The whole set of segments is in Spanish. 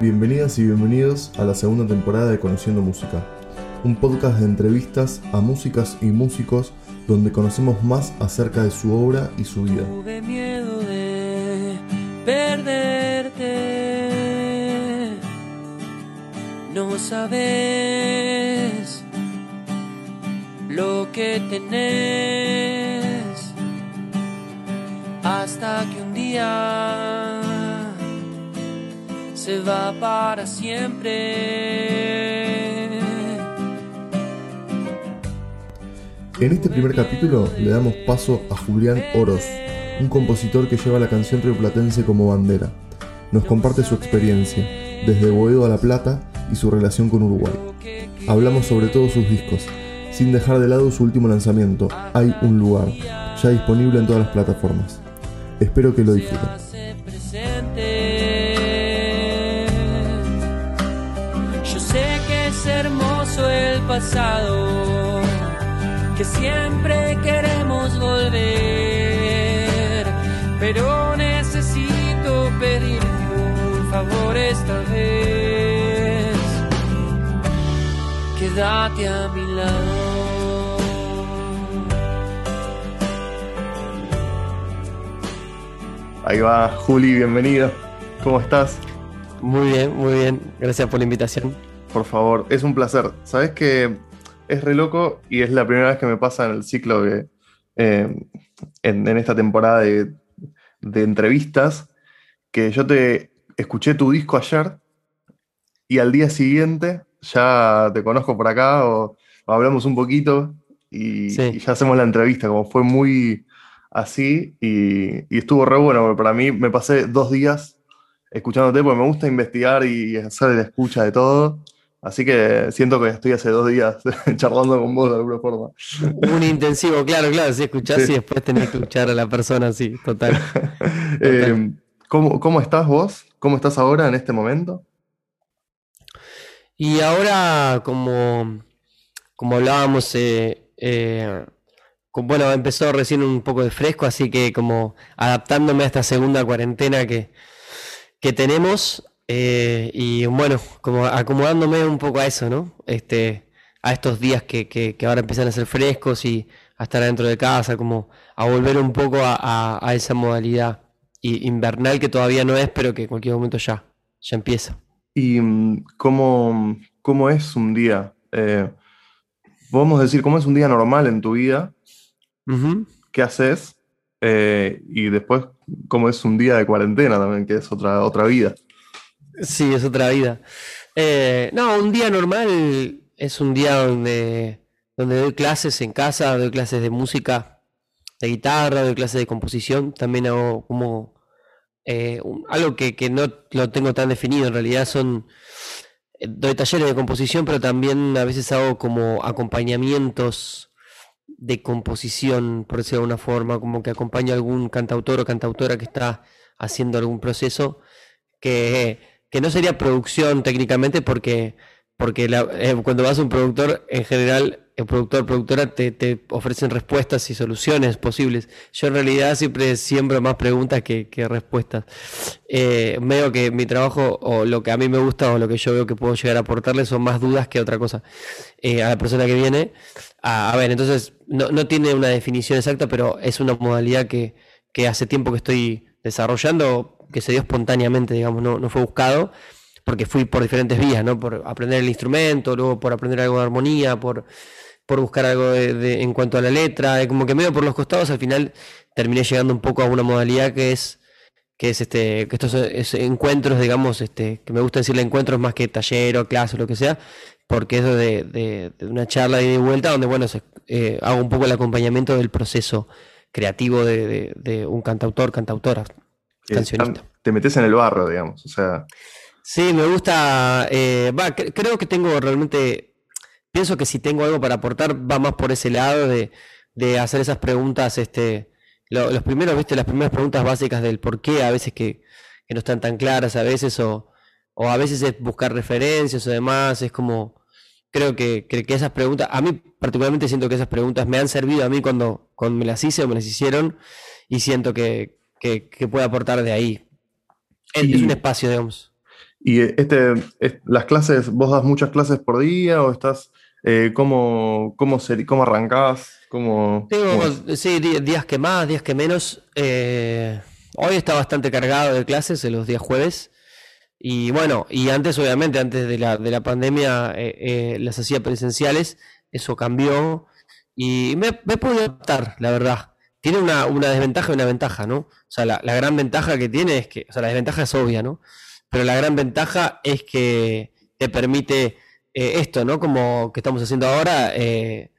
Bienvenidas y bienvenidos a la segunda temporada de Conociendo Música, un podcast de entrevistas a músicas y músicos donde conocemos más acerca de su obra y su vida. Tuve miedo de perderte. No sabes lo que tenés hasta que un día se va para siempre. En este primer capítulo le damos paso a Julián Oroz, un compositor que lleva la canción rioplatense como bandera. Nos comparte su experiencia, desde Boedo a La Plata y su relación con Uruguay. Hablamos sobre todos sus discos, sin dejar de lado su último lanzamiento, Hay un lugar, ya disponible en todas las plataformas. Espero que lo disfruten. Pasado, que siempre queremos volver, pero necesito pedirte un favor esta vez. Quédate a mi lado. Ahí va, Juli, bienvenido. ¿Cómo estás? Muy bien, muy bien. Gracias por la invitación. Por favor, es un placer. Sabes que es re loco y es la primera vez que me pasa en el ciclo que, eh, en, en esta temporada de, de entrevistas que yo te escuché tu disco ayer y al día siguiente ya te conozco por acá o, o hablamos un poquito y, Sí. y ya hacemos la entrevista, como fue muy así y, y estuvo re bueno, porque para mí me pasé dos días escuchándote porque me gusta investigar y hacer la escucha de todo. Así que siento que estoy hace dos días charlando con vos de alguna forma. Un intensivo, claro, claro. Si escuchás Sí. y después tenés que escuchar a la persona, sí, total. Eh, ¿cómo, ¿Cómo estás vos? ¿Cómo estás ahora en este momento? Y ahora, como, como hablábamos, eh, eh, con- bueno, empezó recién un poco de fresco, así que como adaptándome a esta segunda cuarentena que, que tenemos eh, y bueno, como acomodándome un poco a eso, ¿no? Este, a estos días que, que, que ahora empiezan a ser frescos y a estar adentro de casa, como a volver un poco a, a- a esa modalidad i- invernal que todavía no es, pero que en cualquier momento ya, ya empieza. ¿Y mm, cómo, cómo es un día? Eh, podemos decir, ¿cómo es un día normal en tu vida? ¿Qué haces? Eh, y después, ¿cómo es un día de cuarentena también, que es otra, otra vida? Sí, es otra vida. Eh, no, un día normal es un día donde, donde doy clases en casa, doy clases de música, de guitarra, doy clases de composición. También hago como eh, algo que, que no lo tengo tan definido. En realidad son, eh, doy talleres de composición, pero también a veces hago como acompañamientos de composición, por decirlo de alguna forma, como que acompaño a algún cantautor o cantautora que está haciendo algún proceso que, que no sería producción técnicamente porque, porque eh, cuando vas a un productor, en general, el productor, productora te, te ofrecen respuestas y soluciones posibles. Yo en realidad siempre siembro más preguntas que, que respuestas. Eh, veo que mi trabajo o lo que a mí me gusta o lo que yo veo que puedo llegar a aportarle son más dudas que otra cosa eh, a la persona que viene. A, a ver, entonces no, no tiene una definición exacta, pero es una modalidad que, que hace tiempo que estoy desarrollando, que se dio espontáneamente, digamos, no, no fue buscado, porque fui por diferentes vías, ¿no? Por aprender el instrumento, luego por aprender algo de armonía, por, por buscar algo de, de- en cuanto a la letra, como que medio por los costados, al final terminé llegando un poco a una modalidad que es que es este que estos es- encuentros digamos este que me gusta decirle encuentros más que taller o clase o lo que sea porque es de, de- de una charla de y vuelta donde bueno se- eh, hago un poco el acompañamiento del proceso creativo de, de- de un cantautor cantautora Eh, cancionista te metes en el barro, digamos. O sea, Sí, me gusta. eh, va, cre- creo que tengo realmente. Pienso que si tengo algo para aportar, va más por ese lado de, de hacer esas preguntas. Este, lo- los primeros, viste, las primeras preguntas básicas del por qué, a veces que, que no están tan claras, a veces, o, o a veces es buscar referencias o demás. Es como. Creo que, que, que esas preguntas. A mí, particularmente, siento que esas preguntas me han servido a mí cuando, cuando me las hice o me las hicieron. Y siento que, que, que puedo aportar de ahí. Es, un espacio, digamos. Y este, las clases, ¿vos das muchas clases por día o estás, eh, cómo, cómo, cómo arrancás? Cómo, Tengo, sí, días que más, días que menos. Eh, hoy está bastante cargado de clases en los días jueves. Y bueno, y antes, obviamente, antes de la, de la pandemia, eh, las hacía presenciales. Eso cambió. Y me, me pude adaptar, la verdad tiene una, una, desventaja y una ventaja, ¿no? O sea, la, la, gran ventaja que tiene es que, o sea, la desventaja es obvia, ¿no? pero la gran ventaja es que te permite eh, esto, ¿no? Como que estamos haciendo ahora, eh,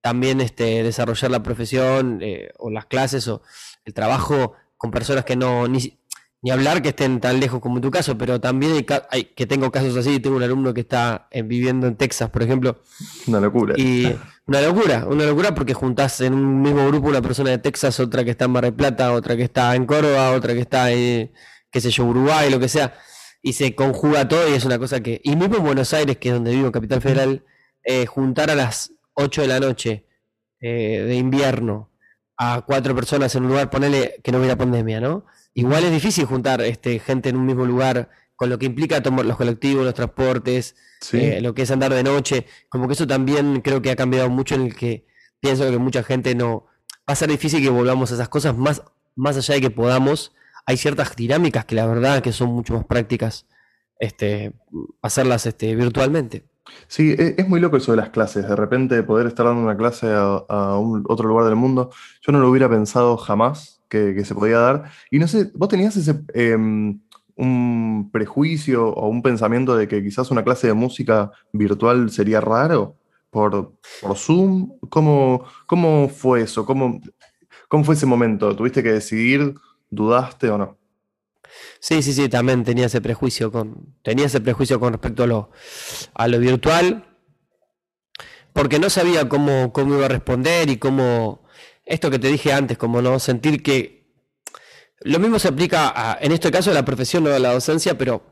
también este, desarrollar la profesión eh, o las clases o el trabajo con personas que no, ni, ni hablar que estén tan lejos como en tu caso, pero también hay, que tengo casos así, tengo un alumno que está viviendo en Texas, por ejemplo. Una locura. Y una locura, una locura porque juntás en un mismo grupo una persona de Texas, otra que está en Mar del Plata, otra que está en Córdoba, otra que está en, qué sé yo, Uruguay, lo que sea y se conjuga todo y es una cosa que... Y mismo en Buenos Aires, que es donde vivo, Capital Federal, eh, juntar a las 8 de la noche eh, de invierno a cuatro personas en un lugar, ponele que no hubiera pandemia, ¿no? Igual es difícil juntar este, gente en un mismo lugar, con lo que implica tomar los colectivos, los transportes, eh, lo que es andar de noche, como que eso también creo que ha cambiado mucho en el que pienso que mucha gente no... Va a ser difícil que volvamos a esas cosas más, más allá de que podamos hay ciertas dinámicas que la verdad que son mucho más prácticas este, hacerlas este, virtualmente. Sí, e, es, muy loco eso de las clases. De repente poder estar dando una clase a, un, otro lugar del mundo, yo no lo hubiera pensado jamás que, se podía dar. Y no sé, ¿vos tenías ese em, un prejuicio o un pensamiento de que quizás una clase de música virtual sería raro por, por Zoom? ¿Cómo, ¿Cómo fue eso? ¿Cómo, ¿Cómo fue ese momento? ¿Tuviste que decidir ¿Dudaste o no? Sí, sí, sí, también tenía ese prejuicio con, tenía ese prejuicio con respecto a lo, a lo virtual, porque no sabía cómo, cómo iba a responder y cómo, esto que te dije antes, como no sentir que lo mismo se aplica a, en este caso a la profesión, no a la docencia, pero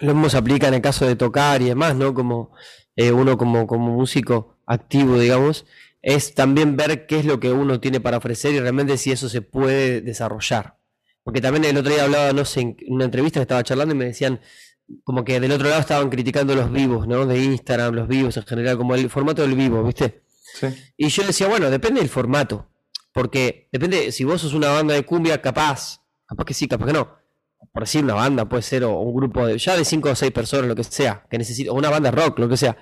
lo mismo se aplica en el caso de tocar y demás, ¿no? Como eh, uno como, como músico activo, digamos, es también ver qué es lo que uno tiene para ofrecer y realmente si eso se puede desarrollar. Porque también el otro día hablaba, no sé, en una entrevista que estaba charlando y me decían, como que del otro lado estaban criticando los vivos, ¿no? De Instagram, los vivos en general, como el formato del vivo, ¿viste? Sí. Y yo decía, bueno, depende del formato. Porque depende, si vos sos una banda de cumbia, capaz, capaz que sí, capaz que no. Por decir una banda, puede ser, o un grupo de, ya de cinco o seis personas, lo que sea, que necesita, o una banda rock, lo que sea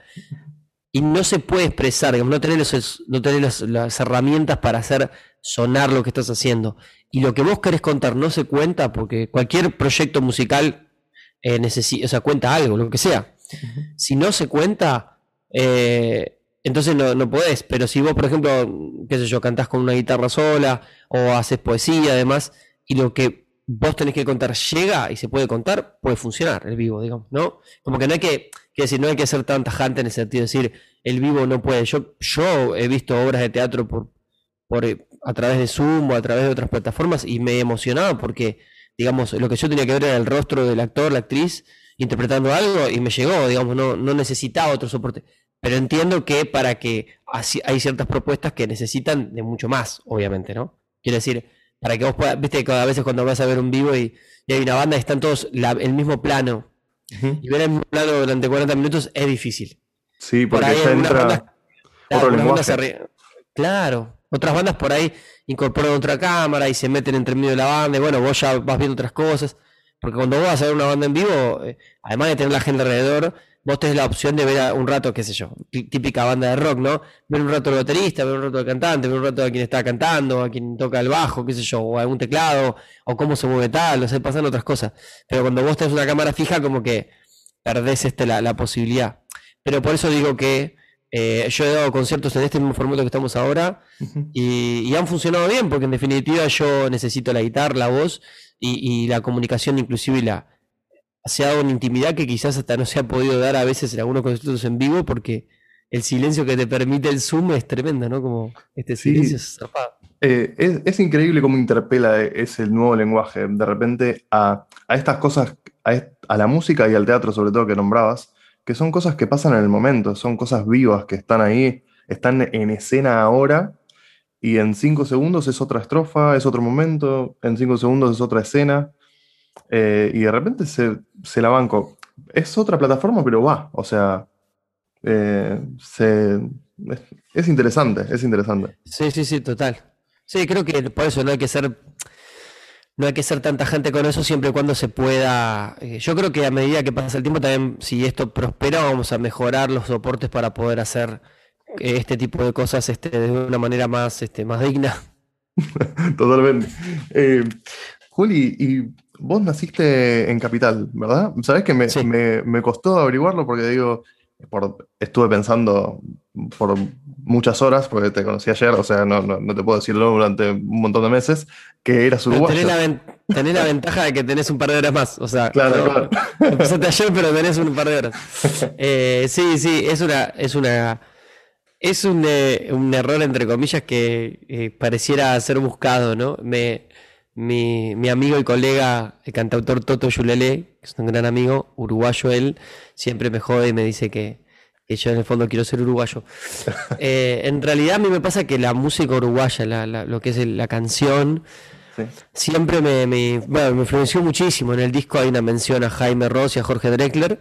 y no se puede expresar, no tenés, no las, herramientas para hacer sonar lo que estás haciendo. Y lo que vos querés contar no se cuenta porque cualquier proyecto musical eh, necesita, o sea, cuenta algo, lo que sea. Si no se cuenta, eh, entonces no, no podés. Pero si vos, por ejemplo, qué sé yo, cantás con una guitarra sola o haces poesía, además, y lo que vos tenés que contar llega y se puede contar, puede funcionar el vivo, digamos, ¿no? Como que no hay que Quiero decir, no hay que ser tan tajante en el sentido de decir, el vivo no puede. Yo, yo he visto obras de teatro por, por, a través de Zoom o a través de otras plataformas y me he emocionado porque, digamos, lo que yo tenía que ver era el rostro del actor, la actriz, interpretando algo y me llegó, digamos, no, no necesitaba otro soporte. Pero entiendo que para que así, hay ciertas propuestas que necesitan de mucho más, obviamente, ¿no? Quiero decir, para que vos puedas, viste, cada veces cuando vas a ver un vivo y, hay una banda, están todos el mismo plano, y ver el plano durante 40 minutos es difícil. Sí, porque por ya entra otro lenguaje. claro, otras bandas por ahí incorporan otra cámara y se meten entre medio de la banda y bueno, vos ya vas viendo otras cosas. Porque cuando vos vas a ver una banda en vivo, eh, además de tener la gente alrededor, vos tenés la opción de ver un rato, qué sé yo, típica banda de rock, ¿no? Ver un rato al baterista, ver un rato al cantante, ver un rato a quien está cantando, a quien toca el bajo, qué sé yo, o algún teclado, o cómo se mueve tal, o sea, pasan otras cosas. Pero cuando vos tenés una cámara fija, como que perdés este, la, posibilidad. Pero por eso digo que eh, yo he dado conciertos en este mismo formato que estamos ahora y, han funcionado bien, porque en definitiva yo necesito la guitarra, la voz y, y la comunicación inclusive y la, se ha dado una intimidad que quizás hasta no se ha podido dar a veces en algunos conciertos en vivo porque el silencio que te permite el Zoom es tremendo, ¿no? Como este silencio es eh, es, increíble cómo interpela ese nuevo lenguaje. De repente a, estas cosas, a, la música y al teatro sobre todo que nombrabas, que son cosas que pasan en el momento, son cosas vivas que están ahí, están en escena ahora y en cinco segundos es otra estrofa, es otro momento, en cinco segundos es otra escena eh, y de repente se, se la banco. Es otra plataforma, pero va, o sea, eh, se, es, es interesante, es interesante. Sí, sí, sí, total. Sí, creo que por eso no hay que ser no hay que ser tanta gente con eso siempre y cuando se pueda. eh, Yo creo que a medida que pasa el tiempo también, si esto prospera, vamos a mejorar los soportes para poder hacer este tipo de cosas este, de una manera más, este, más digna. Totalmente. Juli, y vos naciste en Capital, ¿verdad? Sabés que me, Sí. me- me costó averiguarlo porque digo, por- estuve pensando por muchas horas, porque te conocí ayer, o sea, no, no, no te puedo decirlo durante un montón de meses, que eras uruguayo. tenés la, ven- tenés la ventaja de que tenés un par de horas más. O sea, Claro, claro. empezaste ayer, pero tenés un par de horas. Eh, sí, sí, es una, es una, es un, eh, un error entre comillas que eh, pareciera ser buscado, ¿no? Me, mi, mi amigo y colega, el cantautor Toto Yulele, que es un gran amigo, uruguayo él, siempre me jode y me dice que, que yo en el fondo quiero ser uruguayo. Eh, en realidad a mí me pasa que la música uruguaya, la- la- lo que es la canción, Sí. siempre me, me, bueno, me influenció muchísimo. En el disco hay una mención a Jaime Ross y a Jorge Drexler,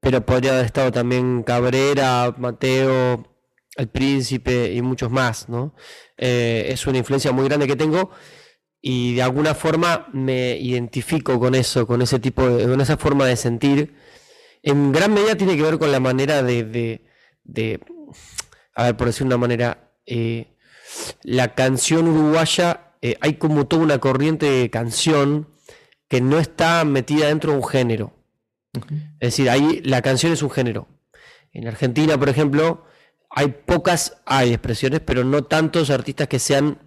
pero podría haber estado también Cabrera, Mateo, El Príncipe y muchos más, ¿no? Eh, es una influencia muy grande que tengo y de alguna forma me identifico con eso, con ese tipo de, con esa forma de sentir. En gran medida tiene que ver con la manera de, de, de- a ver, por decir una manera, eh, la canción uruguaya, eh, hay como toda una corriente de canción que no está metida dentro de un género. Es decir, ahí la canción es un género. En Argentina, por ejemplo, hay pocas, hay expresiones, pero no tantos artistas que sean,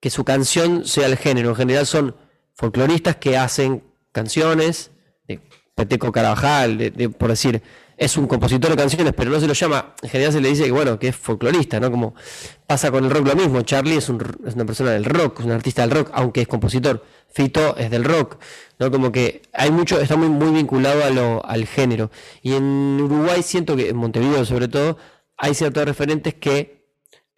que su canción sea el género. En general son folcloristas que hacen canciones, de Peteco Carabajal, de- por decir, es un compositor de canciones, pero no se lo llama, en general se le dice que bueno, que es folclorista, ¿no? Como pasa con el rock lo mismo, Charlie es una persona del rock, es un artista del rock, aunque es compositor, Fito es del rock, ¿no? Como que hay mucho, está muy, muy vinculado a lo, al género. Y en Uruguay siento que, en Montevideo sobre todo, hay ciertos referentes que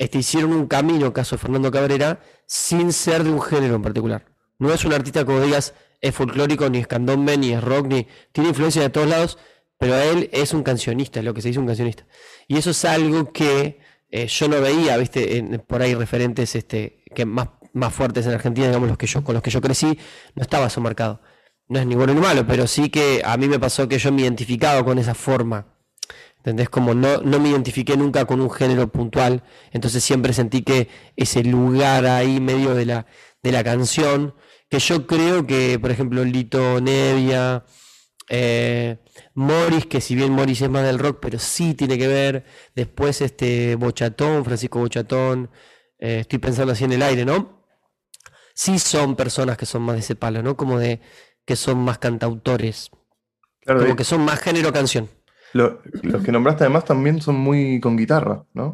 este, hicieron un camino, caso de Fernando Cabrera, sin ser de un género en particular. No es un artista como digas, es folclórico, ni es candombe, ni es rock, ni tiene influencia de todos lados, pero él es un cancionista, es lo que se dice un cancionista. Y eso es algo que eh, yo no veía, viste, por ahí referentes este, que más, más fuertes en Argentina, digamos, los que yo, con los que yo crecí, no estaba eso marcado. No es ni bueno ni malo, pero sí que a mí me pasó que yo me identificaba con esa forma. ¿Entendés? Como no, no me identifiqué nunca con un género puntual, entonces siempre sentí que ese lugar ahí medio de la, de la canción, que yo creo que, por ejemplo, Lito Nevia, eh, Morris, que si bien Morris es más del rock, pero sí tiene que ver, después este Bochatón, Francisco Bochatón, eh, estoy pensando así en el aire, ¿no? Sí son personas que son más de ese palo, ¿no? Como de que son más cantautores, Claro, como que son más género canción. Lo- los que nombraste además también son muy con guitarra, ¿no?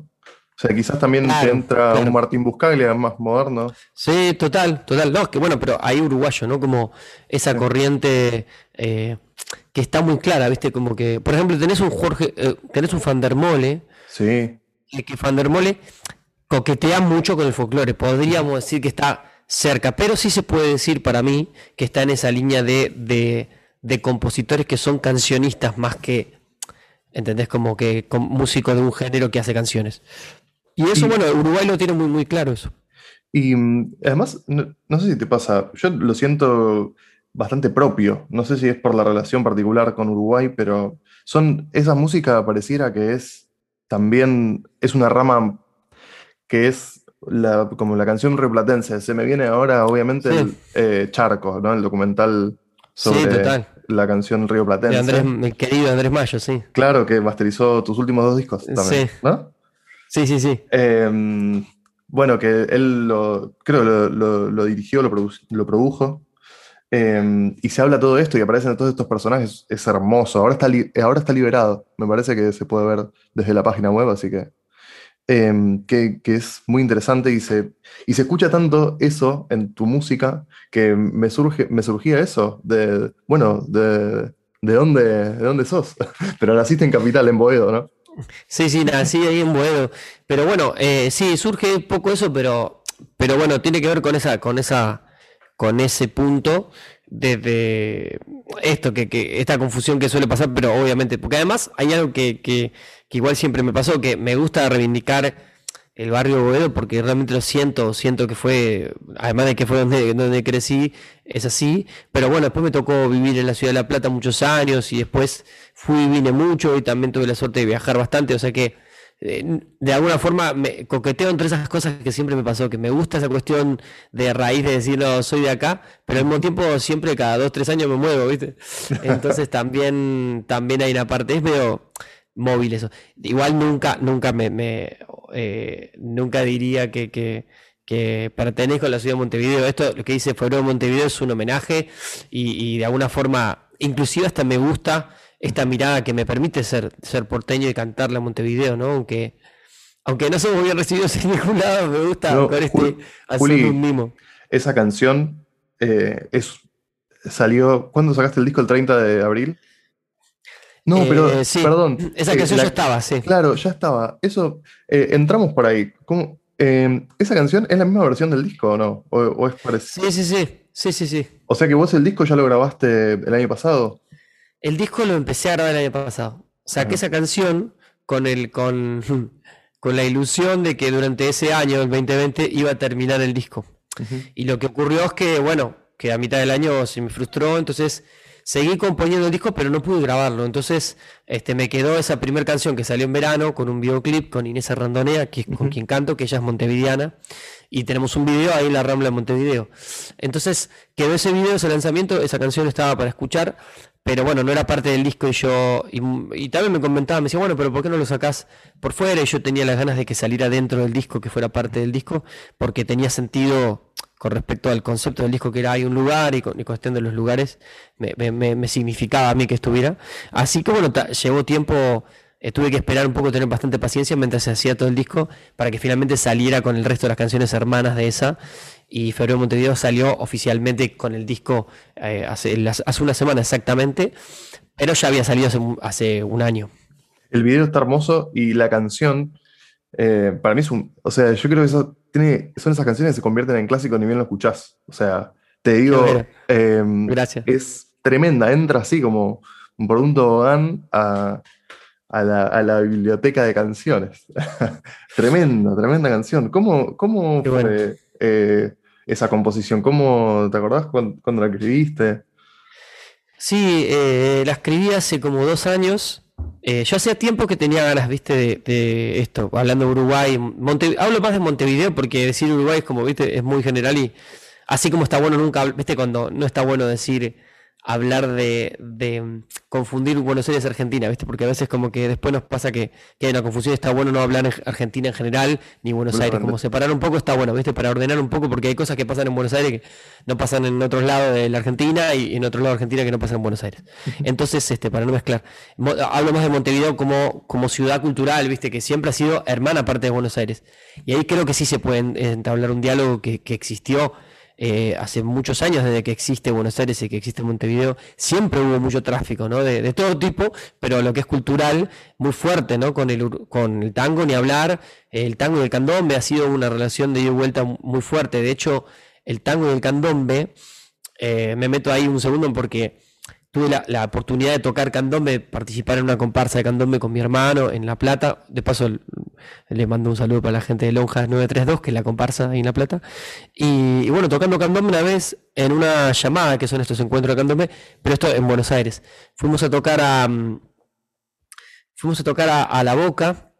O sea, quizás también te entra claro. un Martín Buscaglia más moderno. Sí, total, total. No, es que bueno, pero hay uruguayo, ¿no? Como esa Sí. corriente eh, que está muy clara, ¿viste? Como que, por ejemplo, tenés un Jorge, eh, tenés un Fandermole, Sí, y que Fandermole coquetea mucho con el folclore. Podríamos decir que está cerca, pero sí se puede decir para mí que está en esa línea de, de, de compositores que son cancionistas más que, ¿entendés? Como que con músico de un género que hace canciones. Y eso, Y- bueno, Uruguay lo tiene muy, muy claro eso. Y mm, además, no, no sé si te pasa, yo lo siento bastante propio, no sé si es por la relación particular con Uruguay, pero son, esa música pareciera que es también, es una rama que es la, como la canción rioplatense. Se me viene ahora, obviamente, Sí. el eh, Charco, ¿no? El documental sobre Sí, total. La canción De rioplatense. Andrés, el querido Andrés Mayo, sí. Claro, que masterizó tus últimos dos discos también, Sí. ¿no? Sí, sí, sí. Eh, bueno, que él lo, creo lo, lo- lo dirigió, lo, produ- lo produjo. eh, y se habla todo esto y aparecen todos estos personajes. Es hermoso. Ahora está, ahora está liberado. Me parece que se puede ver desde la página web, así que, eh, que, que es muy interesante y se, y se escucha tanto eso en tu música que me, surge, me surgía eso. De, bueno, de, de, dónde, ¿de dónde sos? Pero naciste en Capital, en Boedo, ¿no? Sí, sí, nací ahí en Boedo. Pero bueno, eh, sí, surge un poco eso, pero, pero bueno, tiene que ver con esa, con esa, con ese punto. desde esto, que, que, esta confusión que suele pasar, pero obviamente, porque además hay algo que, que, que igual siempre me pasó, que me gusta reivindicar el barrio Boedo porque realmente lo siento, siento que fue, además de que fue donde, donde crecí, es así, pero bueno, después me tocó vivir en la ciudad de La Plata muchos años y después fui y vine mucho y también tuve la suerte de viajar bastante, o sea que eh, de alguna forma me coqueteo entre esas cosas que siempre me pasó, que me gusta esa cuestión de raíz de decir, no, soy de acá, pero al mismo tiempo siempre cada dos, tres años me muevo, ¿viste? Entonces también, también hay una parte, es medio móvil eso. Igual nunca, nunca me, me eh, nunca diría que, que, que, pertenezco a la ciudad de Montevideo. Esto, lo que dice Febrero de Montevideo es un homenaje y, y, de alguna forma, inclusive hasta me gusta esta mirada que me permite ser, ser porteño y cantarle a Montevideo, ¿no? Aunque, aunque no somos bien recibidos en ningún lado, me gusta No, con este Juli, un mimo. Esa canción eh, es, salió. ¿Cuándo sacaste el disco? ¿El 30 de abril? No, Eh, pero. sí, Perdón. Esa eh, canción la- ya estaba, sí. Claro, ya estaba. Eso. eh, entramos por ahí. ¿Cómo, eh, ¿Esa canción es la misma versión del disco o no? ¿O, o es parecida? Sí, sí, sí. Sí, sí, sí. O sea que vos el disco ya lo grabaste el año pasado. El disco lo empecé a grabar el año pasado. Saqué Ajá. esa canción con el con, con la ilusión de que durante ese año, el 2020, iba a terminar el disco. Y lo que ocurrió es que, bueno, que a mitad del año se me frustró, entonces seguí componiendo el disco, pero no pude grabarlo. Entonces, este, me quedó esa primera canción que salió en verano con un videoclip con Inés Arrandonea, que es con quien canto, que ella es montevideana, y tenemos un video ahí en la Rambla de Montevideo. Entonces, quedó ese video, ese lanzamiento, esa canción estaba para escuchar, pero bueno, no era parte del disco y yo, y, y también me comentaba, me decía, bueno, pero ¿por qué no lo sacás por fuera? Y yo tenía las ganas de que saliera dentro del disco, que fuera parte del disco, porque tenía sentido con respecto al concepto del disco que era hay un lugar y con y cuestión de los lugares me, significaba a mí que estuviera. Así que bueno, llevó tiempo, eh, tuve que esperar un poco, tener bastante paciencia mientras se hacía todo el disco para que finalmente saliera con el resto de las canciones hermanas de esa. Y Febrero de Montevideo salió oficialmente con el disco eh, hace, hace una semana exactamente, pero ya había salido hace un año. El video está hermoso y la canción, eh, para mí es un. O sea, yo creo que eso tiene, son esas canciones que se convierten en clásicos ni bien lo escuchás. O sea, te digo, eh, Gracias. es tremenda, entra así como por un tobogán a, a la, a la biblioteca de canciones. tremenda, tremenda canción. ¿Cómo, cómo fue bueno. eh, esa composición? ¿Cómo, te acordás cuando, cuando la escribiste? Sí, eh, la escribí hace como dos años. Eh, yo hacía tiempo que tenía ganas, viste, de, de esto, hablando de Uruguay. Hablo más de Montevideo porque decir Uruguay es como, viste, es muy general y así como está bueno nunca, viste, cuando no está bueno decir, hablar de, de, mm, confundir Buenos Aires y Argentina, viste, porque a veces como que después nos pasa que, que hay una confusión, está bueno no hablar en Argentina en general, ni Buenos Aires, como separar un poco está bueno, viste, para ordenar un poco, porque hay cosas que pasan en Buenos Aires que no pasan en otros lados de la Argentina y en otro lado de Argentina que no pasan en Buenos Aires. Entonces, este, para no mezclar, hablo más de Montevideo como, como ciudad cultural, viste, que siempre ha sido hermana parte de Buenos Aires. Y ahí creo que sí se puede entablar un diálogo que, que existió eh, hace muchos años, desde que existe Buenos Aires y que existe Montevideo, siempre hubo mucho tráfico, ¿no? De, todo tipo, pero lo que es cultural, muy fuerte, ¿no? Con el, con el tango, ni hablar. El tango y el candombe ha sido una relación de ida y vuelta muy fuerte. De hecho, el tango y el candombe, eh, me meto ahí un segundo porque tuve la, oportunidad de tocar candombe, participar en una comparsa de candombe con mi hermano en La Plata. De paso, le mando un saludo para la gente de Lonjas 932, que es la comparsa ahí en La Plata. Y, bueno, tocando candombe una vez en una llamada, que son estos encuentros de candombe, pero esto en Buenos Aires. Fuimos a tocar a. mm, Fuimos a tocar a, a La Boca.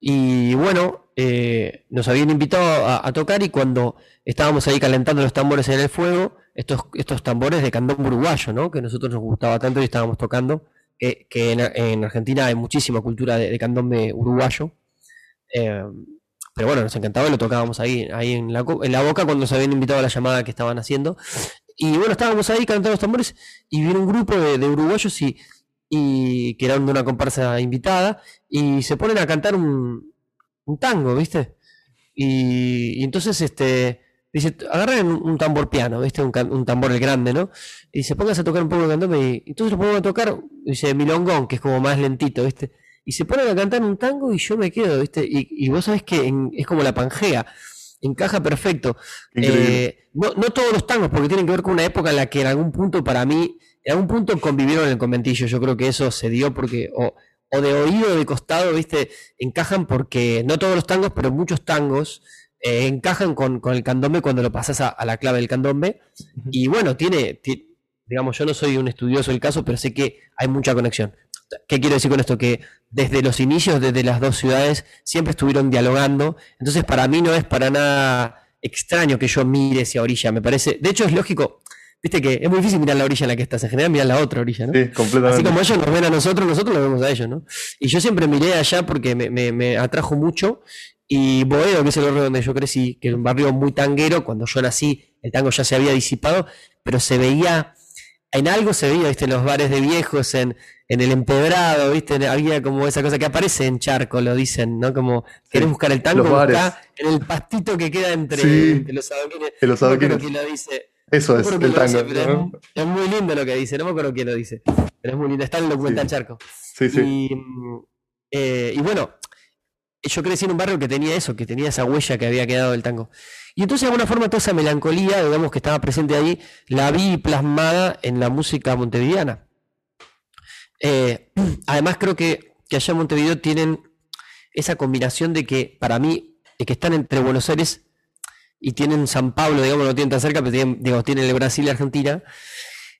Y bueno, eh, nos habían invitado a, a tocar y cuando estábamos ahí calentando los tambores en el fuego, estos, estos tambores de candombe uruguayo, ¿no? Que nosotros nos gustaba tanto y estábamos tocando, que, en, en Argentina hay muchísima cultura de, de candombe uruguayo. Eh, pero bueno, nos encantaba y lo tocábamos ahí, ahí en la, en la boca cuando nos habían invitado a la llamada que estaban haciendo. Y bueno, estábamos ahí cantando los tambores y vino un grupo de, de uruguayos y, y que eran de una comparsa invitada y se ponen a cantar un, un tango, ¿viste? Y, y entonces este dice, agarren un, tambor piano, ¿viste? Un, tambor el grande, ¿no? Y se pongas a tocar un poco de candombe y entonces lo pongo a tocar, dice milongón, que es como más lentito, ¿viste? Y se ponen a cantar un tango y yo me quedo, ¿viste? Y, y vos sabés que en- es como la Pangea. encaja perfecto. Eh, no, no, todos los tangos, porque tienen que ver con una época en la que en algún punto para mí, en algún punto convivieron en el conventillo. Yo creo que eso se dio porque, o, o de oído o de costado, viste, encajan porque, no todos los tangos, pero muchos tangos eh, encajan con, con, el candombe cuando lo pasas a, a la clave del candombe. Y bueno, tiene, digamos, yo no soy un estudioso del caso, pero sé que hay mucha conexión. ¿Qué quiero decir con esto? Que desde los inicios, desde las dos ciudades, siempre estuvieron dialogando. Entonces, para mí no es para nada extraño que yo mire esa orilla. Me parece. De hecho, es lógico. Viste que es muy difícil mirar la orilla en la que estás. En general, mirar la otra orilla, ¿no? Sí, completamente. Así como ellos nos ven a nosotros, nosotros los vemos a ellos, ¿no? Y yo siempre miré allá porque me, me, me atrajo mucho. Y Boedo, que es el barrio donde yo crecí, que es un barrio muy tanguero, cuando yo nací, el tango ya se había disipado, pero se veía en algo se veía, viste, en los bares de viejos, en, en el empedrado, viste, había como esa cosa que aparece en Charco, lo dicen, ¿no? Como querés buscar el tango, está en el pastito que queda entre, sí, los adoquines. los adoquines. No lo dice. Eso es, el tango. Dice, ¿no? es, es, muy lindo lo que dice, no me acuerdo quién lo dice, pero es muy lindo, está en el documental sí. Charco. Sí, sí. Y, eh, y bueno, yo crecí en un barrio que tenía eso, que tenía esa huella que había quedado del tango. Y entonces de alguna forma toda esa melancolía, digamos, que estaba presente ahí, la vi plasmada en la música montevideana. Eh, además creo que, que, allá en Montevideo tienen esa combinación de que para mí, de que están entre Buenos Aires y tienen San Pablo, digamos, no tienen tan cerca, pero tienen, digamos, tienen el Brasil y Argentina.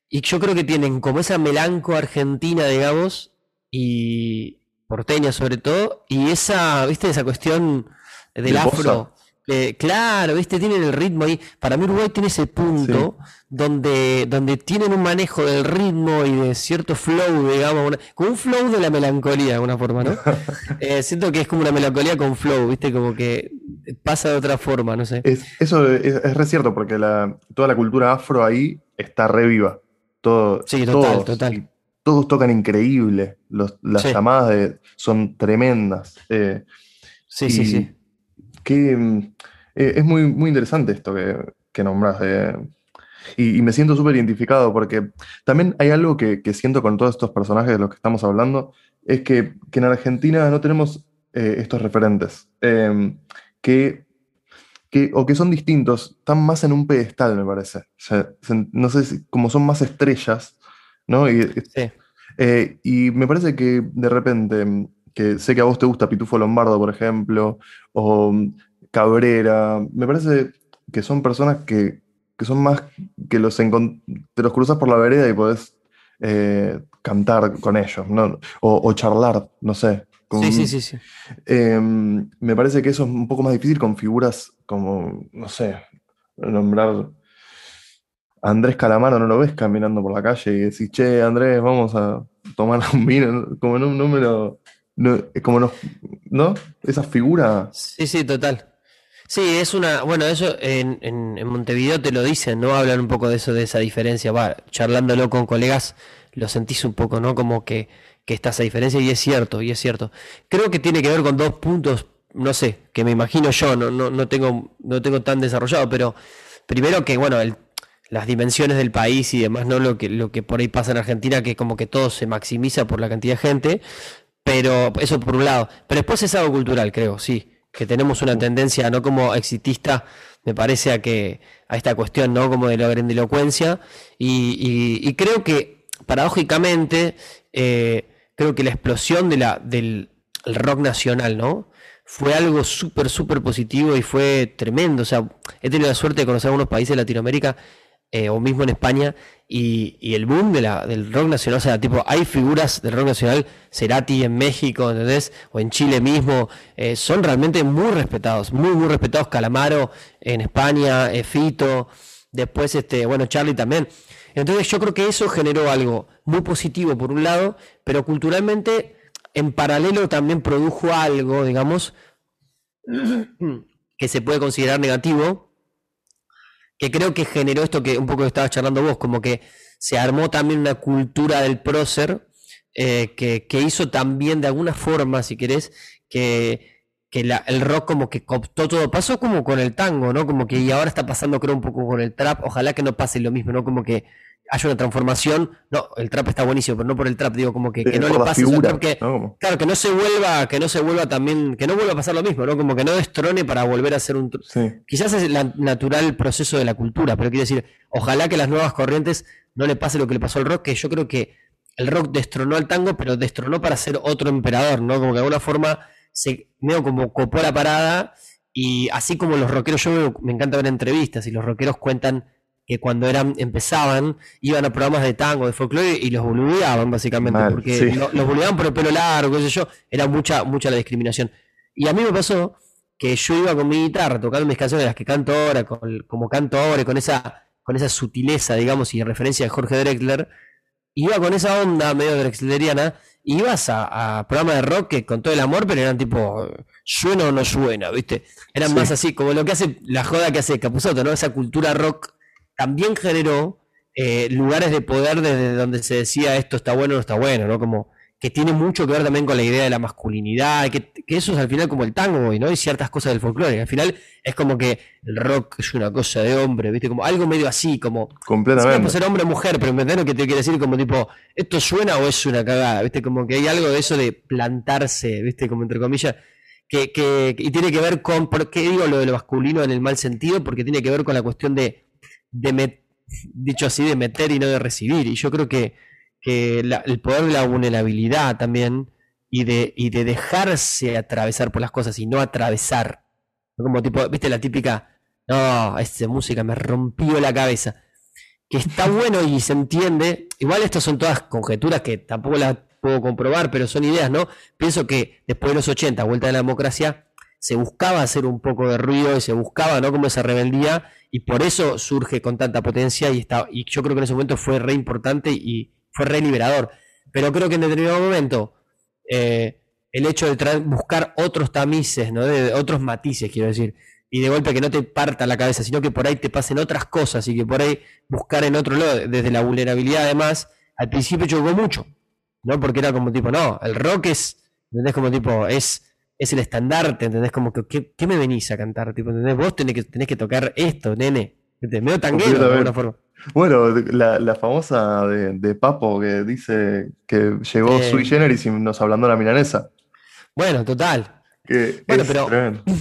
Y yo creo que tienen como esa melanco argentina, digamos, y porteña sobre todo, y esa, viste, esa cuestión del ¿De afro. Eh, claro, viste, tienen el ritmo ahí. Para mí Uruguay tiene ese punto sí. donde, donde tienen un manejo del ritmo y de cierto flow, digamos, una, como un flow de la melancolía de alguna forma, ¿no? eh, siento que es como una melancolía con flow, viste, como que pasa de otra forma, no sé. Es, eso es, es re cierto, porque la, toda la cultura afro ahí está re viva. Todo, sí, total, todos, total. Todos tocan increíble. Los, las sí. llamadas de, son tremendas. Eh, sí, sí, sí que eh, es muy, muy interesante esto que, que nombras. Eh, y, y, me siento súper identificado porque también hay algo que, que, siento con todos estos personajes de los que estamos hablando, es que, que en Argentina no tenemos eh, estos referentes, em, que, que, o que son distintos, están más en un pedestal, me parece. O sea, no sé si, como son más estrellas, ¿no? Y, sí. Eh, y me parece que de repente que sé que a vos te gusta Pitufo Lombardo, por ejemplo, o Cabrera, me parece que son personas que, que son más que los te los cruzas por la vereda y podés eh, cantar con ellos, ¿no? o, o, charlar, no sé. Con, sí, sí, sí. sí. Eh, me parece que eso es un poco más difícil con figuras como, no sé, nombrar Andrés Calamaro, no lo ves caminando por la calle y decís, che, Andrés, vamos a tomar un vino, como en un número no, como no, ¿no? Esa figura. Sí, sí, total. Sí, es una. Bueno, eso en, en, en, Montevideo te lo dicen, ¿no? Hablan un poco de eso, de esa diferencia. Va, charlándolo con colegas, lo sentís un poco, ¿no? Como que, que está esa diferencia, y es cierto, y es cierto. Creo que tiene que ver con dos puntos, no sé, que me imagino yo, no, no, no, tengo, no tengo tan desarrollado, pero primero que, bueno, el, las dimensiones del país y demás, ¿no? Lo que, lo que por ahí pasa en Argentina, que como que todo se maximiza por la cantidad de gente. Pero eso por un lado. Pero después es algo cultural, creo, sí. Que tenemos una tendencia, no como exitista, me parece a que a esta cuestión, ¿no? Como de la grandilocuencia. Y, y, y creo que, paradójicamente, eh, creo que la explosión de la, del rock nacional, ¿no? Fue algo súper, súper positivo y fue tremendo. O sea, he tenido la suerte de conocer algunos países de Latinoamérica eh, o mismo en España, y, el boom de la, del rock nacional, o sea, tipo, hay figuras del rock nacional, Cerati en México, ¿entendés? O en Chile mismo, eh, son realmente muy respetados, muy, muy respetados, Calamaro en España, eh, Fito, después, este, bueno, Charlie también. Entonces yo creo que eso generó algo muy positivo por un lado, pero culturalmente en paralelo también produjo algo, digamos, que se puede considerar negativo, que creo que generó esto que un poco estabas charlando vos, como que se armó también una cultura del prócer eh, que, que, hizo también de alguna forma, si querés, que, que la, el rock como que cooptó todo. Pasó como con el tango, ¿no? Como que y ahora está pasando creo un poco con el trap. Ojalá que no pase lo mismo, ¿no? Como que haya una transformación. No, el trap está buenísimo, pero no por el trap, digo, como que, que no le pase eso figura, trap, que, ¿no? Claro, que no se vuelva, que no se vuelva también, que no vuelva a pasar lo mismo, ¿no? Como que no destrone para volver a ser un Sí. quizás es el natural proceso de la cultura, pero quiero decir, ojalá que las nuevas corrientes no le pase lo que le pasó al rock, que yo creo que el rock destronó al tango, pero destronó para ser otro emperador, ¿no? Como que de alguna forma se medio como copó la parada y así como los rockeros, yo me encanta ver entrevistas y los rockeros cuentan que cuando eran empezaban iban a programas de tango, de folclore y los boludeaban básicamente, Mal, porque sí. lo- los boludeaban por el pelo largo, qué sé yo, era mucha mucha la discriminación. Y a mí me pasó que yo iba con mi guitarra tocando mis canciones, las que canto ahora, con- como canto ahora, y con esa, con esa sutileza, digamos, y referencia de Jorge Drexler, iba con esa onda medio drexleriana, ibas a, a programas de rock que con todo el amor, pero eran tipo, suena o no suena, ¿viste? Eran Sí. más así, como lo que hace, la joda que hace Capuzotto, ¿no? Esa cultura rock también generó eh, lugares de poder desde donde se decía esto está bueno o no está bueno, ¿no? Como que tiene mucho que ver también con la idea de la masculinidad, que, que eso es al final como el tango, ¿no? Y ciertas cosas del folclore. Al final es como que el rock es una cosa de hombre, ¿viste? Como algo medio así, como Completamente. por ser hombre o mujer, pero ¿entendés lo que te quiere decir? Como tipo, ¿esto suena o es una cagada? ¿Viste? Como que hay algo de eso de plantarse, ¿viste? Como entre comillas, que, que, y tiene que ver con, ¿por qué digo lo de lo masculino en el mal sentido? Porque tiene que ver con la cuestión de, de met- dicho así, de meter y no de recibir. Y yo creo que, que la- el poder de la vulnerabilidad también y de, y de dejarse atravesar por las cosas y no atravesar. Como tipo, ¿viste la típica? No, esta música me rompió la cabeza que está bueno y se entiende. Igual estas son todas conjeturas que tampoco las puedo comprobar, pero son ideas, ¿no? Pienso que después de los 80, vuelta de la democracia, se buscaba hacer un poco de ruido y se buscaba, ¿no? Como esa rebeldía y por eso surge con tanta potencia y está y yo creo que en ese momento fue re importante y fue re liberador. Pero creo que en determinado momento eh, el hecho de buscar otros tamices, ¿no? De, de otros matices, quiero decir, y de golpe que no te parta la cabeza, sino que por ahí te pasen otras cosas y que por ahí buscar en otro lado, desde la vulnerabilidad además, al principio chocó mucho, ¿no? Porque era como tipo, no, el rock es, ¿entendés? Como tipo, es, es el estandarte, ¿entendés? Como que, ¿qué, qué me venís a cantar? Tipo, ¿entendés? Vos tenés que, tenés que tocar esto, nene. ¿Entendés? Medio tanguero de alguna forma. Bueno, la, la famosa de, de Papo que dice que llegó Eh. sui generis y nos ablandó la milanesa. Bueno, total. Que Bueno, pero- tremendo.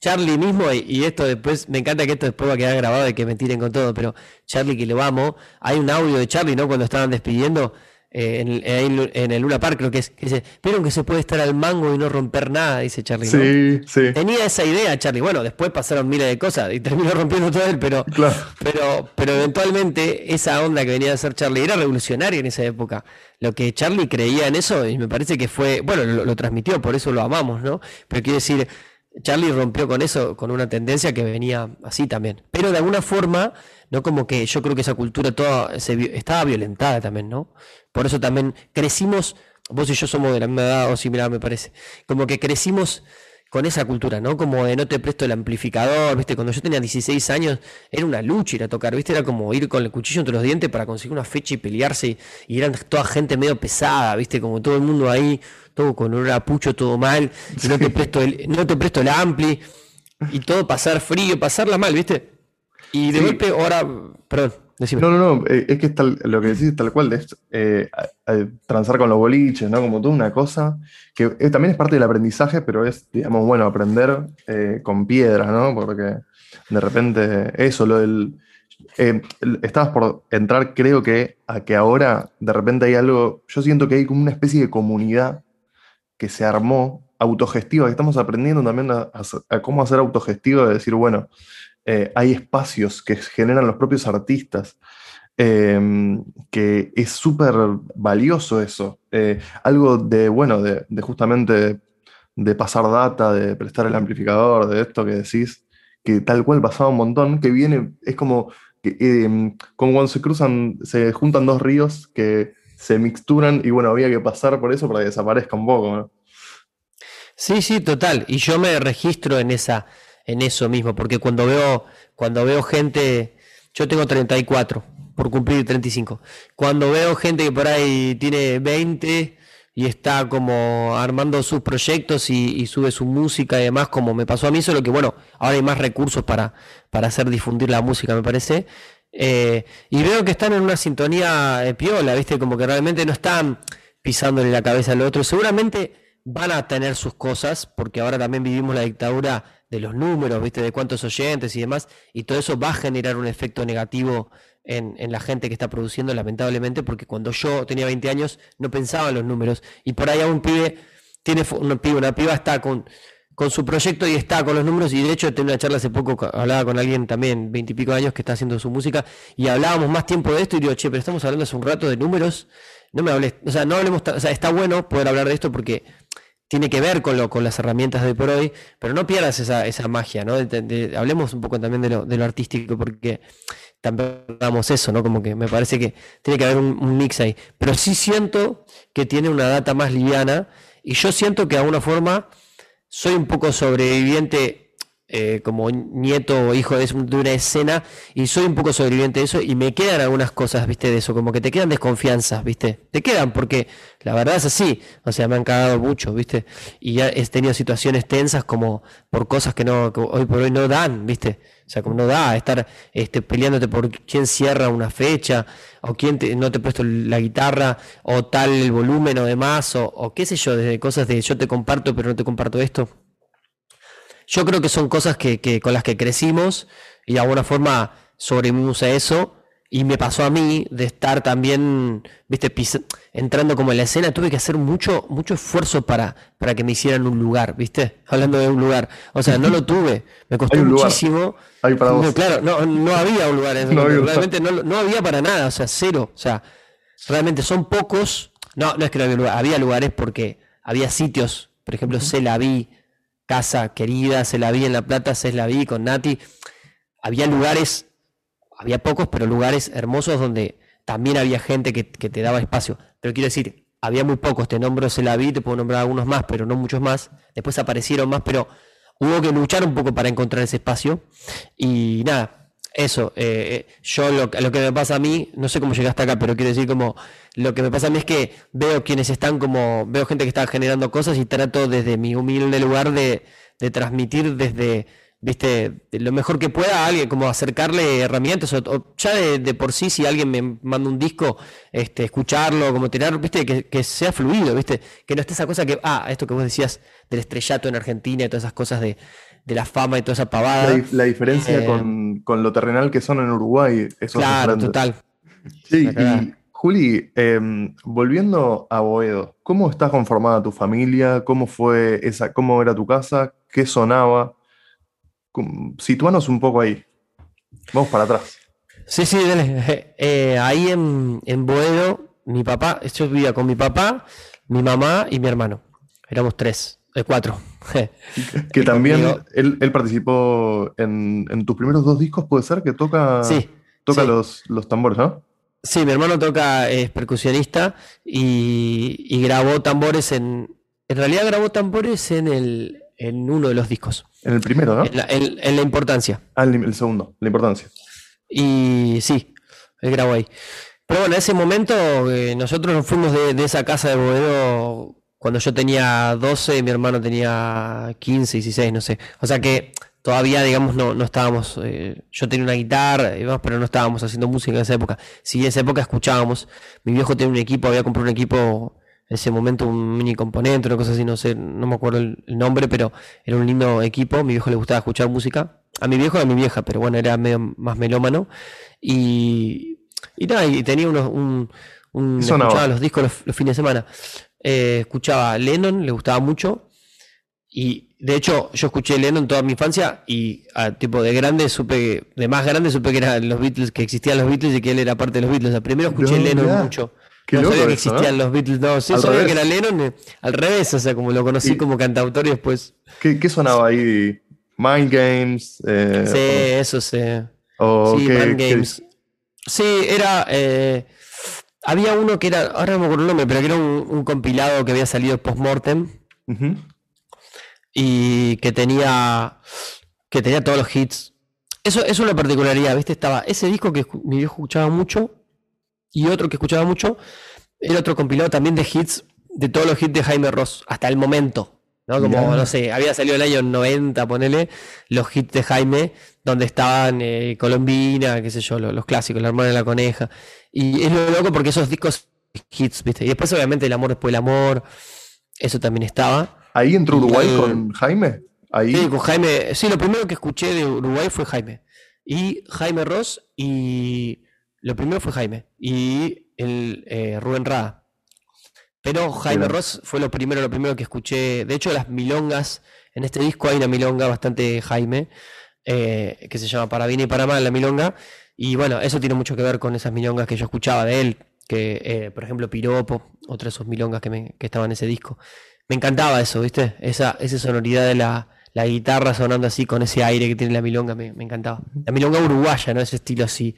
Charlie mismo, y, y esto después, me encanta que esto después va a quedar grabado y que me tiren con todo, pero Charlie que lo amo, hay un audio de Charlie, ¿no? Cuando estaban despidiendo eh, en, el- en, en el Luna Park, creo que es, que dice, vieron que se puede estar al mango y no romper nada, dice Charlie, ¿no? Sí, sí, Tenía esa idea Charlie, bueno, después pasaron miles de cosas y terminó rompiendo todo él, pero, claro. pero, pero eventualmente esa onda que venía a hacer Charlie era revolucionaria en esa época. Lo que Charlie creía en eso, y me parece que fue, bueno, lo, lo transmitió, por eso lo amamos, ¿no? Pero quiero decir, Charlie rompió con eso, con una tendencia que venía así también. Pero de alguna forma, no como que yo creo que esa cultura toda se estaba violentada también, ¿no? Por eso también crecimos, vos y yo somos de la misma edad o similar, me parece. Como que crecimos con esa cultura, ¿no? Como de no te presto el amplificador, ¿viste? Cuando yo tenía 16 años era una lucha ir a tocar, ¿viste? Era como ir con el cuchillo entre los dientes para conseguir una fecha y pelearse. Y, y eran toda gente medio pesada, ¿viste? Como todo el mundo ahí, todo con olor a pucho, todo mal. Y no te presto el, no te presto el ampli. Y todo pasar frío, pasarla mal, ¿viste? Y de Sí. golpe ahora, perdón, No, no, no, eh, es que lo que decís es tal cual, es eh, transar con los boliches, ¿no? Como toda una cosa que eh, también es parte del aprendizaje, pero es, digamos, bueno, aprender con piedras, ¿no? Porque de repente eso, lo del... el- estabas por entrar, creo que a que ahora de repente hay algo, yo siento que hay como una especie de comunidad que se armó autogestiva, que estamos aprendiendo también a, a cómo hacer autogestiva, de decir, bueno, eh, hay espacios que generan los propios artistas, eh, que es súper valioso eso. Eh, algo de, bueno, de, justamente de pasar data, de prestar el amplificador, de esto que decís, que tal cual pasaba un montón, que viene, es como, que, eh, como cuando se cruzan, se juntan dos ríos que se mixturan y bueno, había que pasar por eso para que desaparezca un poco. Sí, sí, total. Y yo me registro en esa, en eso mismo, porque cuando veo, cuando veo gente, yo tengo 34, por cumplir 35. Cuando veo gente que por ahí tiene 20 y está como armando sus proyectos y, sube su música y demás, como me pasó a mí, solo que bueno, ahora hay más recursos para, para hacer difundir la música, me parece. Eh, y veo que están en una sintonía eh, piola, ¿viste? Como que realmente no están pisándole la cabeza al otro. Seguramente van a tener sus cosas, porque ahora también vivimos la dictadura de los números, ¿viste? De cuántos oyentes y demás, y todo eso va a generar un efecto negativo en, en, la gente que está produciendo, lamentablemente, porque cuando yo tenía 20 años no pensaba en los números, y por ahí a un pibe, tiene un pibe, una piba está con con su proyecto y está con los números. Y de hecho, tengo una charla hace poco, hablaba con alguien también, veintipico años, que está haciendo su música, y hablábamos más tiempo de esto. Y digo, che, pero estamos hablando hace un rato de números. No me hables, o sea, no hablemos, o sea, está bueno poder hablar de esto porque tiene que ver con, lo, con las herramientas de por hoy, pero no pierdas esa, esa magia, ¿no? hablemos un poco también de lo, de lo artístico, porque también damos eso, ¿no? Como que me parece que tiene que haber un, un, mix ahí. Pero sí siento que tiene una data más liviana y yo siento que de alguna forma soy un poco sobreviviente eh, como nieto o hijo de, una escena y soy un poco sobreviviente de eso y me quedan algunas cosas, viste, de eso, como que te quedan desconfianzas, viste, te quedan porque la verdad es así, o sea, me han cagado mucho, viste, y ya he tenido situaciones tensas como por cosas que no, hoy por hoy no dan, viste, o sea, como no da estar este, peleándote por quién cierra una fecha, o quién no te puesto la guitarra, o tal el volumen o demás, o, o qué sé yo, desde cosas de yo te comparto pero no te comparto esto. Yo creo que son cosas que, que con las que crecimos y de alguna forma sobrevivimos a eso. Y me pasó a mí de estar también, viste, entrando como en la escena, tuve que hacer mucho, mucho esfuerzo para, para que me hicieran un lugar, viste, hablando de un lugar. O sea, no lo tuve, me costó muchísimo. No, claro, no, no, había un lugar, no realmente no, no, había para nada, o sea, cero. O sea, realmente son pocos. No, no es que no había lugar, había lugares porque había sitios, por ejemplo, se la vi, casa querida, se la vi en La Plata, se la vi con Nati. Había lugares, había pocos, pero lugares hermosos donde también había gente que, te daba espacio. Pero quiero decir, había muy pocos, te nombro se la vi, te puedo nombrar algunos más, pero no muchos más. Después aparecieron más, pero hubo que luchar un poco para encontrar ese espacio. Y nada, eso, eh, eh, yo lo, lo, que me pasa a mí, no sé cómo llegaste acá, pero quiero decir como, lo que me pasa a mí es que veo quienes están como, veo gente que está generando cosas y trato desde mi humilde lugar de, de transmitir desde, viste, lo mejor que pueda a alguien, como acercarle herramientas, o, ya de, por sí, si alguien me manda un disco, este, escucharlo, como tirar, viste, que, que, sea fluido, viste, que no esté esa cosa que, ah, esto que vos decías del estrellato en Argentina y todas esas cosas de, de la fama y toda esa pavada. La, diferencia eh, con, lo terrenal que son en Uruguay. Eso claro, total. Sí, y Juli, em, volviendo a Boedo, ¿cómo está conformada tu familia? ¿Cómo fue esa, cómo era tu casa? ¿Qué sonaba? Situanos un poco ahí. Vamos para atrás. Sí, sí, dale. Eh, ahí en, en Boedo, mi papá, yo vivía con mi papá, mi mamá y mi hermano. Éramos tres, eh, cuatro. que también él, participó en, tus primeros dos discos, puede ser que toca, toca Los, los tambores, ¿no? Sí, mi hermano toca, es percusionista y, grabó tambores en. En realidad grabó tambores en el en uno de los discos. En el primero, ¿no? En la, importancia. Ah, el, segundo, la importancia. Y sí, él grabó ahí. Pero bueno, en ese momento eh, nosotros nos fuimos de, de, esa casa de Boedo cuando yo tenía 12, mi hermano tenía 15, 16, no sé. O sea que todavía, digamos, no, no estábamos. Eh, yo tenía una guitarra, pero no estábamos haciendo música en esa época. Sí, en esa época escuchábamos. Mi viejo tenía un equipo, había comprado un equipo, en ese momento un mini componente, una cosa así, no sé, no me acuerdo el, nombre, pero era un lindo equipo. Mi viejo le gustaba escuchar música. A mi viejo y a mi vieja, pero bueno, era medio más melómano. Y, y nada, y tenía unos. Un, un, escuchaba los discos los fines de semana. Eh, escuchaba Lennon, le gustaba mucho. Y de hecho, yo escuché Lennon toda mi infancia y a tipo de grande supe, de más grande supe que eran los Beatles, que existían los Beatles y que él era parte de los Beatles. primero escuché Lennon mucho. no sabía que existían los Beatles, no, sí sabía que era Lennon eh, al revés, o sea, como lo conocí como cantautor y después. ¿Qué, sonaba ahí? Mind Games. Eh, sí, eso sí. sí, Mind Games. Sí, era. Había uno que era, ahora no me acuerdo el nombre, pero que era un, compilado que había salido post-mortem. Y que tenía. que tenía todos los hits. Eso es una particularidad, ¿viste? Estaba ese disco que mi viejo escuchaba mucho. Y otro que escuchaba mucho. Era otro compilado también de hits. De todos los hits de Jaime Ross. Hasta el momento. ¿No? Como, Mirá. no sé, había salido el año 90, ponele, los hits de Jaime, donde estaban eh, Colombina, qué sé yo, lo- los, clásicos, La hermana de la coneja. Y es lo loco porque esos discos hits, ¿viste? Y después, obviamente, El amor después del amor, eso también estaba. Ahí entró Uruguay Eh, con Jaime. Ahí. Sí, con Jaime. Sí, lo primero que escuché de Uruguay fue Jaime. Y Jaime Ross y. Lo primero fue Jaime. Y el eh, Rubén Rada. Pero Jaime Mira. Ross fue lo primero, lo primero que escuché. De hecho, las milongas. En este disco hay una milonga bastante Jaime. eh, que se llama Para bien y para mal la milonga. Y bueno, eso tiene mucho que ver con esas milongas que yo escuchaba de él. Que, eh, por ejemplo, Piropo, otra de sus milongas que, me, que estaba en ese disco. Me encantaba eso, ¿viste? Esa, esa sonoridad de la, la guitarra sonando así con ese aire que tiene la milonga, me, me encantaba. La milonga uruguaya, ¿no? Ese estilo así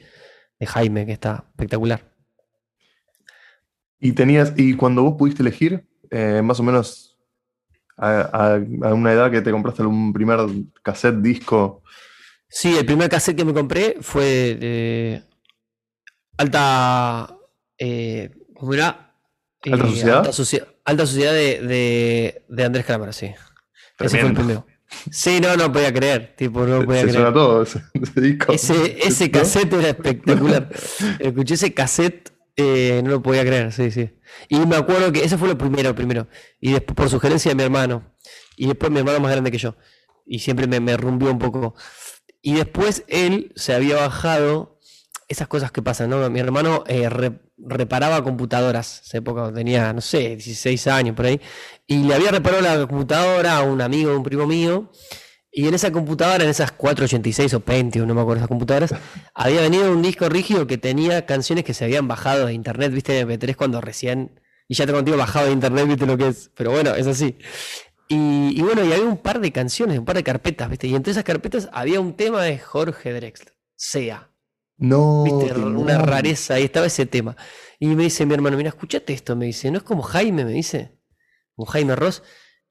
de Jaime, que está espectacular. Y tenías, y cuando vos pudiste elegir, eh, más o menos a, a- a una edad que te compraste algún primer cassette, disco. Sí, el primer cassette que me compré fue de Alta. Eh, ¿Cómo era? ¿Alta Sociedad? Alta, Socie- Alta Sociedad de, de, de Andrés Calamaro, sí. Ese fue el primero. Sí, no, no podía creer. Tipo, no podía Se creer. suena todo ese, ese disco. Ese, cassette era espectacular. Escuché ese cassette, eh, no lo podía creer, sí, sí. Y me acuerdo que ese fue lo primero, primero. Y después, por sugerencia de mi hermano. Y después mi hermano más grande que yo. Y siempre me, me rumbió un poco. Y después él se había bajado esas cosas que pasan, ¿no? Mi hermano eh, re- reparaba computadoras, esa época tenía, no sé, 16 años por ahí, y le había reparado la computadora a un amigo, un primo mío, y en esa computadora, en esas 486 o Pentium, no me acuerdo esas computadoras, había venido un disco rígido que tenía canciones que se habían bajado de internet, viste, de MP3 cuando recién, y ya te contigo bajado de internet, viste lo que es, pero bueno, es así. Y, y bueno, y había un par de canciones, un par de carpetas, viste, y entre esas carpetas había un tema de Jorge Drexler, Sea. No, ¿Viste? te Una rareza, ahí estaba ese tema. Y me dice mi hermano, mira, escuchate esto, me dice, no es como Jaime, me dice, como Jaime Ross.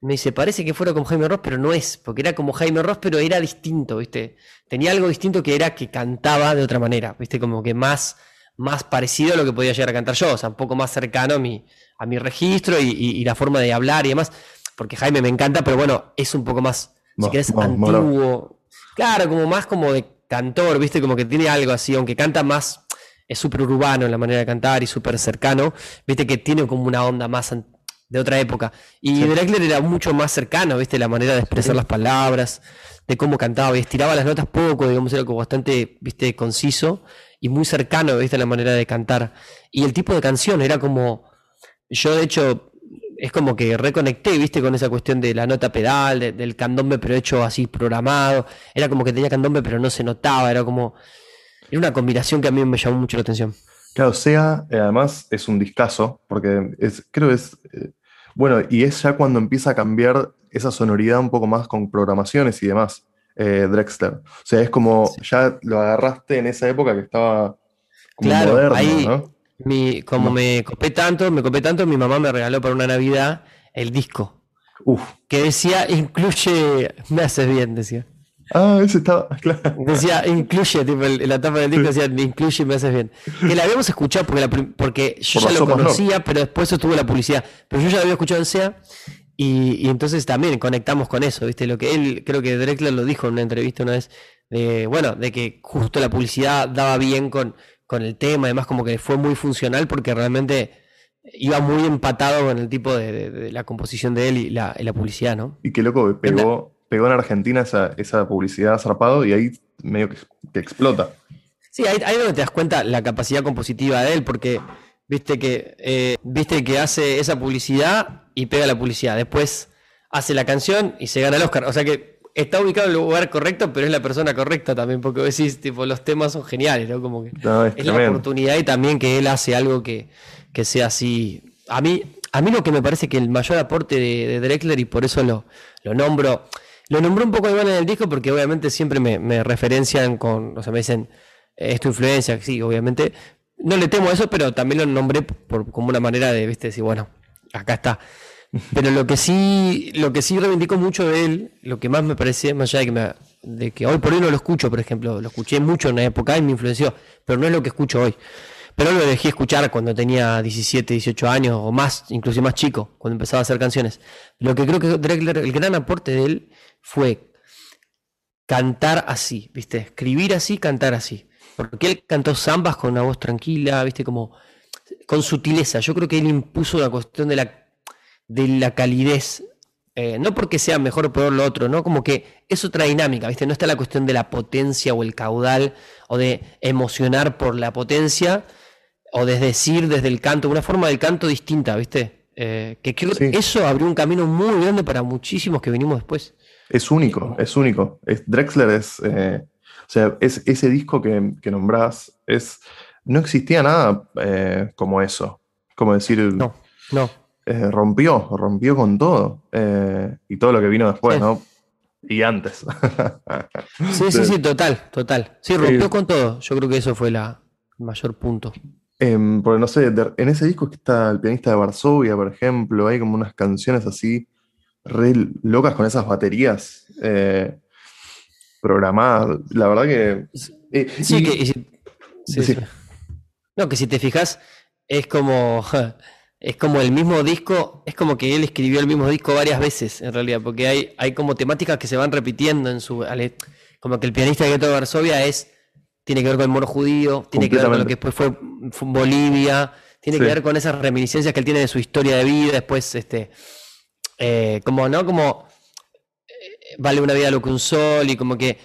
Me dice, parece que fuera como Jaime Ross, pero no es, porque era como Jaime Ross, pero era distinto, ¿viste? Tenía algo distinto que era que cantaba de otra manera, ¿viste? Como que más, más parecido a lo que podía llegar a cantar yo, o sea, un poco más cercano a mi, a mi registro y, y- y la forma de hablar y demás, porque Jaime me encanta, pero bueno, es un poco más, si querés, antiguo. Claro, como más como de cantor, ¿viste? Como que tiene algo así, aunque canta más, es súper urbano en la manera de cantar y súper cercano, ¿viste? Que tiene como una onda más de otra época. Y. Drexler era mucho más cercano, ¿viste? La manera de expresar las palabras, de cómo cantaba y estiraba las notas poco, digamos, era como bastante, ¿viste? Conciso y muy cercano, ¿viste? La manera de cantar. Y el tipo de canción era como, yo de hecho, es como que reconecté, ¿viste? Con esa cuestión de la nota pedal, de- del candombe, pero hecho así programado. Era como que tenía candombe, pero no se notaba, era como... Era una combinación que a mí me llamó mucho la atención. Claro, Sea, eh, además, es un discazo, porque es, creo que es. Bueno, y es ya cuando empieza a cambiar esa sonoridad un poco más con programaciones y demás, eh, Drexler. O sea, es como ya lo agarraste en esa época que estaba como Claro, moderno, ahí- ¿no? Mi, como No. me copé tanto, me copé tanto, mi mamá me regaló para una Navidad el disco. Uf. Que decía, incluye, me haces bien, decía. Ah, ese estaba. Claro. Decía, incluye, tipo, el- la tapa del disco decía, incluye, me haces bien. Que la habíamos escuchado porque, la prim- porque yo Por ya lo no. conocía, pero después estuvo la publicidad. Pero yo ya lo había escuchado en SEA y, y entonces también conectamos con eso, ¿viste? Lo que él, creo que Drexler lo dijo en una entrevista una vez, de, bueno, de que justo la publicidad daba bien con, con el tema, además como que fue muy funcional porque realmente iba muy empatado con el tipo de, de- de la composición de él y la, y la publicidad, ¿no? Y qué loco, pegó, pegó en Argentina esa, esa publicidad zarpado y ahí medio que, que explota. Sí, ahí, ahí es donde te das cuenta la capacidad compositiva de él, porque viste que, eh, viste que hace esa publicidad y pega la publicidad. Después hace la canción y se gana el Oscar. O sea que está ubicado en el lugar correcto, pero es la persona correcta también, porque decís, tipo, los temas son geniales, ¿no? Como que No, es es la oportunidad y también que él hace algo que, que sea así. A mí, a mí lo que me parece que el mayor aporte de, de Drexler, y por eso lo, lo nombro, lo nombré un poco igual en el disco, porque obviamente siempre me, me referencian con, o sea, me dicen, eh, es tu influencia, sí, obviamente. No le temo a eso, pero también lo nombré por, como una manera de, viste, decir, bueno, acá está. Pero lo que sí, lo que sí reivindico mucho de él, lo que más me parece, más allá de que, me- de que hoy por hoy no lo escucho, por ejemplo, lo escuché mucho en una época y me influenció, pero no es lo que escucho hoy. Pero lo elegí escuchar cuando tenía 17, 18 años o más, incluso más chico, cuando empezaba a hacer canciones. Lo que creo que Drexler, el gran aporte de él fue cantar así, ¿viste? Escribir así, cantar así. Porque él cantó zambas con una voz tranquila, ¿viste? Como con sutileza. Yo creo que él impuso la cuestión de la, de la calidez. Eh, no porque sea mejor o peor lo otro, ¿no? Como que es otra dinámica, ¿viste? No está la cuestión de la potencia o el caudal o de emocionar por la potencia o de decir desde el canto, una forma del canto distinta, ¿viste? Eh, que creo que eso abrió un camino muy grande para muchísimos que venimos después. Es único, es único. Es, Drexler es, eh, o sea, es, ese disco que, que nombrás, es, no existía nada eh, como eso. Como decir, no, no. Rompió, rompió con todo. y todo lo que vino después, ¿no? Y antes. sí, sí, sí, total, total. Sí, rompió con todo. Yo creo que eso fue la, el mayor punto. Em, porque no sé, en ese disco que está el pianista de Varsovia, por ejemplo, hay como unas canciones así re locas con esas baterías eh, programadas. La verdad que. Eh, sí, que. No, que si te fijas, es como. Es como el mismo disco, es como que él escribió el mismo disco varias veces, en realidad, porque hay, hay como temáticas que se van repitiendo en su. Como que el pianista de Gueto Varsovia es. Tiene que ver con el moro judío, tiene que ver con lo que después fue, Bolivia, tiene que ver con esas reminiscencias que él tiene de su historia de vida, después este eh, como, ¿no? Como eh, vale una vida lo que un sol y como que,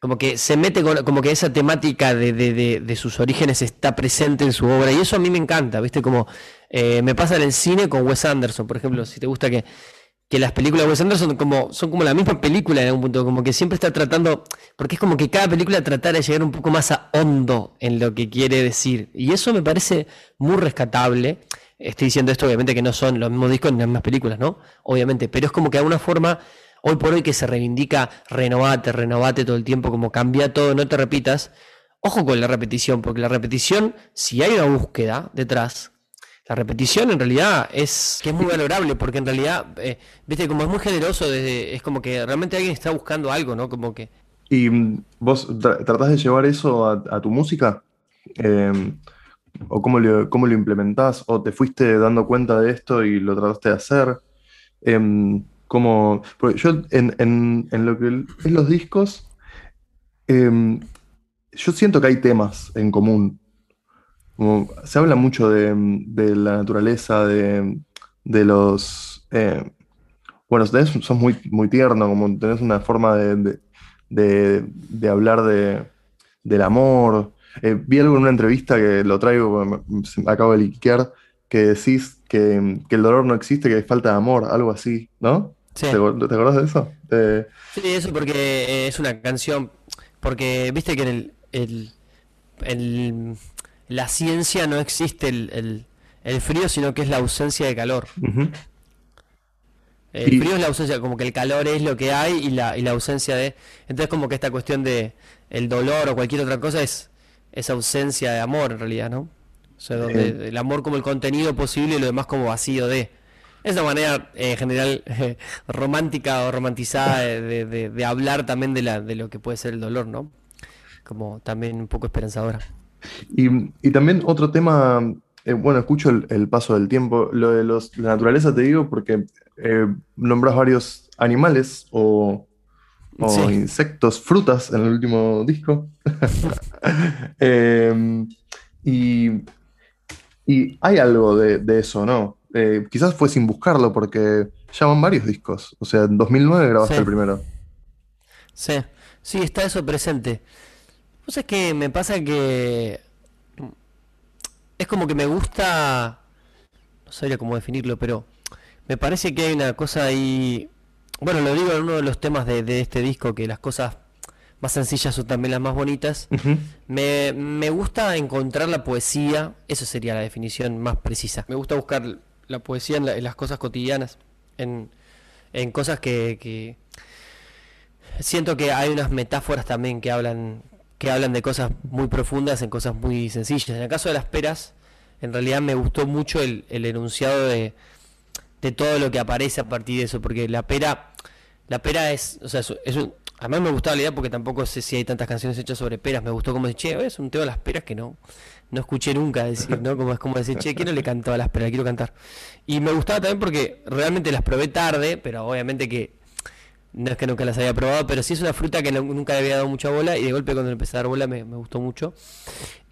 como que se mete con, como que esa temática de, sus orígenes está presente en su obra y eso a mí me encanta, ¿viste? Como eh, me pasa en el cine con Wes Anderson, por ejemplo, si te gusta que, que las películas de Wes Anderson son como, son como la misma película en algún punto, como que siempre está tratando, porque es como que cada película trata de llegar un poco más a hondo en lo que quiere decir y eso me parece muy rescatable estoy diciendo esto, obviamente que no son los mismos discos ni las mismas películas, ¿no? Obviamente, pero es como que de alguna forma, hoy por hoy que se reivindica renovate, renovate todo el tiempo, como cambia todo, no te repitas. Ojo con la repetición, porque la repetición, si hay una búsqueda detrás, la repetición en realidad es que es muy valorable, porque en realidad, eh, viste, como es muy generoso, desde, es como que realmente alguien está buscando algo, ¿no? Como que. ¿Y vos tratás de llevar eso a, tu música? Eh, o cómo lo, cómo lo implementás, o te fuiste dando cuenta de esto y lo trataste de hacer. Em, como, yo en, lo que es los discos, em, yo siento que hay temas en común. Se habla mucho de, la naturaleza, de, los... Eh, bueno, sos muy, muy tierno, como tenés una forma de, de hablar del amor, eh, vi algo en una entrevista que lo traigo, me, acabo de liquear, que decís que, el dolor no existe, que hay falta de amor, algo así, ¿no? Sí. ¿Te, acordás de eso? Sí, eso porque eh, es una canción, porque viste que en el, la ciencia no existe el, frío, sino que es la ausencia de calor. El frío es la ausencia, como que el calor es lo que hay y la, y la ausencia de... Entonces como que esta cuestión de el dolor o cualquier otra cosa es esa ausencia de amor en realidad, ¿no? O sea, donde el amor como el contenido posible y lo demás como vacío de. Es una manera en general romántica o romantizada de, hablar también de, la, de lo que puede ser el dolor, ¿no? Como también un poco esperanzadora. Y, también otro tema, eh, bueno, escucho el, paso del tiempo, lo de los, la naturaleza te digo porque eh, nombras varios animales o o insectos, frutas en el último disco. Em, y, hay algo de, eso, ¿no? Eh, quizás fue sin buscarlo porque ya van varios discos. O sea, en 2009 grabaste el primero. Sí, sí, está eso presente. Es que me pasa que es como que me gusta, no sabría cómo definirlo, pero me parece que hay una cosa ahí bueno, lo digo en uno de los temas de, este disco, que las cosas más sencillas son también las más bonitas. me, gusta encontrar la poesía, eso sería la definición más precisa. Me gusta buscar la poesía en, las cosas cotidianas, en, cosas que, Siento que hay unas metáforas también que hablan, que hablan de cosas muy profundas en cosas muy sencillas. En el caso de las peras, en realidad me gustó mucho el enunciado de de todo lo que aparece a partir de eso, porque la pera, la pera es, o sea, es, Además me gustaba la idea porque tampoco sé si hay tantas canciones hechas sobre peras. Me gustó como decir, che, es un tema de las peras que no, no escuché nunca decir, ¿no? Como es como decir, che, ¿quién no le cantó a las peras? Quiero cantar. Y me gustaba también porque realmente las probé tarde, pero obviamente que no es que nunca las había probado, pero sí es una fruta que nunca le había dado mucha bola y de golpe cuando empecé a dar bola me, gustó mucho.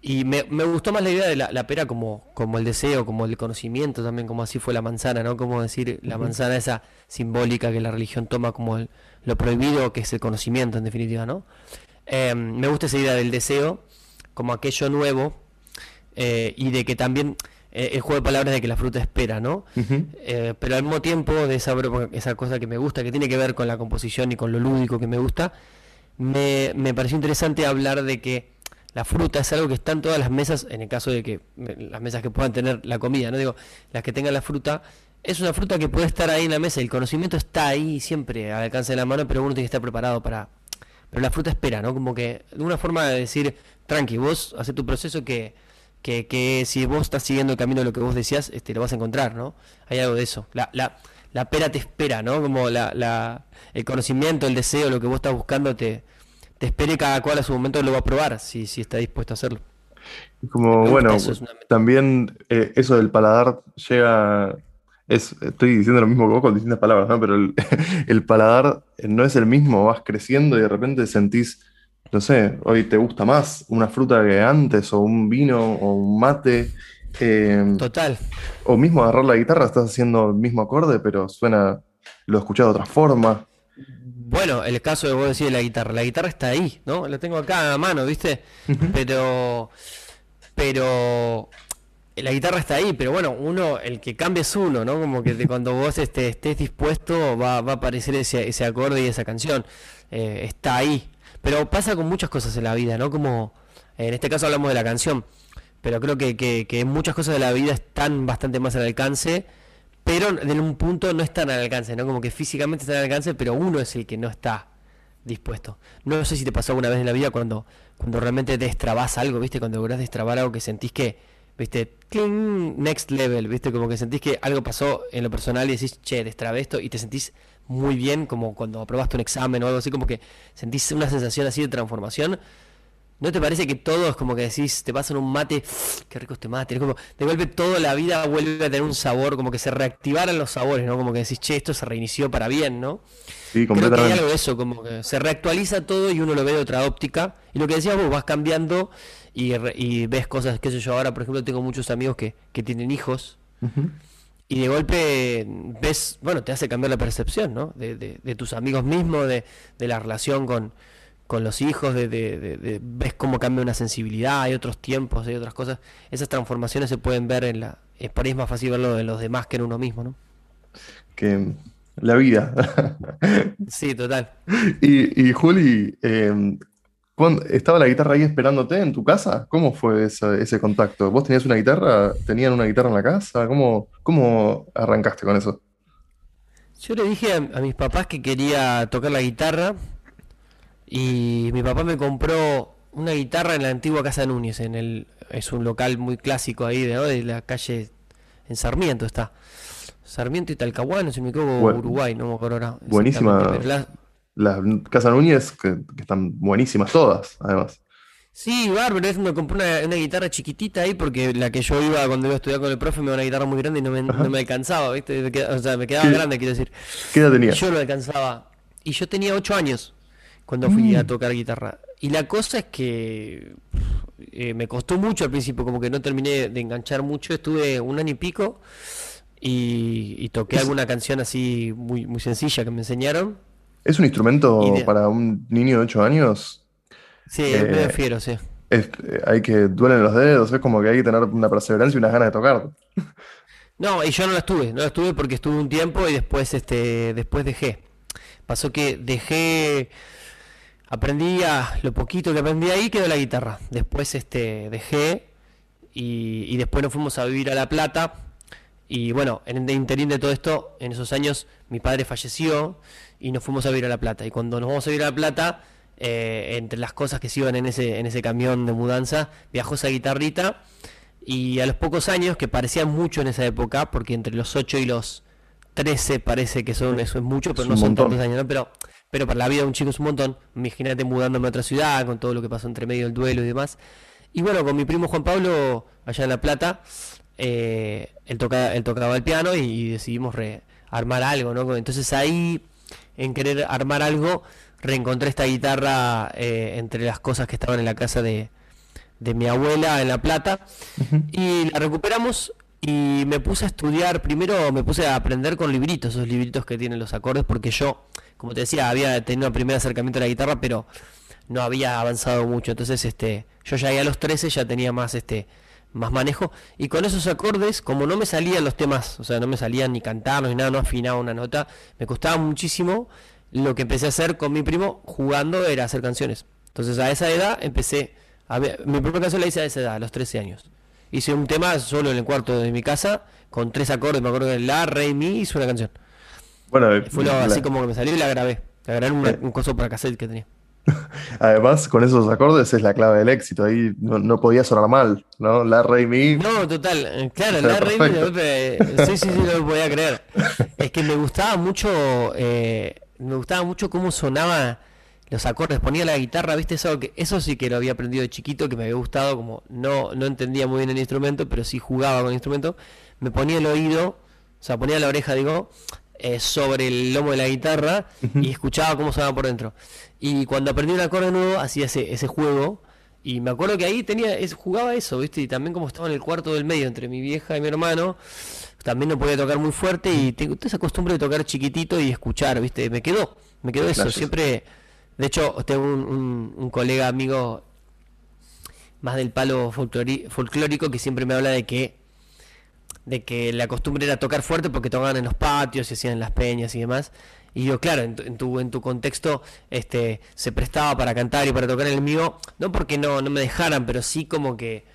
Y me, gustó más la idea de la, pera como, como el deseo, como el conocimiento también, como así fue la manzana, ¿no? Como decir la manzana esa simbólica que la religión toma como lo prohibido, que es el conocimiento en definitiva, ¿no? Eh, me gusta esa idea del deseo como aquello nuevo eh, y de que también eh, el juego de palabras de que la fruta espera, ¿no? Eh, pero al mismo tiempo, de esa, esa cosa que me gusta, que tiene que ver con la composición y con lo lúdico que me gusta, me, me pareció interesante hablar de que la fruta es algo que está en todas las mesas, en el caso de que las mesas que puedan tener la comida, no digo, las que tengan la fruta, es una fruta que puede estar ahí en la mesa, el conocimiento está ahí siempre al alcance de la mano, pero uno tiene que estar preparado para... Pero la fruta espera, ¿no? Como que de una forma de decir, tranqui, vos haces tu proceso que que, que, si vos estás siguiendo el camino de lo que vos decías, este, lo vas a encontrar, ¿no? Hay algo de eso. La, la, la pera te espera, ¿no? Como la, la, el conocimiento, el deseo, lo que vos estás buscando, te, te espere cada cual a su momento lo va a probar, si, si está dispuesto a hacerlo. Como, bueno, también eh, eso del paladar llega... Es, estoy diciendo lo mismo que vos con distintas palabras, ¿no? Pero el, el paladar no es el mismo, vas creciendo y de repente sentís no sé, hoy te gusta más una fruta que antes, o un vino, o un mate. Em, Total. O mismo agarrar la guitarra, estás haciendo el mismo acorde, pero suena, lo he escuchado de otra forma. Bueno, el caso de vos decir de la guitarra, la guitarra está ahí, ¿no? La tengo acá a mano, ¿viste? Pero, pero la guitarra está ahí, pero bueno, uno, el que cambia es uno, ¿no? Como que cuando vos este, estés dispuesto va, va, a aparecer ese, ese acorde y esa canción. Eh, está ahí, pero pasa con muchas cosas en la vida, ¿no? Como en este caso hablamos de la canción, pero creo que, que, muchas cosas de la vida están bastante más al alcance, pero en un punto no están al alcance, ¿no? Como que físicamente están al alcance, pero uno es el que no está dispuesto. No sé si te pasó alguna vez en la vida cuando, cuando realmente destrabas algo, ¿viste? Cuando lográs destrabar algo que sentís que, ¿viste? next level, ¿viste? Como que sentís que algo pasó en lo personal y decís, che, destrabé esto y te sentís muy bien, como cuando aprobaste un examen o algo así, como que sentís una sensación así de transformación. ¿No te parece que todo es como que decís, te pasan un mate, qué rico este mate? como, de golpe toda la vida vuelve a tener un sabor, como que se reactivaran los sabores, ¿no? Como que decís, che, esto se reinició para bien, ¿no? Sí, completamente. Creo que hay algo de eso, como que se reactualiza todo y uno lo ve de otra óptica. Y lo que decías vos, vas cambiando y, y ves cosas, qué sé yo, ahora por ejemplo tengo muchos amigos que, que tienen hijos y de golpe ves, bueno, te hace cambiar la percepción, ¿no? De, de, tus amigos mismos, de, de la relación con, con los hijos, de, ves cómo cambia una sensibilidad, hay otros tiempos, hay otras cosas. Esas transformaciones se pueden ver en la... Es por ahí es más fácil verlo de los demás que en uno mismo, ¿no? Que la vida. sí, total. Y, y Juli, eh, ¿Estaba la guitarra ahí esperándote en tu casa? ¿Cómo fue ese, contacto? ¿Vos tenías una guitarra? ¿Tenían una guitarra en la casa? ¿Cómo, cómo arrancaste con eso? Yo le dije a, mis papás que quería tocar la guitarra y mi papá me compró una guitarra en la antigua Casa Núñez, en el, es un local muy clásico ahí de, de la calle, en Sarmiento está. Sarmiento y Talcahuano, si me equivoco, Uruguay, no me acuerdo ahora. Buenísima las Casa Núñez, que, están buenísimas todas, además. Sí, bárbaro, es me compré una, guitarra chiquitita ahí porque la que yo iba cuando iba a estudiar con el profe me dio una guitarra muy grande y no me, no me alcanzaba, ¿viste? o sea, me quedaba grande, quiero decir. ¿Qué edad tenía? Yo no alcanzaba. Y yo tenía 8 años cuando fui a mm. tocar guitarra. Y la cosa es que eh, me costó mucho al principio, como que no terminé de enganchar mucho. Estuve un año y pico y, toqué alguna canción así muy, muy sencilla que me enseñaron ¿Es un instrumento para un niño de 8 años? Sí, me refiero, sí. Eh, hay que duelen los dedos, es como que hay que tener una perseverancia y unas ganas de tocar. No, y yo no la estuve, no la estuve porque estuve un tiempo y después, este, después dejé. Pasó que dejé, aprendí a, lo poquito que aprendí ahí quedó la guitarra. Después este, dejé y, y después nos fuimos a vivir a La Plata. Y bueno, en el interín de todo esto, en esos años, mi padre falleció y nos fuimos a vivir a La Plata. Y cuando nos vamos a vivir a La Plata, eh, entre las cosas que se iban en ese, en ese camión de mudanza, viajó esa guitarrita y a los pocos años, que parecían mucho en esa época, porque entre los 8 y los 13 parece que son, eso es mucho, pero Es no son montón. tantos años, ¿no? Pero, pero para la vida de un chico es un montón. Imagínate mudándome a otra ciudad, con todo lo que pasó entre medio del duelo y demás. Y bueno, con mi primo Juan Pablo, allá en La Plata, eh, él, toca, él tocaba el piano y, decidimos re- armar algo, ¿no? Entonces ahí, en querer armar algo, reencontré esta guitarra eh, entre las cosas que estaban en la casa de, de mi abuela en La Plata. Y la recuperamos y me puse a estudiar, primero me puse a aprender con libritos, esos libritos que tienen los acordes, porque yo, como te decía, había tenido un primer acercamiento a la guitarra, pero no había avanzado mucho, entonces este, yo ya a los 13 ya tenía más este más manejo y con esos acordes, como no me salían los temas, o sea, no me salían ni cantar ni nada, no afinaba una nota, me costaba muchísimo, lo que empecé a hacer con mi primo jugando era hacer canciones. Entonces a esa edad empecé, a ver, mi primera canción la hice a esa edad, a los 13 años. Hice un tema solo en el cuarto de mi casa, con tres acordes, me acuerdo de la, re, mi, hice una canción. Bueno, Fue lo, así como que me salió y la grabé. La grabé en una- Eh. un coso para cassette que tenía. además con esos acordes es la clave del éxito. Ahí no, no podía sonar mal, ¿no? La, re, mi. No, total, eh, claro, la re, mi, sí, sí, sí, no lo podía creer. Es que me gustaba mucho, eh, me gustaba mucho cómo sonaba los acordes, ponía la guitarra, viste, eso que eso sí que lo había aprendido de chiquito, que me había gustado, como no, no entendía muy bien el instrumento, pero sí jugaba con el instrumento, me ponía el oído, o sea, ponía la oreja, digo, eh, sobre el lomo de la guitarra y escuchaba cómo sonaba por dentro. Y cuando aprendí un acorde nuevo, hacía ese, ese juego. Y me acuerdo que ahí tenía, es, jugaba eso, ¿viste? Y también como estaba en el cuarto del medio entre mi vieja y mi hermano, también no podía tocar muy fuerte y tengo esa costumbre de tocar chiquitito y escuchar, ¿viste? Me quedó, me quedó eso. Siempre, de hecho, tengo un, un- un colega amigo más del palo folclórico que siempre me habla de que de que la costumbre era tocar fuerte porque tocaban en los patios y hacían las peñas y demás. Y yo, claro, en tu, en tu, en tu contexto este, se prestaba para cantar y para tocar el mío, no porque no, no me dejaran, pero sí como que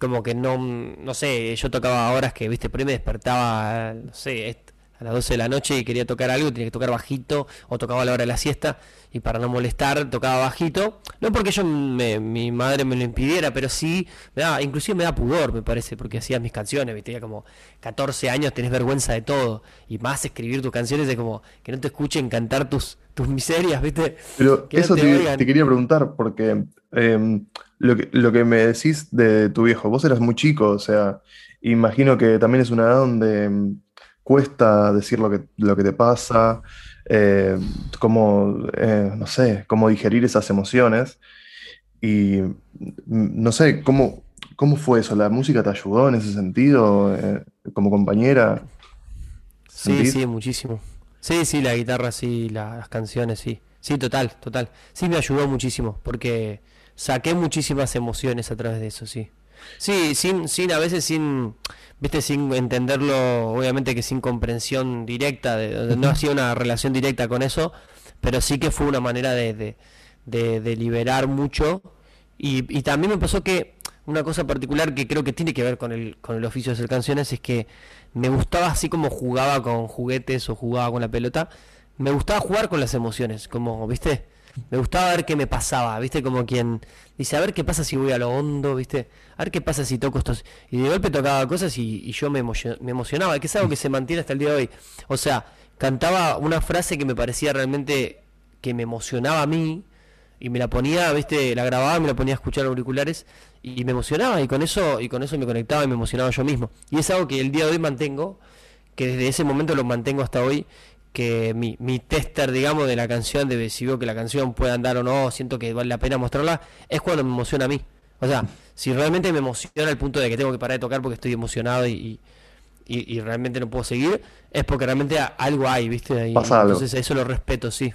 como que no, no sé, yo tocaba horas que, viste, por ahí me despertaba, no sé, a las 12 de la noche y quería tocar algo, tenía que tocar bajito, o tocaba a la hora de la siesta, y para no molestar, tocaba bajito, no porque yo me- mi madre me lo impidiera, pero sí, me da, inclusive me da pudor, me parece, porque hacía mis canciones, viste, tenía como 14 años, tenés vergüenza de todo, y más escribir tus canciones es como que no te escuchen cantar tus, tus miserias, viste, Pero que no eso te te, oigan. te quería preguntar, porque em, lo que, lo que me decís de tu viejo, vos eras muy chico, o sea, imagino que también es una edad donde em, cuesta decir lo que, lo que te pasa, eh, cómo, eh, no sé, cómo digerir esas emociones. Y mm, no sé, ¿cómo, cómo fue eso? ¿La música te ayudó en ese sentido, eh, como compañera? Sí, sí, muchísimo. Sí, sí, la guitarra, sí, la- las canciones, sí. Sí, total, total. Sí, me ayudó muchísimo, porque saqué muchísimas emociones a través de eso, sí. Sí, sin, sin, a veces sin, viste, sin entenderlo, obviamente que sin comprensión directa, de- no hacía una relación directa con eso, pero sí que fue una manera de, de, de- liberar mucho. Y, y también me pasó que una cosa particular que creo que tiene que ver con el, con el oficio de hacer canciones es que me gustaba así como jugaba con juguetes o jugaba con la pelota, me gustaba jugar con las emociones, como, ¿viste? Me gustaba ver qué me pasaba, ¿viste? Como quien dice, a ver qué pasa si voy a lo hondo, ¿viste? A ver qué pasa si toco estos... Y de golpe tocaba cosas y, yo me, me emocionaba, que es algo que se mantiene hasta el día de hoy. O sea, cantaba una frase que me parecía realmente que me emocionaba a mí y me la ponía, ¿viste? La grababa, me la ponía a escuchar auriculares y me emocionaba y con eso y con eso me conectaba y me emocionaba yo mismo. Y es algo que el día de hoy mantengo, que desde ese momento lo mantengo hasta hoy, que mi, mi tester, digamos, de la canción, de si veo que la canción puede andar o no, siento que vale la pena mostrarla, es cuando me emociona a mí. O sea, si realmente me emociona al punto de que tengo que parar de tocar porque estoy emocionado y, y, y realmente no puedo seguir, es porque realmente algo hay, ¿viste? Y Pasa algo. entonces eso lo respeto, sí.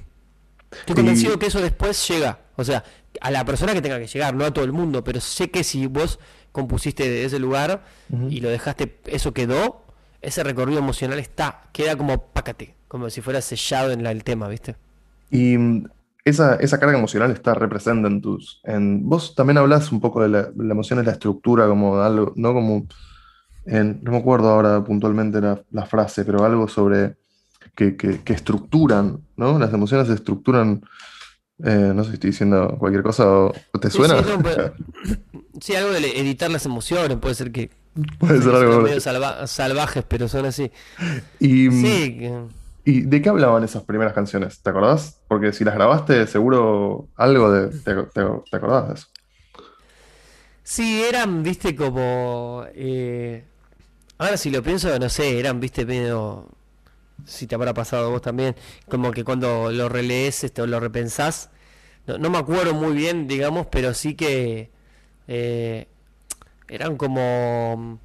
Estoy convencido que eso después llega. O sea, a la persona que tenga que llegar, no a todo el mundo, pero sé que si vos compusiste de ese lugar y lo dejaste, eso quedó, ese recorrido emocional está, queda como pácate, como si fuera sellado en la- el tema, ¿viste? Y mm, esa, esa carga emocional está represente en tus... En, vos también hablas un poco de la, la emoción es la estructura, como algo, ¿no? Como, en- no me acuerdo ahora puntualmente la, la frase, pero algo sobre que, que- que estructuran, ¿no? Las emociones se estructuran, eh, no sé si estoy diciendo cualquier cosa o te Sí, suena. sí, no, pero- sí, algo de editar las emociones, puede ser que, Puede ser algo medio salva- salvajes, pero son así. Y, mm, Sí, que- ¿y de qué hablaban esas primeras canciones? ¿Te acordás? Porque si las grabaste, seguro algo de, te, te- acordás de eso. sí, eran, viste, como... eh, ahora si lo pienso, no sé, eran, viste, medio... Si te habrá pasado vos también, como que cuando lo relees este, o lo repensás, no, no me acuerdo muy bien, digamos, pero sí que eh, eran como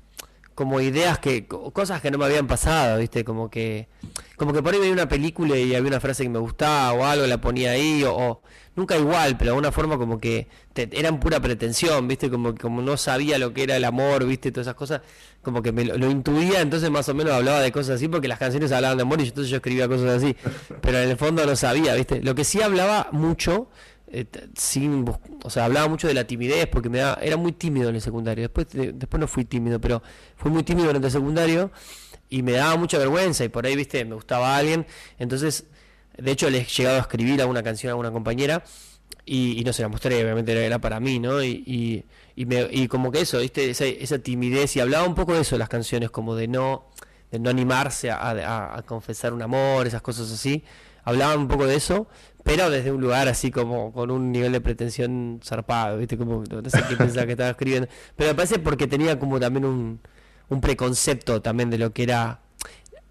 como ideas que co- cosas que no me habían pasado, ¿viste? Como que como que por ahí veía una película y había una frase que me gustaba o algo, la ponía ahí o, o- nunca igual, pero de alguna forma como que te- eran pura pretensión, ¿viste? Como como no sabía lo que era el amor, ¿viste? Todas esas cosas, como que me lo, lo intuía, entonces más o menos hablaba de cosas así porque las canciones hablaban de amor y entonces yo escribía cosas así, pero en el fondo no sabía, ¿viste? Lo que sí hablaba mucho eh, sin o sea, hablaba mucho de la timidez porque me era muy tímido en el secundario. Después, de- después no fui tímido, pero fui muy tímido durante el secundario y me daba mucha vergüenza y por ahí, viste, me gustaba alguien. Entonces, de hecho, le he llegado a escribir alguna canción a una compañera y, y no se la mostré, obviamente era, para mí, ¿no? Y, y, y me, y como que eso, viste, esa, esa timidez y hablaba un poco de eso las canciones, como de no, de no animarse a, a- a confesar un amor, esas cosas así. Hablaban un poco de eso, pero desde un lugar así como con un nivel de pretensión zarpado, ¿viste? Como no sé pensaba que estaba escribiendo. Pero me parece porque tenía como también un, un preconcepto también de lo que era.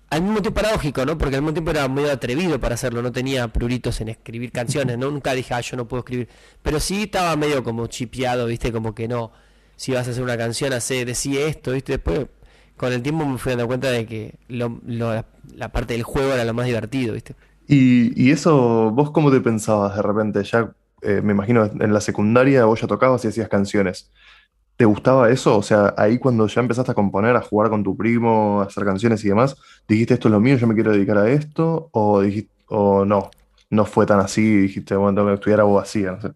Al mismo tiempo paradójico, ¿no? Porque al mismo tiempo era medio atrevido para hacerlo, no tenía pruritos en escribir canciones, ¿no? Nunca dije, ah, yo no puedo escribir. Pero sí estaba medio como chipeado, ¿viste? Como que no, si vas a hacer una canción, hace, decía esto, ¿viste? Después, con el tiempo me fui dando cuenta de que lo- la parte del juego era lo más divertido, ¿viste? Y, y eso, ¿vos cómo te pensabas de repente? Ya, eh, me imagino, en la secundaria vos ya tocabas y hacías canciones. ¿Te gustaba eso? O sea, ahí cuando ya empezaste a componer, a jugar con tu primo, a hacer canciones y demás, ¿dijiste esto es lo mío, yo me quiero dedicar a esto? ¿O dijiste, o no? No fue tan así, dijiste, bueno, tengo que estudiar abogacía, no sé.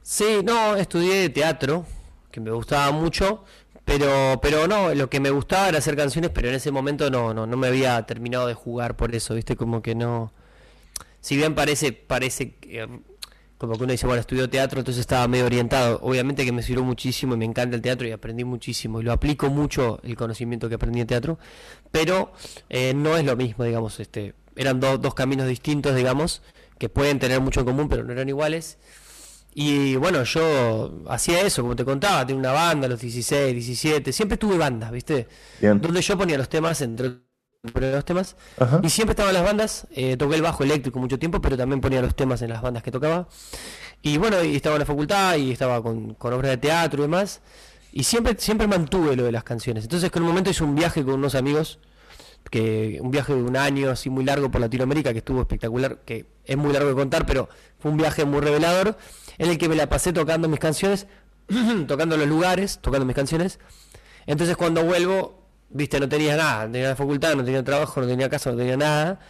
Sí, no, estudié teatro, que me gustaba mucho, pero, pero no, lo que me gustaba era hacer canciones, pero en ese momento no, no, no me había terminado de jugar por eso, viste, como que no. Si bien parece, parece que, eh, como que uno dice, bueno, estudió teatro, entonces estaba medio orientado. Obviamente que me sirvió muchísimo y me encanta el teatro y aprendí muchísimo y lo aplico mucho el conocimiento que aprendí en teatro, pero eh, no es lo mismo, digamos, este, eran do- dos caminos distintos, digamos, que pueden tener mucho en común, pero no eran iguales. Y bueno, yo hacía eso, como te contaba, tenía una banda a los 16, 17, siempre tuve bandas, ¿viste? Bien. Donde yo ponía los temas, entre los temas, Ajá. y siempre estaban las bandas, eh, toqué el bajo eléctrico mucho tiempo, pero también ponía los temas en las bandas que tocaba. Y bueno, y estaba en la facultad y estaba con, con obras de teatro y demás, y siempre, siempre mantuve lo de las canciones. Entonces, que en un momento hice un viaje con unos amigos, que un viaje de un año así muy largo por Latinoamérica, que estuvo espectacular, que es muy largo de contar, pero fue un viaje muy revelador, en el que me la pasé tocando mis canciones, tocando los lugares, tocando mis canciones. Entonces cuando vuelvo, viste, no tenía nada, no tenía la facultad, no tenía trabajo, no tenía casa, no tenía nada.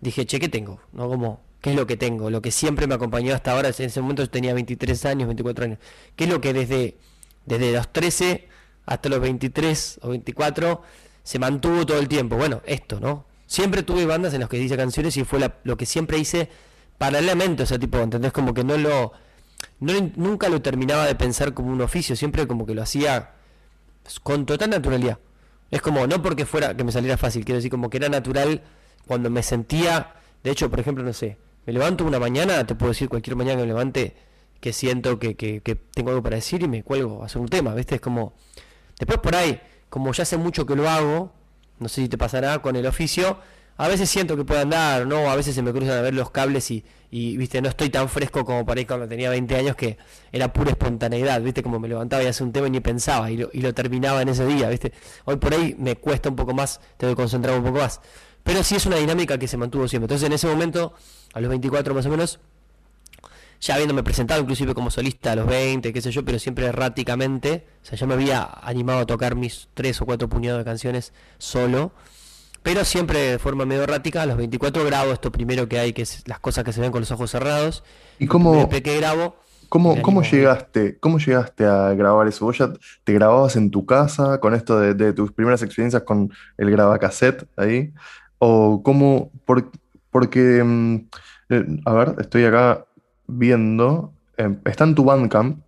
Dije, che, ¿qué tengo? ¿No? Como, ¿qué es lo que tengo? Lo que siempre me acompañó hasta ahora, en ese momento yo tenía 23 años, 24 años. ¿Qué es lo que desde, desde los 13 hasta los 23 o 24 se mantuvo todo el tiempo? Bueno, esto, ¿no? Siempre tuve bandas en las que hice canciones y fue lo que siempre hice paralelamente, o sea, tipo, ¿entendés? Como que no lo... No, nunca lo terminaba de pensar como un oficio, siempre como que lo hacía con total naturalidad. Es como, no porque fuera que me saliera fácil, quiero decir, como que era natural cuando me sentía, de hecho, por ejemplo, no sé, me levanto una mañana, te puedo decir cualquier mañana que me levante, que siento que, que, que tengo algo para decir y me cuelgo a hacer un tema, ¿viste? Es como, después por ahí, como ya hace mucho que lo hago, no sé si te pasará con el oficio, a veces siento que puede andar, ¿no? A veces se me cruzan a ver los cables y, y, viste, no estoy tan fresco como para ir cuando tenía 20 años que era pura espontaneidad, viste, como me levantaba y hacía un tema y ni pensaba y lo, y lo terminaba en ese día, viste. Hoy por ahí me cuesta un poco más, tengo que concentrar un poco más. Pero sí es una dinámica que se mantuvo siempre. Entonces en ese momento, a los 24 más o menos, ya habiéndome presentado inclusive como solista a los 20, qué sé yo, pero siempre erráticamente, o sea, ya me había animado a tocar mis tres o cuatro puñados de canciones solo, pero siempre de forma medio errática, a los 24 grabo esto primero que hay, que es las cosas que se ven con los ojos cerrados, ¿Y cómo, que grabo, cómo, cómo llegaste, cómo llegaste a grabar eso? ¿Vos ya te grababas en tu casa con esto de, de tus primeras experiencias con el grabacassette ahí? ¿O cómo, por- porque, mm, eh, a ver, estoy acá viendo, eh, está en tu Bandcamp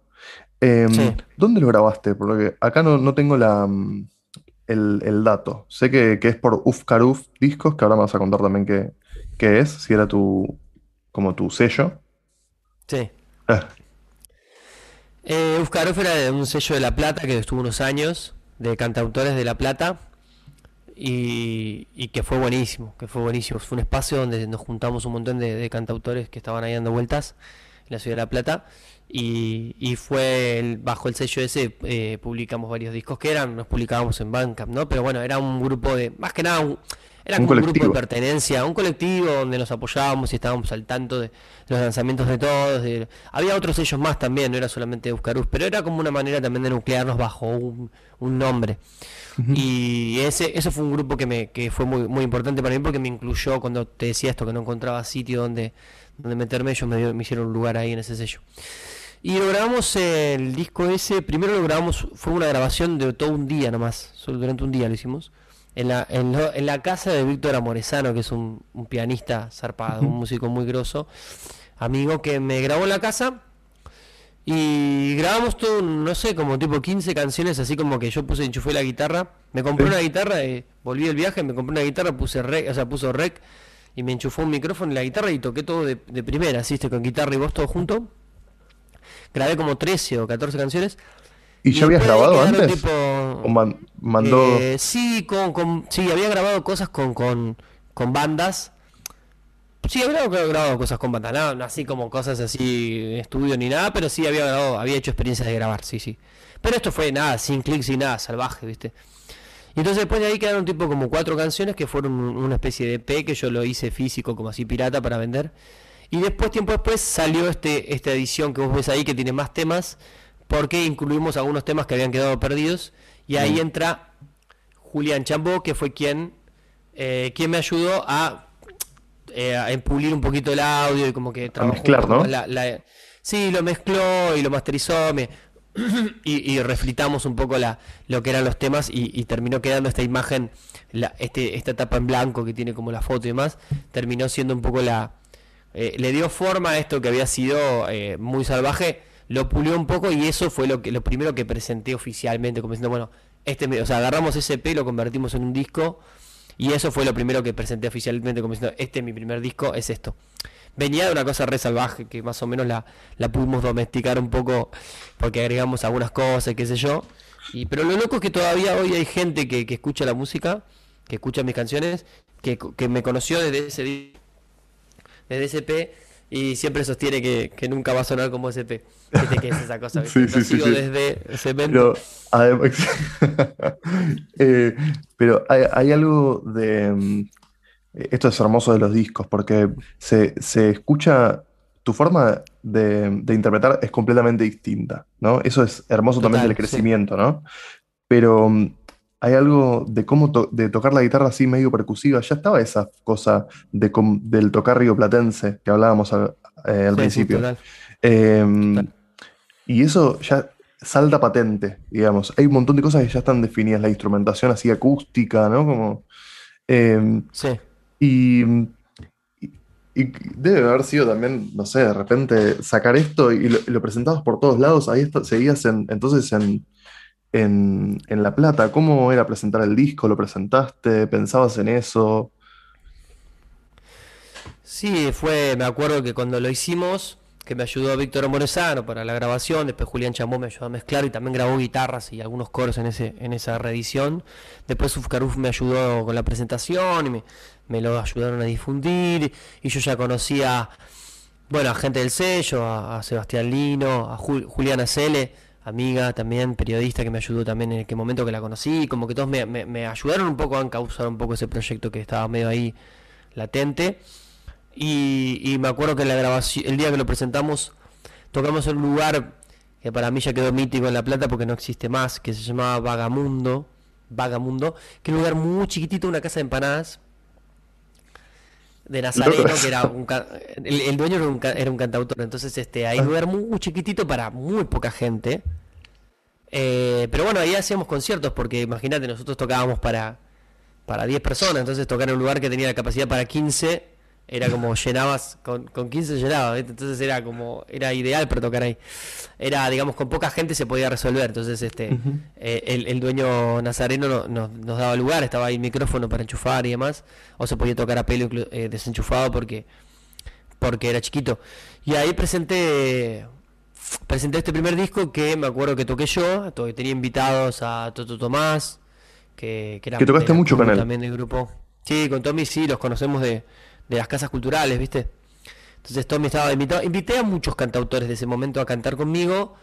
Em, Sí. ¿dónde lo grabaste? Porque acá no, no tengo la, mm, el, el dato. Sé que, que es por Ufkaruf Discos, que ahora me vas a contar también qué, qué es, si era tu, como tu sello. Sí. Ah, Eh, era de un sello de La Plata que estuvo unos años, de cantautores de La Plata, y, y que fue buenísimo, que fue buenísimo. Fue un espacio donde nos juntamos un montón de, de cantautores que estaban ahí dando vueltas en la ciudad de La Plata, y, y fue el- bajo el sello ese eh, publicamos varios discos que eran, nos publicábamos en Bandcamp, ¿no? Pero bueno, era un grupo de, más que nada, un- era un como un grupo de pertenencia, un colectivo donde nos apoyábamos y estábamos al tanto de los lanzamientos de todos. de- Había otros sellos más también, no era solamente Euskarus, pero era como una manera también de nuclearnos bajo un, un nombre. Y ese, eso fue un grupo que me que fue muy, muy importante para mí porque me incluyó cuando te decía esto, que no encontraba sitio donde, donde meterme, ellos me, me hicieron un lugar ahí en ese sello. Y lo grabamos el disco ese, primero lo grabamos, fue una grabación de todo un día nomás, solo durante un día lo hicimos, en la, en lo- en la casa de Víctor Amoresano, que es un, un pianista zarpado, un músico muy grosso, amigo que me grabó en la casa y grabamos todo, no sé, como tipo 15 canciones, así como que yo puse, enchufé la guitarra, me compré Sí. una guitarra, eh, volví del viaje, me compré una guitarra, puse rec, o sea, puso rec y me enchufó un micrófono en la guitarra y toqué todo de, de primera, así, con guitarra y voz todo junto. Grabé como 13 o 14 canciones. ¿Y ya habías grabado antes? tipo- ¿O man- mandó... eh, sí, con, con- sí, había grabado cosas con, con, con bandas. Sí, había grabado, cosas con bandas, no, no así como cosas así en estudio ni nada, pero sí había grabado, había hecho experiencias de grabar, sí, sí. Pero esto fue nada, sin clic, sin nada, salvaje, ¿viste? Y entonces después de ahí quedaron tipo como cuatro canciones que fueron un- una especie de EP que yo lo hice físico, como así pirata para vender. Y después, tiempo después, salió este, esta edición que vos ves ahí que tiene más temas, porque incluimos algunos temas que habían quedado perdidos. Y ahí entra Julián Chambó, que fue quien, eh, quien me ayudó a, eh, a pulir un poquito el audio y como que trabajó un mezclar, ¿no? la- la- sí, lo mezcló y lo masterizó, me, y, y reflitamos un poco la, lo que eran los temas y, y terminó quedando esta imagen, la, este, esta tapa en blanco que tiene como la foto y demás, terminó siendo un poco la... eh, le dio forma a esto que había sido eh, muy salvaje, lo pulió un poco y eso fue lo que lo primero que presenté oficialmente, como diciendo, bueno, este, o sea, agarramos ese EP, lo convertimos en un disco y eso fue lo primero que presenté oficialmente, como diciendo, este es mi primer disco, es esto. Venía de una cosa re salvaje, que más o menos la, la pudimos domesticar un poco, porque agregamos algunas cosas, qué sé yo. Y, pero lo loco es que todavía hoy hay gente que, que escucha la música, que escucha mis canciones, que, que me conoció desde ese di- desde ese EP y siempre sostiene que, que nunca va a sonar como ese EP. Viste que es esa cosa, ¿viste? Sí, sí, sí, sigo sí. desde ese evento. Pero, además, Eh, pero hay, hay algo de... mm, Esto es hermoso de los discos, porque se, se escucha, tu forma de, de interpretar es completamente distinta, ¿no? Eso es hermoso también del sí. crecimiento, ¿no? Pero mm, hay algo de cómo to- de tocar la guitarra así medio percusiva. Ya estaba esa cosa de, del tocar rioplatense que hablábamos al, eh, al Sí, sí, principio. total. Em, Total. y eso ya salta patente, digamos. Hay un montón de cosas que ya están definidas, la instrumentación así acústica, ¿no? Como, em, Sí. y, y- y debe haber sido también, no sé, de repente sacar esto y lo, y lo presentabas por todos lados. Ahí está- seguías en- entonces en, en, en La Plata. ¿Cómo era presentar el disco? ¿Lo presentaste? ¿Pensabas en eso? Sí, fue, me acuerdo que cuando lo hicimos, que me ayudó Víctor Moresano para la grabación, después Julián Chambó me ayudó a mezclar y también grabó guitarras y algunos coros en ese, en esa reedición. Después Ufkaruf me ayudó con la presentación y me, lo ayudaron a difundir. Y yo ya conocía, bueno, a gente del sello, a, Sebastián Lino, a Jul- Juliana amiga también, periodista que me ayudó también en aquel momento que la conocí. Como que todos me, me, me ayudaron un poco a encauzar un poco ese proyecto que estaba medio ahí latente. Y, me acuerdo que la grabación, el día que lo presentamos, tocamos en un lugar que para mí ya quedó mítico en La Plata porque no existe más, que se llamaba Vagamundo, Vagamundo, que era un lugar muy chiquitito, una casa de empanadas de Nazareno, que era un el, el dueño era un, era un cantautor, entonces este, un lugar muy chiquitito para muy poca gente. Eh, pero bueno, ahí hacíamos conciertos porque imagínate, nosotros tocábamos para, para 10 personas, entonces tocar en un lugar que tenía la capacidad para 15 Era como llenabas, con, con 15 llenabas, ¿viste? entonces era como, era ideal para tocar ahí. Era, digamos, con poca gente se podía resolver, entonces este eh, el, el dueño nazareno no- no- nos daba lugar, estaba ahí el micrófono para enchufar y demás, o se podía tocar a pelo eh, desenchufado porque, porque era chiquito. Y ahí presenté presenté este primer disco que me acuerdo que toqué yo, tenía invitados a Toto Tomás, que, que era Que tocaste era mucho con él. También del grupo. Sí, con Tommy sí, los conocemos de, de las casas culturales, ¿viste? Entonces Tommy estaba invitado. Invité a muchos cantautores de ese momento a cantar conmigo,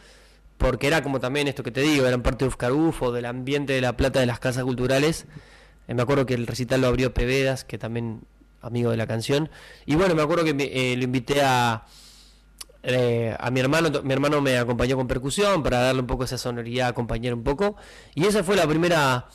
porque era como también esto que te digo, eran parte de Ufcarufo, del ambiente de La Plata de las casas culturales. Eh, me acuerdo que el recital lo abrió Pevedas, que también amigo de la canción. Y bueno, me acuerdo que eh, lo invité a, eh, a mi hermano, mi hermano me acompañó con percusión para darle un poco esa sonoridad, acompañar un poco. Y esa fue la primera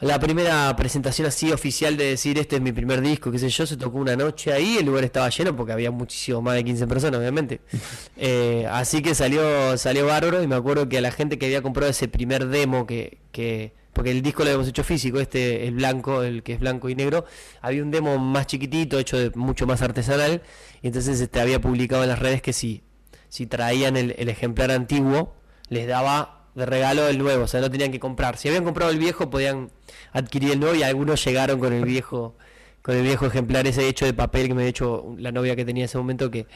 la primera presentación así oficial de decir este es mi primer disco, qué sé yo, se tocó una noche ahí, el lugar estaba lleno porque había muchísimo más de 15 personas, obviamente. Eh, así que salió salió bárbaro y me acuerdo que a la gente que había comprado ese primer demo que, que porque el disco lo habíamos hecho físico, este el blanco, el que es blanco y negro, había un demo más chiquitito, hecho de mucho más artesanal, y entonces este había publicado en las redes que si si traían el, el ejemplar antiguo, les daba de regalo el nuevo, o sea, no tenían que comprar. Si habían comprado el viejo, podían adquirir el nuevo y algunos llegaron con el viejo con el viejo ejemplar ese hecho de papel que me había hecho la novia que tenía en ese momento que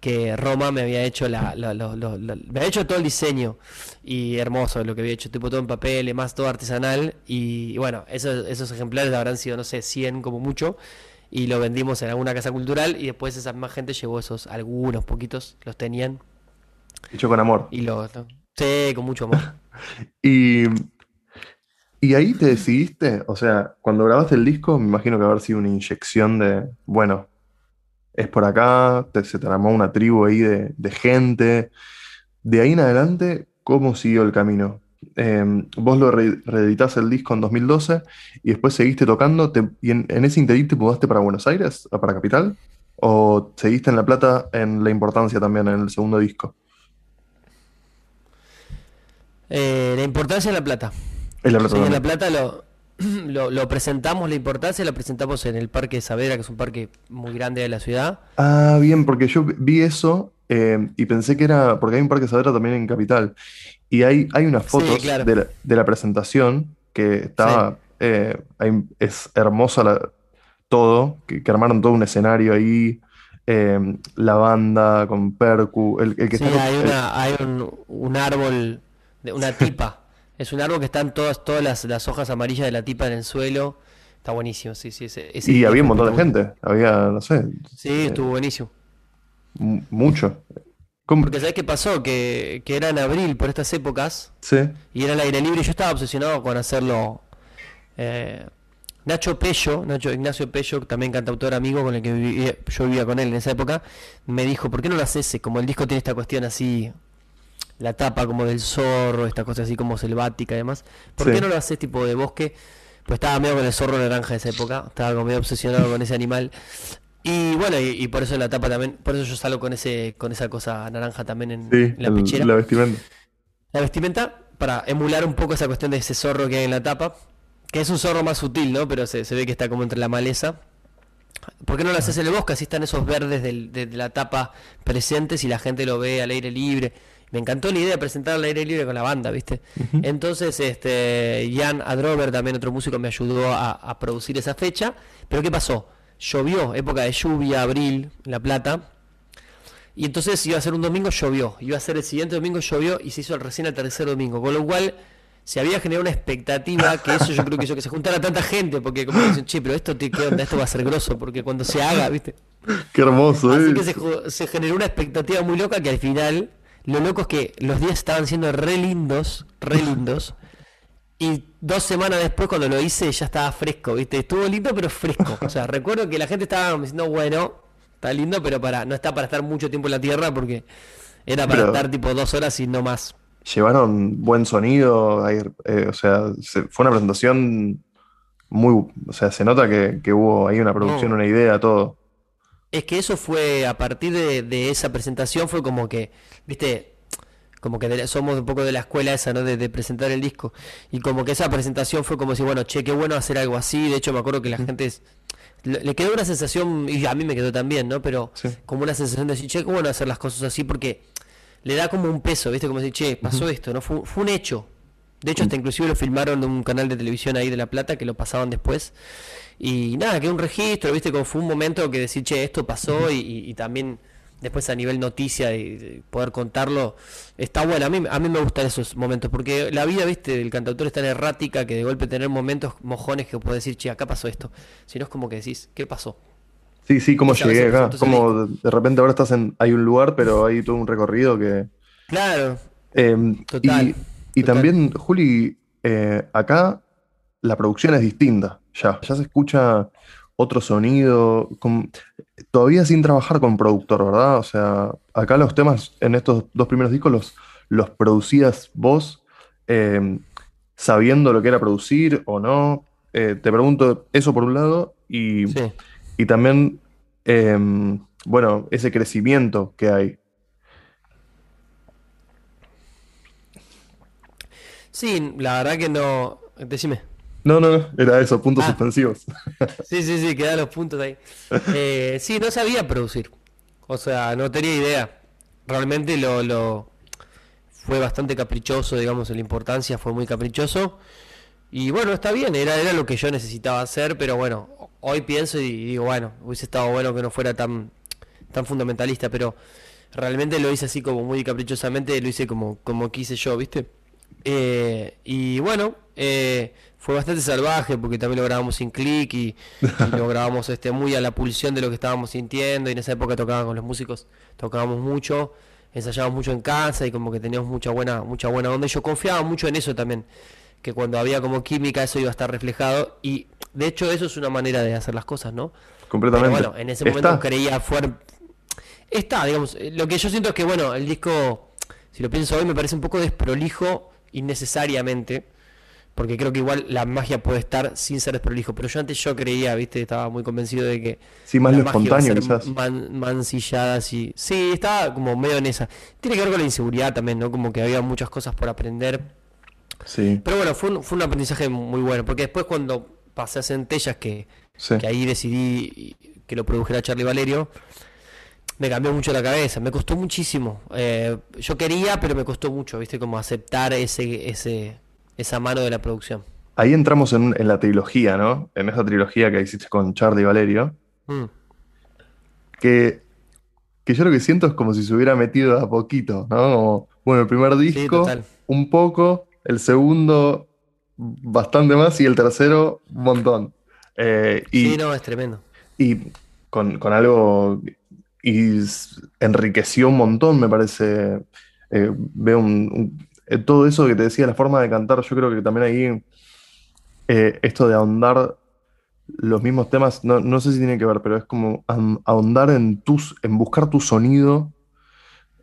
que Roma me había hecho la, la- me había hecho todo el diseño y hermoso lo que había hecho, tipo todo en papel, más todo artesanal y, bueno, esos, esos ejemplares habrán sido, no sé, 100 como mucho y lo vendimos en alguna casa cultural y después esa misma gente llevó esos, algunos poquitos, los tenían Hecho con amor. y los... Sí, con mucho amor. Y, y ahí te decidiste, o sea, cuando grabaste el disco, me imagino que haber sido una inyección de, bueno, es por acá, te- se te armó una tribu ahí de, de gente. De ahí en adelante, ¿cómo siguió el camino? Eh, vos lo re- reeditás el disco en 2012 y después seguiste tocando, y en, ese interín te mudaste para Buenos Aires, para Capital, o seguiste en La Plata en La Importancia también, en el segundo disco. Eh, la importancia de la plata. En La Plata Sí, en La. Plata lo, lo, lo presentamos, la importancia la presentamos en el Parque Saavedra, que es un parque muy grande de la ciudad. Ah, bien, porque yo vi eso eh, y pensé que era, porque hay un parque Saavedra también en Capital, y hay, hay unas Sí, fotos claro. de la, de la presentación que estaba, eh, hay- es hermosa la- todo, que, que armaron todo un escenario ahí, eh, la banda con Percu, el, el que Sí, está hay, el- una, hay un, un árbol, de una tipa. Es un árbol que están todas, todas las, las hojas amarillas de la tipa en el suelo. Está buenísimo, sí, sí. Ese, ese y había un montón de gente, había, no sé, Sí, estuvo buenísimo. mu- mucho. ¿Cómo? Porque ¿sabes qué pasó? Que, que era en abril, por estas épocas, Sí, y era al aire libre. Yo estaba obsesionado con hacerlo. eh, Nacho Pello, Nacho Ignacio Pello, también cantautor amigo con el que vivía- yo vivía con él en esa época, me dijo, ¿por qué no lo haces? Como el disco tiene esta cuestión así, la tapa como del zorro, esta cosa así como selvática y demás, ¿por Sí. qué no lo haces tipo de bosque? Pues estaba medio con el zorro naranja de esa época, estaba como medio obsesionado con ese animal. Y bueno, y, y por eso en la tapa también, por eso yo salgo con ese con esa cosa naranja también en, sí, en la pechera la vestimenta. la vestimenta para emular un poco esa cuestión de ese zorro que hay en la tapa, que es un zorro más sutil, ¿no? Pero se, se ve que está como entre la maleza. ¿Por qué no lo haces en el bosque? Así están esos verdes del- de, la tapa presentes y la gente lo ve al aire libre. Me encantó la idea de presentar al aire libre con la banda, ¿viste? Entonces, este, Jan Adrover, también otro músico, me ayudó a, a producir esa fecha. Pero ¿qué pasó? Llovió, época de lluvia, abril, La Plata. Y entonces iba a ser un domingo, llovió. Iba a ser el siguiente domingo, llovió y se hizo recién el tercer domingo. Con lo cual se había generado una expectativa que eso yo creo que hizo que se juntara tanta gente. Porque como dicen, che, pero esto, te- ¿qué onda? Esto va a ser grosso. Porque cuando se haga, ¿viste? Qué hermoso, Así ¿eh? que se generó una expectativa muy loca que al final, lo loco es que los días estaban siendo re lindos, re lindos. Y dos semanas después, cuando lo hice, ya estaba fresco, ¿viste? Estuvo lindo, pero fresco. O sea, recuerdo que la gente estaba diciendo, bueno, está lindo, pero para no está para estar mucho tiempo en la tierra porque era para Pero- estar tipo dos horas y no más. Llevaron buen sonido, eh, o sea, se- fue una presentación muy, o sea, se nota que, que hubo ahí una producción, No. una idea, todo. Es que eso fue, a partir de, de esa presentación, fue como que, viste, como que la- somos un poco de la escuela esa, ¿no? De, de presentar el disco. Y como que esa presentación fue como si, bueno, che, qué bueno hacer algo así. De hecho, me acuerdo que la gente es- le, quedó una sensación, y a mí me quedó también, ¿no? Pero Sí. como una sensación de decir, che, ¿cómo van a hacer las cosas así? Porque le da como un peso, ¿viste? Como decir, che, pasó esto, ¿no? Fue, fue un hecho. De hecho, hasta inclusive lo filmaron de un canal de televisión ahí de La Plata, que lo pasaban después. Y nada, quedó un registro, ¿viste? Como fue un momento que decir, che, esto pasó y, y- y también después a nivel noticia y de poder contarlo, está bueno. A mí, a mí me gustan esos momentos, porque la vida, ¿viste? Del cantautor es tan errática que de golpe tener momentos mojones que puedes decir, che, acá pasó esto. Si no es como que decís, ¿qué pasó? Sí, sí, cómo llegué acá. Como de de repente ahora estás en. Hay un lugar, pero hay todo un recorrido que. Claro, Eh, Total, y, y total. también, Juli, eh, acá la producción es distinta. Ya, ya se escucha otro sonido. con- todavía sin trabajar con productor, ¿verdad? O sea, acá los temas en estos dos primeros discos los, los producías vos eh, sabiendo lo que era producir o no. Eh, te pregunto eso por un lado y, sí. y también, em, bueno, ese crecimiento que hay. Sí, la verdad que no. Decime. No, no, no, era eso, puntos Ah. suspensivos. Sí, sí, sí, quedan los puntos ahí. Eh, sí, no sabía producir. O sea, no tenía idea. Realmente lo, lo fue bastante caprichoso, digamos, en la importancia fue muy caprichoso. Y bueno, está bien, era, era lo que yo necesitaba hacer, pero bueno, hoy pienso y digo, bueno, hubiese estado bueno que no fuera tan, tan fundamentalista, pero realmente lo hice así como muy caprichosamente, lo hice como, como quise yo, ¿viste? Eh, y bueno, eh, fue bastante salvaje porque también lo grabamos sin clic y, y lo grabamos este, muy a la pulsión de lo que estábamos sintiendo y en esa época tocaban con los músicos, tocábamos mucho, ensayábamos mucho en casa y como que teníamos mucha buena, mucha buena onda y yo confiaba mucho en eso también, que cuando había como química eso iba a estar reflejado y de hecho eso es una manera de hacer las cosas, ¿no? Pero Completamente. bueno, en ese momento Está. creía fuerte. Está, digamos. eh, Lo que yo siento es que, bueno, el disco, si lo pienso hoy, me parece un poco desprolijo innecesariamente. Porque creo que igual la magia puede estar sin ser desprolijo. Pero yo antes yo creía, viste, estaba muy convencido de que Sí, más la lo magia espontáneo, quizás. man- mancillada así. Sí, estaba como medio en esa. Tiene que ver con la inseguridad también, ¿no? Como que había muchas cosas por aprender. Sí, Pero bueno, fue un, fue un aprendizaje muy bueno. Porque después cuando pasé a Centellas, que, sí. que ahí decidí que lo produjera Charlie Valerio, me cambió mucho la cabeza, me costó muchísimo. Eh, yo quería, pero me costó mucho, ¿viste? Como aceptar ese, ese, esa mano de la producción. Ahí entramos en, en la trilogía, ¿no? En esa trilogía que hiciste con Charlie y Valerio. Mm, Que, que yo lo que siento es como si se hubiera metido a poquito, ¿no? Como, bueno, el primer disco, un poco, el segundo, bastante más, y el tercero, un montón. Eh, y, Sí, no, es tremendo. y con, con algo. Y enriqueció un montón, me parece. Eh, veo un, eh, todo eso que te decía, la forma de cantar, yo creo que también ahí. eh, esto de ahondar los mismos temas, no, no sé si tiene que ver, pero es como ahon- ahondar en tus, en buscar tu sonido,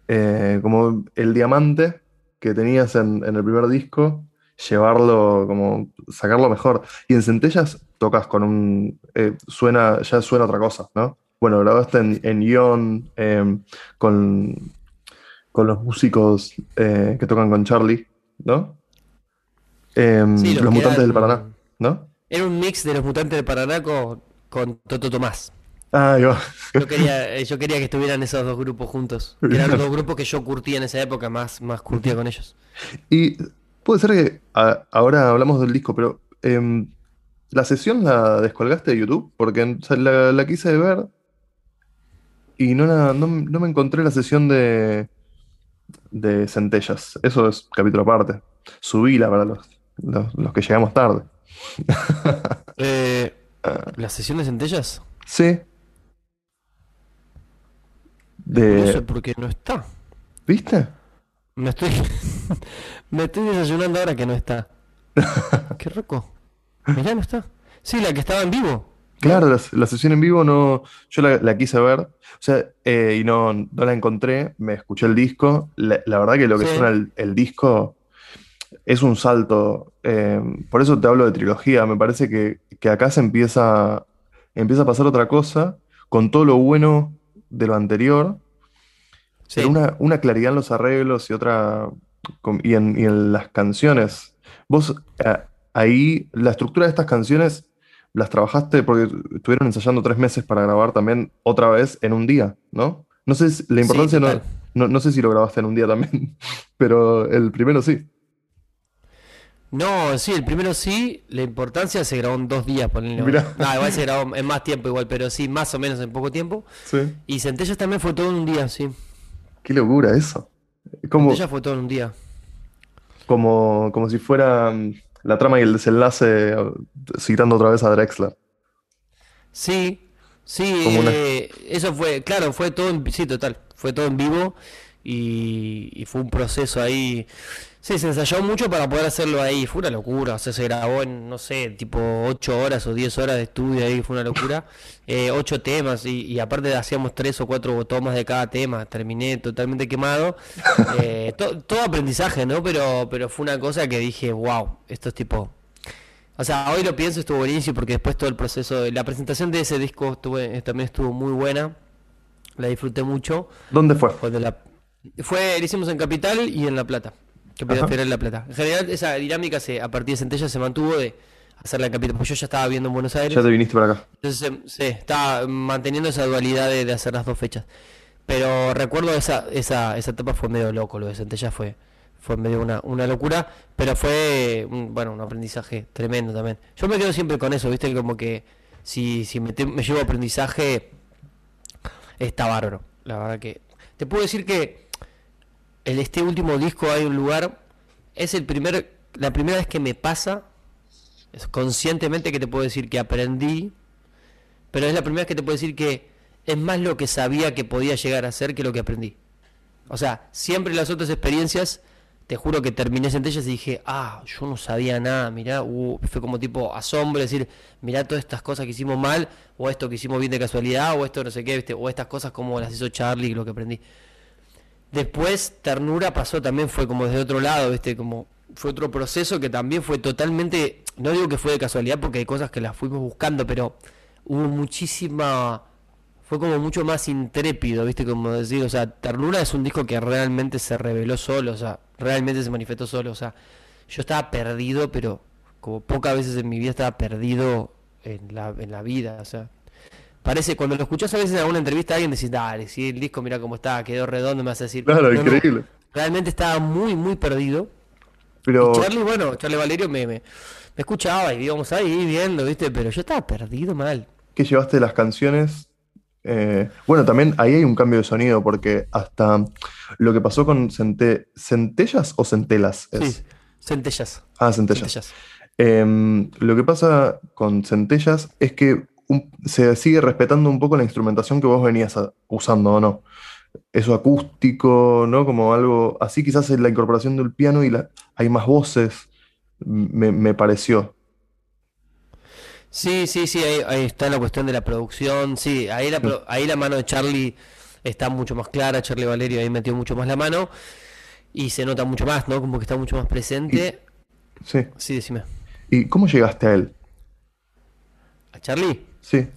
eh, como el diamante que tenías en, el primer disco, llevarlo, como sacarlo mejor. Y en Centellas tocas con un, suena, ya suena otra cosa, ¿no? Bueno, grabaste en, en Ion, eh, con, con los músicos eh, que tocan con Charlie, ¿no? Em, Sí, lo los Mutantes del Paraná, ¿no? Era un mix de los mutantes de Paraná con, con Toto Tomás. Ah. Yo quería, eh, yo quería que estuvieran esos dos grupos juntos. Eran los dos grupos que yo curtía en esa época, más, más curtía con ellos. Y puede ser que a- ahora hablamos del disco, pero em, la sesión la descolgaste de YouTube, porque la quise ver y no, la- no, no me encontré la sesión de, de Centellas. Eso es capítulo aparte. Subíla para los, los, los que llegamos tarde. Eh, ¿Las sesiones centellas? Sí. No sé De, por qué no está. ¿viste? Me estoy, me estoy desayunando ahora que no está. Qué roco. Mirá, no está. Sí, la que estaba en vivo. Claro, la, la sesión en vivo no, yo la, la quise ver, o sea, eh, y no, no la encontré, me escuché el disco, la, la verdad que lo que Sí. suena el, el disco es un salto, eh, por eso te hablo de trilogía, me parece que, que acá se empieza, empieza a pasar otra cosa, con todo lo bueno de lo anterior, Sí. pero una, una claridad en los arreglos y otra, y en, y en las canciones. Vos, eh, ahí, la estructura de estas canciones, las trabajaste porque estuvieron ensayando tres meses para grabar también otra vez en un día, ¿no? No sé si- la importancia no, no, no sé si lo grabaste en un día también, pero el primero sí. No, sí, el primero sí, la importancia se grabó en dos días. Mirá. No, igual se grabó en más tiempo igual, pero sí, más o menos en poco tiempo. Sí. Y Centellas también fue todo en un día, sí. Qué locura eso. Como, Centellas fue todo en un día. como, como si fuera la trama y el desenlace, citando otra vez a Drexler. Sí, sí, una- eh, eso fue, claro, fue todo, en, sí, total, fue todo en vivo y, y fue un proceso ahí. Sí, se ensayó mucho para poder hacerlo ahí, fue una locura, o sea, se grabó en, no sé, tipo 8 horas o 10 horas de estudio ahí, fue una locura. Eh, ocho temas y, y aparte hacíamos tres o cuatro tomas de cada tema, terminé totalmente quemado. Eh, to- todo aprendizaje, ¿no? Pero, pero fue una cosa que dije, wow, esto es tipo... O sea, hoy lo pienso, estuvo buenísimo porque después todo el proceso, de- la presentación de ese disco estuve- eh, también estuvo muy buena, la disfruté mucho. ¿Dónde fue? Cuando la, fue, lo hicimos en Capital y en La Plata, Capital Ajá. Federal de La Plata. En general esa dinámica se, a partir de Centella se mantuvo de hacerla en Capital, porque yo ya estaba viendo en Buenos Aires. Ya te viniste para acá. Entonces, em, sí, estaba manteniendo esa dualidad de, de hacer las dos fechas. Pero recuerdo esa, esa, esa etapa fue medio loco, lo de Centella fue, fue medio una, una locura, pero fue, un, bueno, un aprendizaje tremendo también. Yo me quedo siempre con eso, viste, como que si, si me, te- me llevo aprendizaje, está bárbaro. La verdad que... Te puedo decir que este último disco hay un lugar, es el primer, la primera vez que me pasa, es conscientemente que te puedo decir que aprendí, pero es la primera vez que te puedo decir que es más lo que sabía que podía llegar a ser que lo que aprendí. O sea, siempre las otras experiencias, te juro que terminé centellas y dije, ah, yo no sabía nada, mirá, uh, fue como tipo asombro, decir, mirá todas estas cosas que hicimos mal, o esto que hicimos bien de casualidad, o esto no sé qué, o estas cosas como las hizo Charlie, lo que aprendí. Después, ternura pasó también, fue como desde otro lado, ¿viste? Como fue otro proceso que también fue totalmente, no digo que fue de casualidad porque hay cosas que las fuimos buscando, pero hubo muchísima, fue como mucho más intrépido, ¿viste? Como decir, o sea, ternura es un disco que realmente se reveló solo, o sea, realmente se manifestó solo, o sea, yo estaba perdido, pero como pocas veces en mi vida estaba perdido en la, en la vida, o sea, Parece, cuando lo escuchás a veces en alguna entrevista a alguien decís, dale, si el disco mira cómo está, quedó redondo, me vas a decir. Claro, No, no, increíble. realmente estaba muy, muy perdido. Pero, Y Charlie, bueno, Charlie Valerio me, me, me escuchaba y íbamos ahí viendo, ¿viste? Pero yo estaba perdido mal. ¿qué llevaste de las canciones? Eh, bueno, también ahí hay un cambio de sonido, porque hasta lo que pasó con Cente- ¿Centellas o Centelas? Es- Sí, centellas. Ah, Centellas. Centellas. Em, lo que pasa con Centellas es que un- se sigue respetando un poco la instrumentación que vos venías a- usando, ¿o no? Eso acústico, ¿no? Como algo así, quizás es la incorporación del piano y la- hay más voces, me, me pareció. Sí, sí, sí, ahí, ahí está la cuestión de la producción. Sí, ahí la, ahí la mano de Charlie está mucho más clara. Charlie Valerio ahí metió mucho más la mano. Y se nota mucho más, ¿no? Como que está mucho más presente. Sí. Sí, decime. ¿Y cómo llegaste a él? ¿A Charlie? Sí.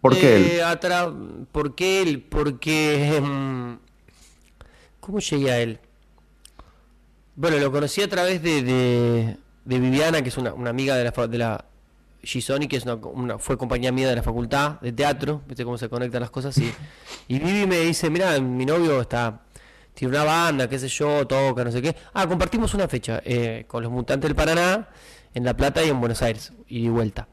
¿Por qué él? Eh, atra- ¿Por qué él? Porque... em, ¿Cómo llegué a él? Bueno, lo conocí a través de, de, de Viviana, que es una, una amiga de la, de la Gisoni, que es una, una- fue compañía mía de la facultad de teatro, viste cómo se conectan las cosas, y, y Vivi me dice, mira, mi novio está, tiene una banda, qué sé yo, toca, no sé qué. Ah, compartimos una fecha eh, con los Mutantes del Paraná, en La Plata y en Buenos Aires, y de vuelta.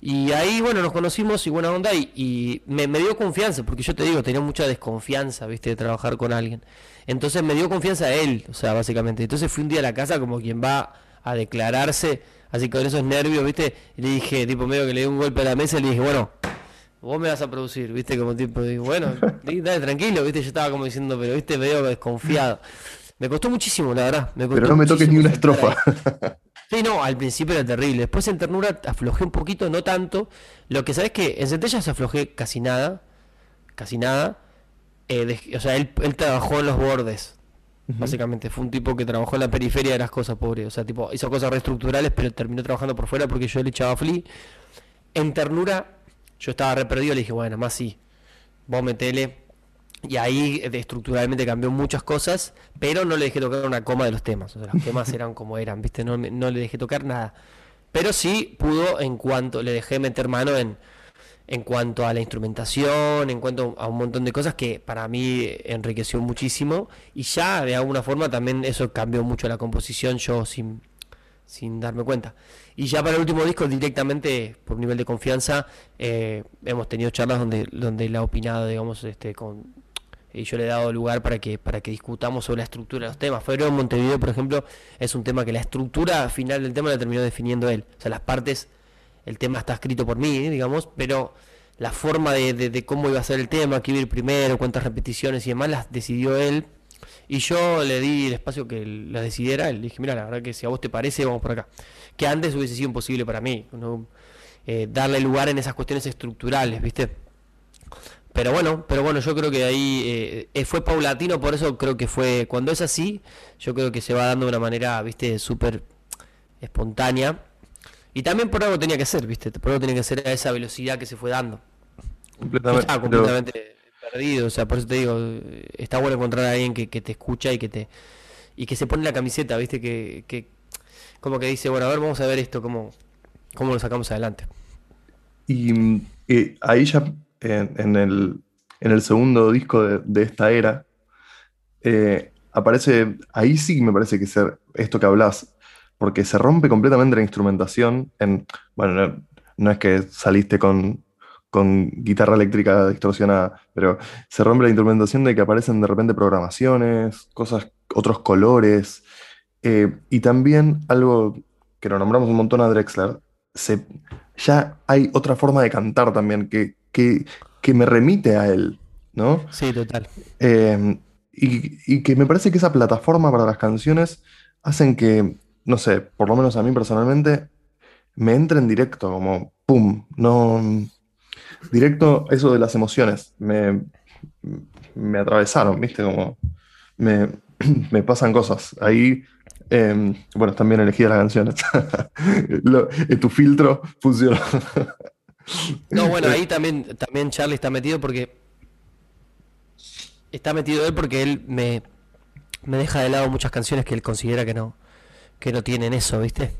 Y ahí, bueno, nos conocimos y buena onda, y, y me, me dio confianza, porque yo te digo, tenía mucha desconfianza, viste, de trabajar con alguien. Entonces me dio confianza a él, o sea, básicamente. Entonces fui un día a la casa como quien va a declararse, así con esos nervios, viste, y le dije, tipo, medio que le di un golpe a la mesa y le dije, bueno, vos me vas a producir, viste, como tipo, digo, bueno, dale tranquilo, viste, yo estaba como diciendo, pero viste, medio desconfiado. Me costó muchísimo, la verdad. Me Pero costó no me toques ni una ahí. Sí, no, al principio era terrible. Después en ternura aflojé un poquito, no tanto. Lo que sabes que en centellas aflojé casi nada. Casi nada. Eh, dej- o sea, él, él trabajó en los bordes. Básicamente, fue un tipo que trabajó en la periferia de las cosas, pobre. O sea, tipo, hizo cosas reestructurales, pero terminó trabajando por fuera porque yo le echaba fli. En ternura, yo estaba re perdido, le dije, bueno, más sí, vos metele. Y ahí eh, estructuralmente cambió muchas cosas, pero no le dejé tocar una coma de los temas. O sea, los temas eran como eran, ¿viste? No, no le dejé tocar nada. pero sí pudo en cuanto le dejé meter mano en, en cuanto a la instrumentación, en cuanto a un montón de cosas que para mí enriqueció muchísimo y ya de alguna forma también eso cambió mucho la composición yo sin, sin darme cuenta. Y ya para el último disco directamente por nivel de confianza eh, hemos tenido charlas donde, donde él ha opinado, digamos, este, con, y yo le he dado lugar para que para que discutamos sobre la estructura de los temas. Fuero en Montevideo, por ejemplo, es un tema que la estructura final del tema la terminó definiendo él. O sea, las partes el tema está escrito por mí, digamos, pero la forma de, cómo iba a ser el tema, qué iba a ir primero, cuántas repeticiones y demás, las decidió él. Y yo le di el espacio que la decidiera él. Le dije, mira, la verdad que si a vos te parece, vamos por acá. Que antes hubiese sido imposible para mí, eh, darle lugar en esas cuestiones estructurales, ¿viste? Pero bueno, pero bueno, yo creo que ahí eh, fue paulatino, por eso creo que fue, cuando es así, yo creo que se va dando de una manera, viste, súper espontánea y también por algo tenía que ser, ¿viste? Por algo tenía que ser a esa velocidad que se fue dando. Completamente. Estaba completamente perdido, o sea, por eso te digo, está bueno encontrar a alguien que, te escucha y que te y que se pone la camiseta, ¿viste? Que, que como que dice, bueno, a ver, vamos a ver esto, cómo, cómo lo sacamos adelante. Y, ahí ya en, el, en el segundo disco de, esta era, eh, aparece, ahí sí me parece que ser esto que hablas, porque se rompe completamente la instrumentación. En, bueno, no, es que saliste con, guitarra eléctrica distorsionada, pero se rompe la instrumentación de que aparecen de repente programaciones, cosas, otros colores. Eh, y también algo que lo nombramos un montón a Drexler, se, ya hay otra forma de cantar también que, que, me remite a él, ¿no? Sí, total. Eh, y, y, que me parece que esa plataforma para las canciones hacen que no sé, por lo menos a mí personalmente, me entra en directo, como, ¡pum! No. Directo, eso de las emociones, me, me atravesaron, ¿viste? Como, me, me pasan cosas. Ahí, em, bueno, están bien elegidas las canciones. Eh, tu filtro funciona. no, bueno, ahí también, también Charlie está metido porque. Está metido él porque él me, me deja de lado muchas canciones que él considera que no, que no tienen eso, ¿viste?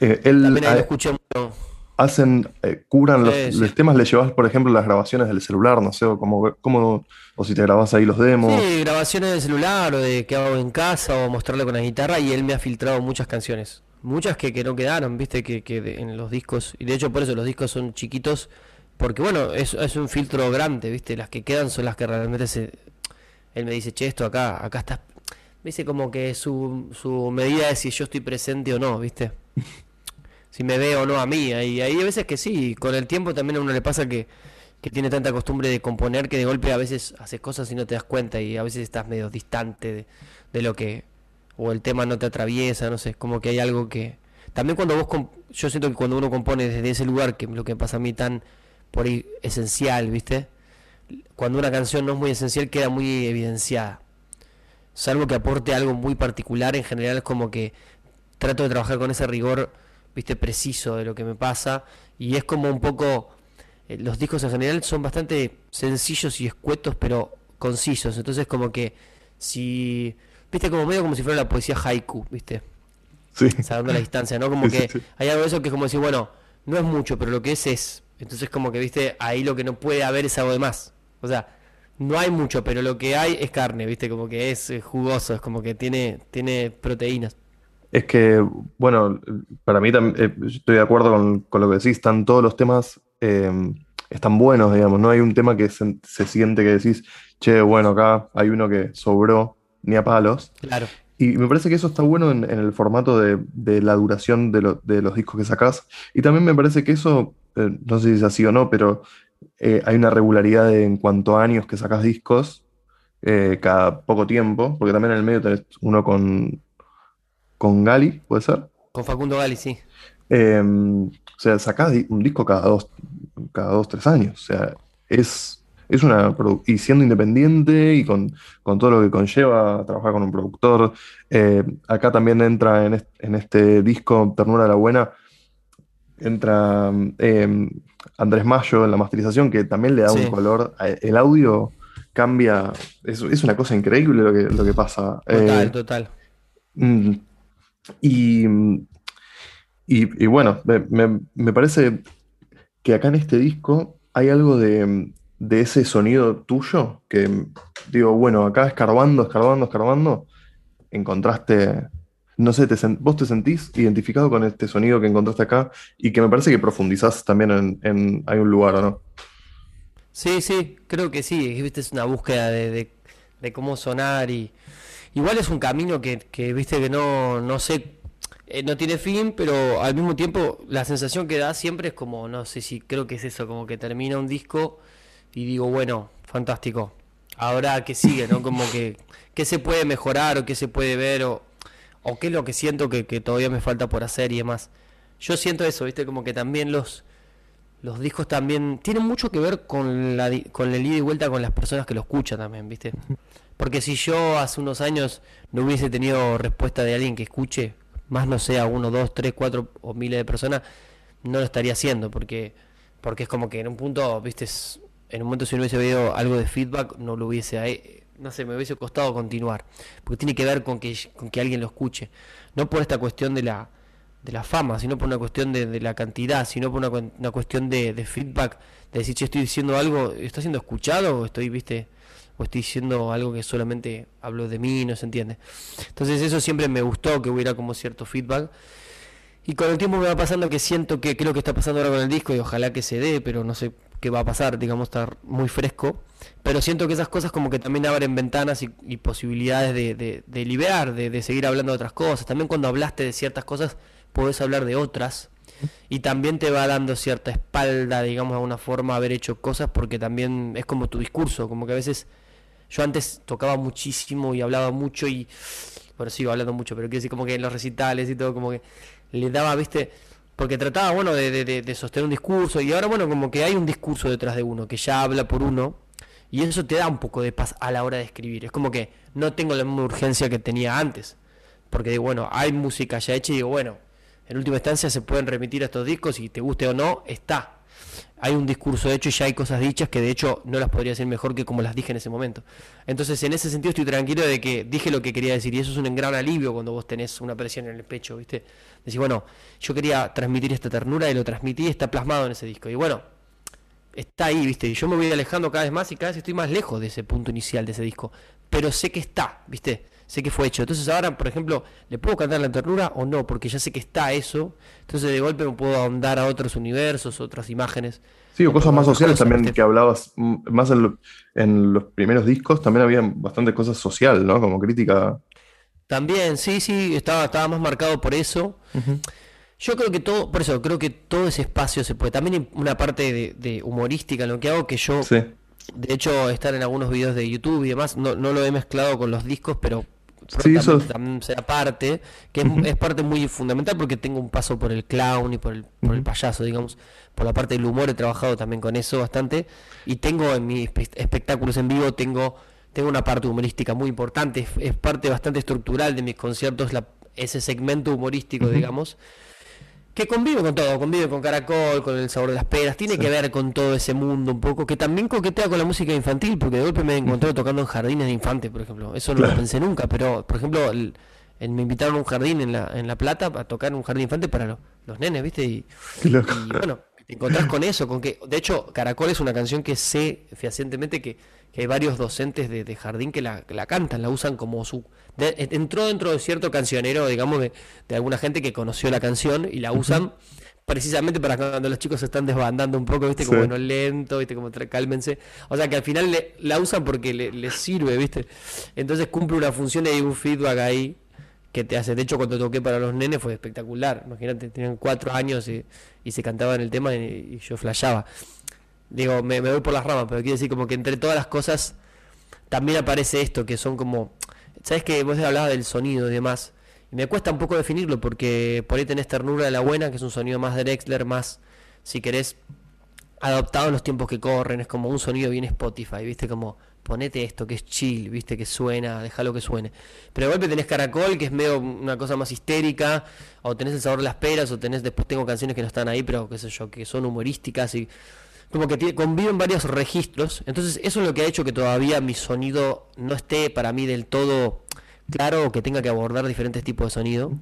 Eh, él, También ahí lo escuché mucho. Hacen, eh, curan los, temas, le llevas, por ejemplo, las grabaciones del celular, no sé, o como, como, o si te grabas ahí los demos. Sí, grabaciones del celular, o de que hago en casa, o mostrarle con la guitarra, y él me ha filtrado muchas canciones. Muchas que, que no quedaron, viste, que, que en los discos, y de hecho por eso los discos son chiquitos, porque bueno, es, es un filtro grande, viste, las que quedan son las que realmente se... Él me dice, che, esto acá, acá está Dice como que su, su medida es si yo estoy presente o no, ¿viste? si me veo o no a mí. Y hay, veces que sí, con el tiempo también a uno le pasa que, tiene tanta costumbre de componer que de golpe a veces haces cosas y no te das cuenta y a veces estás medio distante de, lo que... o el tema no te atraviesa, no sé, como que hay algo que... También cuando vos... Yo siento que cuando uno compone desde ese lugar, que lo que pasa a mí tan por ahí esencial, ¿viste? Cuando una canción no es muy esencial queda muy evidenciada. Salvo que aporte algo muy particular, en general es como que trato de trabajar con ese rigor, viste, preciso de lo que me pasa, y es como un poco, eh, los discos en general son bastante sencillos y escuetos, pero concisos, entonces como que si, viste, como medio como si fuera la poesía haiku, viste, sí. la distancia, ¿no? Como que hay algo de eso que es como decir, bueno, no es mucho, pero lo que es es, entonces como que, viste, ahí lo que no puede haber es algo de más, o sea, no hay mucho, pero lo que hay es carne, ¿viste? Como que es jugoso, es como que tiene, tiene proteínas. Es que, bueno, para mí también eh, estoy de acuerdo con, lo que decís, están todos los temas, em, están buenos, digamos, no hay un tema que se, siente que decís, che, bueno, acá hay uno que sobró, ni a palos. Claro. Y me parece que eso está bueno en, el formato de, la duración de, los discos que sacás. Y también me parece que eso, eh, no sé si es así o no, pero eh, hay una regularidad en cuanto a años que sacas discos eh, cada poco tiempo, porque también en el medio tenés uno con, con Gali, ¿puede ser? Con Facundo Gali, sí. Em, o sea, sacás un disco cada dos, cada dos, tres años. O sea, es, es una y siendo independiente y con, todo lo que conlleva trabajar con un productor. Eh, acá también entra en este, en este disco Ternura de la Buena entra em, Andrés Mayo en la masterización, que también le da un color. El audio cambia. Es, es, una cosa increíble lo que, lo que pasa. Total, eh, total. Mm, y, Y, bueno, me, parece que acá en este disco hay algo de, ese sonido tuyo que digo, bueno, acá escarbando, escarbando, escarbando, encontraste, no sé, te, vos te sentís identificado con este sonido que encontraste acá y que me parece que profundizás también en, hay un lugar, ¿o no? Sí, sí, creo que sí, viste, es una búsqueda de, cómo sonar y igual es un camino que, que viste, que no, no sé eh, no tiene fin, pero al mismo tiempo la sensación que da siempre es como, no sé si creo que es eso, como que termina un disco y digo, bueno, fantástico. Ahora que sigue, ¿no? Como que qué se puede mejorar o qué se puede ver o, o qué es lo que siento que, todavía me falta por hacer y demás. Yo siento eso, ¿viste? Como que también los, los discos también tienen mucho que ver con, la, con el ida y vuelta con las personas que lo escuchan también, ¿viste? Porque si yo hace unos años no hubiese tenido respuesta de alguien que escuche, más no sea uno, dos, tres, cuatro o miles de personas, no lo estaría haciendo, porque, porque es como que en un punto, viste, en un momento si no hubiese habido algo de feedback, no lo hubiese, no sé, me hubiese costado continuar, porque tiene que ver con que, con que alguien lo escuche, no por esta cuestión de la, de la fama, sino por una cuestión de, la cantidad, sino por una, una cuestión de, de, feedback, de decir, si estoy diciendo algo, ¿está siendo escuchado o estoy, viste? o estoy diciendo algo que solamente hablo de mí, no se entiende. Entonces eso siempre me gustó, que hubiera como cierto feedback. Y con el tiempo me va pasando que siento que, creo que está pasando ahora con el disco y ojalá que se dé, pero no sé qué va a pasar, digamos, estar muy fresco. Pero siento que esas cosas como que también abren ventanas y, posibilidades de, de, liberar, de, de, seguir hablando de otras cosas. También cuando hablaste de ciertas cosas, podés hablar de otras. Y también te va dando cierta espalda, digamos, de alguna forma, haber hecho cosas, porque también es como tu discurso, como que a veces yo antes tocaba muchísimo y hablaba mucho y. Bueno, sigo hablando mucho, pero quiero decir, como que en los recitales y todo, como que le daba, viste. Porque trataba, bueno, de, de, sostener un discurso y ahora, bueno, como que hay un discurso detrás de uno, que ya habla por uno. Y eso te da un poco de paz a la hora de escribir. Es como que no tengo la misma urgencia que tenía antes. Porque digo, bueno, hay música ya hecha y digo, bueno, en última instancia se pueden remitir a estos discos y te guste o no, está hay un discurso hecho y ya hay cosas dichas que de hecho no las podría decir mejor que como las dije en ese momento. Entonces, en ese sentido estoy tranquilo de que dije lo que quería decir y eso es un gran alivio cuando vos tenés una presión en el pecho, ¿viste? Decís, bueno, yo quería transmitir esta ternura y lo transmití está plasmado en ese disco. Y bueno, está ahí, ¿viste? Y yo me voy alejando cada vez más y cada vez estoy más lejos de ese punto inicial de ese disco. Pero sé que está, ¿viste? Sé que fue hecho. Entonces ahora, por ejemplo, ¿le puedo cantar la ternura o no? Porque ya sé que está eso. Entonces de golpe me puedo ahondar a otros universos, otras imágenes. Sí, o cosas más sociales también que hablabas mm, más en, los primeros discos, también había bastante cosas social, ¿no? Como crítica. También, sí, sí, estaba, estaba más marcado por eso. Yo creo que todo, por eso, creo que todo ese espacio se puede. También una parte de, humorística en lo que hago, que yo, de hecho, estar en algunos videos de YouTube y demás, no, no lo he mezclado con los discos, pero sí, eso... también sea parte, que es, parte muy fundamental porque tengo un paso por el clown y por el, por el payaso, digamos, por la parte del humor he trabajado también con eso bastante. Y tengo en mis espectáculos en vivo, tengo, tengo una parte humorística muy importante, es, parte bastante estructural de mis conciertos, la, ese segmento humorístico, digamos que convive con todo, convive con Caracol, con el sabor de las peras, tiene que ver con todo ese mundo un poco, que también coquetea con la música infantil, porque de golpe me he encontrado tocando en jardines de infantes, por ejemplo. Eso no lo pensé nunca, pero por ejemplo, el, me invitaron a un jardín en La, en la Plata a tocar en un jardín infante para los nenes, ¿viste? Y, y bueno, te encontrás con eso, con que, de hecho, Caracol es una canción que sé fehacientemente que, hay varios docentes de, jardín que la, la, cantan, la usan como su... entró dentro de cierto cancionero, digamos, de, de, alguna gente que conoció la canción y la usan precisamente para cuando los chicos se están desbandando un poco, ¿viste? Como bueno, lento, ¿viste? Como cálmense. O sea que al final la usan porque les le sirve, ¿viste? Entonces cumple una función y hay un feedback ahí que te hace. De hecho, cuando toqué para los nenes fue espectacular. Imagínate, tenían cuatro años y, se cantaban el tema y, yo flashaba. Digo, me, voy por las ramas, pero quiero decir como que entre todas las cosas también aparece esto, que son como... ¿Sabes que vos hablabas del sonido y demás? Y me cuesta un poco definirlo porque por ahí tenés ternura de la buena, que es un sonido más de Drexler, más, si querés, adaptado en los tiempos que corren. Es como un sonido bien Spotify, ¿viste? Como ponete esto que es chill, viste, que suena, déjalo que suene. Pero de golpe tenés Caracol, que es medio una cosa más histérica, o tenés el sabor de las peras, o tenés, después tengo canciones que no están ahí, pero qué sé yo, que son humorísticas y como que conviven varios registros. Entonces eso es lo que ha hecho que todavía mi sonido no esté para mí del todo claro o que tenga que abordar diferentes tipos de sonido.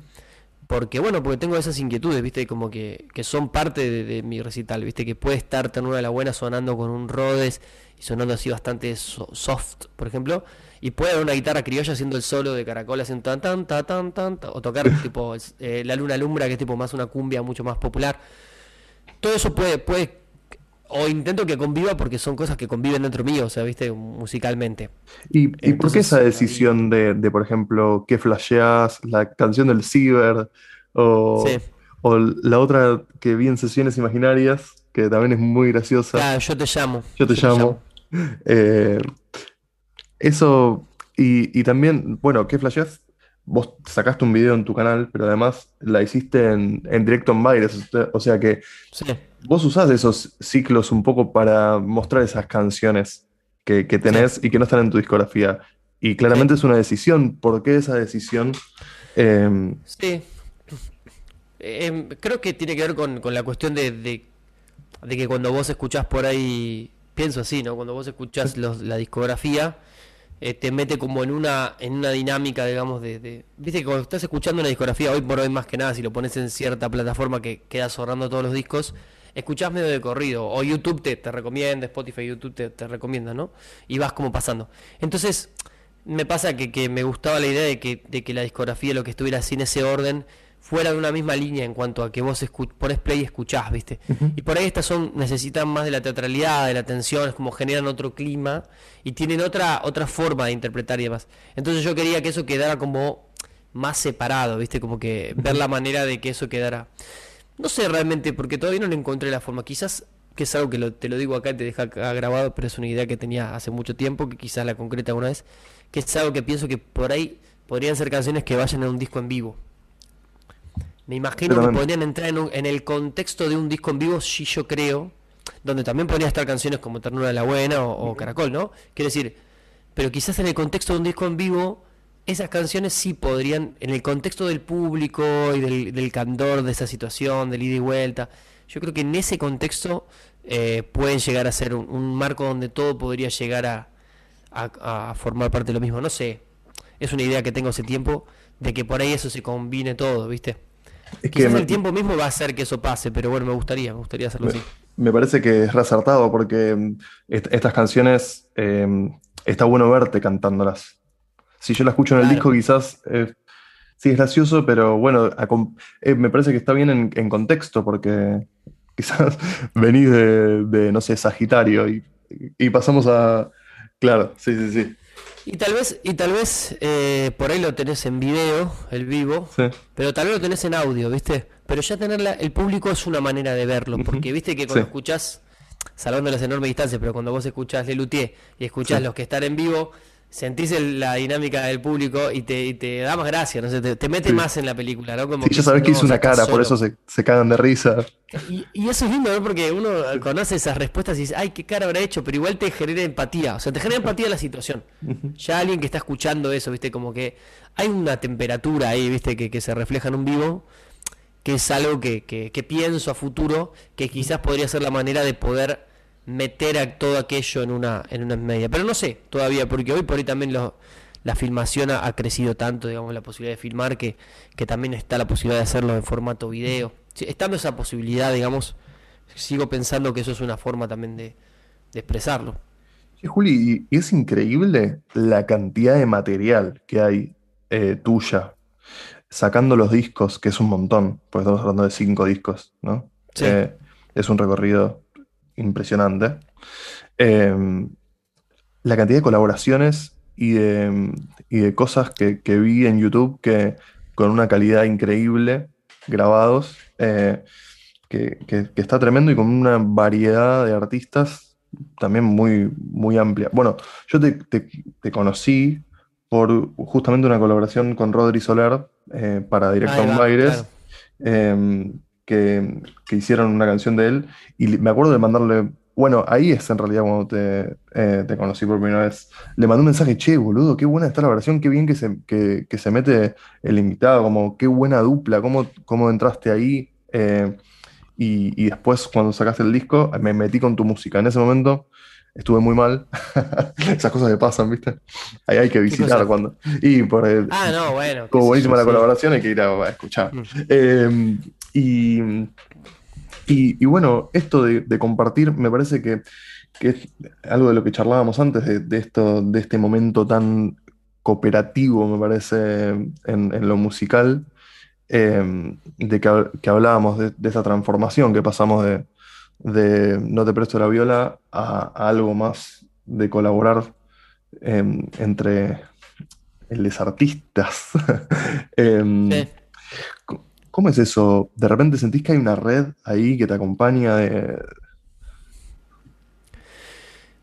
Porque, bueno, porque tengo esas inquietudes, ¿viste? Como que, que son parte de, de mi recital, ¿viste? Que puede estar Ternura de la Buena sonando con un Rhodes y sonando así bastante so- soft, por ejemplo. Y puede haber una guitarra criolla haciendo el solo de caracol, haciendo tan tan tan tan tan, tan, o tocar tipo eh, La Luna Alumbra, que es tipo más una cumbia mucho más popular. Todo eso puede, puede, o intento que conviva porque son cosas que conviven dentro mío, o sea, ¿viste? Musicalmente. ¿Y, y por qué esa decisión de, de, por ejemplo, qué flasheás, la canción del Ciber, o, Sí. o la otra que vi en sesiones imaginarias, que también es muy graciosa, Claro, yo te llamo. Yo te llamo. Eh, eso, y, y también, bueno, ¿qué flasheás? Vos sacaste un video en tu canal, pero además la hiciste en, en directo en sea- o sea que Sí. Vos usás esos ciclos un poco para mostrar esas canciones que, que tenés y que no están en tu discografía. Y claramente es una decisión. ¿Por qué esa decisión? Eh, Sí. Em, creo que tiene que ver con, con la cuestión de, de, de que cuando vos escuchás por ahí, pienso así, ¿no? Cuando vos escuchás los- la discografía, eh, te mete como en una, en una dinámica, digamos, de, de- Viste que cuando estás escuchando una discografía, hoy por hoy más que nada, si lo pones en cierta plataforma que queda zorrando todos los discos, escuchás medio de corrido, o YouTube te, te recomienda, Spotify, YouTube te, te recomienda, ¿no? Y vas como pasando. Entonces, me pasa que, que me gustaba la idea de que, de que la discografía, lo que estuviera así en ese orden, fuera de una misma línea en cuanto a que vos pones play y escuchás, ¿viste? Y por ahí estas son, necesitan más de la teatralidad, de la tensión, es como generan otro clima y tienen otra, otra forma de interpretar y demás. Entonces yo quería que eso quedara como más separado, ¿viste? Como que ver la manera de que eso quedara. No sé realmente, porque todavía no le encontré la forma. Quizás que es algo que lo- te lo digo acá y te deja acá grabado, pero es una idea que tenía hace mucho tiempo, que quizás la concreta alguna vez, que es algo que pienso que por ahí podrían ser canciones que vayan a un disco en vivo. Me imagino que podrían entrar en, un- en el contexto de un disco en vivo, sí yo creo, donde también podrían estar canciones como Ternura de la Buena o, o Caracol, ¿no? Quiero decir, pero quizás en el contexto de un disco en vivo, esas canciones sí podrían, en el contexto del público y del, del candor de esa situación, del ida y vuelta, yo creo que en ese contexto eh, pueden llegar a ser un, un marco donde todo podría llegar a, a- a formar parte de lo mismo. No sé, es una idea que tengo hace tiempo de que por ahí eso se combine todo, ¿viste? es que Quizás me, el tiempo mismo va a hacer que eso pase, pero bueno, me gustaría, me gustaría hacerlo así. me parece que es reacertado porque mm, est- estas canciones eh, está bueno verte cantándolas. Si yo la escucho en el Claro. disco, quizás eh, sí es gracioso, pero bueno, eh, me parece que está bien en, en contexto porque quizás venís de, de, no sé, Sagitario y, y pasamos a... Claro, sí, sí, sí. Y tal vez, y tal vez eh, por ahí lo tenés en video, el vivo, sí. pero tal vez lo tenés en audio, ¿viste? Pero ya tenerla, el público es una manera de verlo, porque viste que cuando Sí. escuchás, salvando las enormes distancias, pero cuando vos escuchás Lelutier y escuchás Sí. los que están en vivo, sentís el- la dinámica del público y te, y te da más gracia, no sé, te, te mete Sí. más en la película, ¿no? Como Sí, ya sabes que hizo una cara, por eso se, se cagan de risa. Y, y eso es lindo, ¿no? Porque uno conoce esas respuestas y dice, ay, qué cara habrá hecho, pero igual te genera empatía, o sea, te genera empatía la situación. Ya alguien que está escuchando eso, ¿viste? Como que hay una temperatura ahí, ¿viste? Que, que se refleja en un vivo, que es algo que, que, que pienso a futuro, que quizás podría ser la manera de poder meter a todo aquello en una, en una media. Pero no sé todavía, porque hoy por hoy también la filmación ha, ha crecido tanto, digamos, la posibilidad de filmar, que, que también está la posibilidad de hacerlo en formato video. Sí, estando esa posibilidad, digamos, sigo pensando que eso es una forma también de, de expresarlo. Sí, Juli, y y es increíble la cantidad de material que hay eh, tuya, sacando los discos, que es un montón, porque estamos hablando de cinco discos, ¿no? Sí. Eh, es un recorrido impresionante. Eh, la cantidad de colaboraciones y de, y de cosas que, que vi en YouTube que con una calidad increíble, grabados, eh, que, que- que está tremendo y con una variedad de artistas también muy, muy amplia. Bueno, yo te, te- te conocí por justamente una colaboración con Rodri Soler eh, para Directo Baires, claro. eh, que, que hicieron una canción de él y me acuerdo de mandarle, bueno, ahí es en realidad cuando te, eh, te conocí por primera vez. Le mandé un mensaje, che, boludo, qué buena está la versión, qué bien que se, que, que se mete el invitado, como qué buena dupla, cómo, cómo entraste ahí. eh, y, y después cuando sacaste el disco, me metí con tu música. En ese momento estuve muy mal. Esas cosas que pasan, ¿viste? Ahí hay que visitar cuando. Y por el, Ah, no, bueno. sé buenísima la colaboración, hay que ir a, a escuchar. Mm. Eh, y, y- bueno, esto de, compartir me parece que, es algo de lo que charlábamos antes, de, esto, de este momento tan cooperativo, me parece, en, lo musical, eh, de que, hab- que hablábamos de, esa transformación que pasamos de, no te presto la viola a, algo más de colaborar eh, entre los artistas. Em, Sí. ¿Cómo es eso? ¿De repente sentís que hay una red ahí que te acompaña.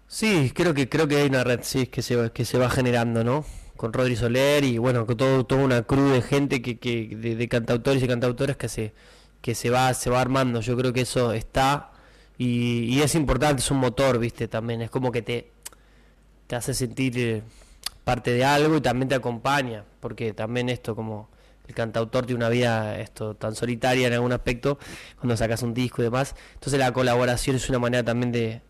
Sí, creo que creo que hay una red, sí, que se que se va generando, ¿no? Con Rodri Soler y bueno, con todo, toda una crew de gente que, que de, de cantautores y cantautoras que se que se va se va armando. Yo creo que eso está y, y es importante, es un motor, ¿viste? También es como que te te hace sentir eh, parte de algo y también te acompaña, porque también esto como el cantautor tiene una vida esto tan solitaria en algún aspecto cuando sacas un disco y demás. Entonces la colaboración es una manera también de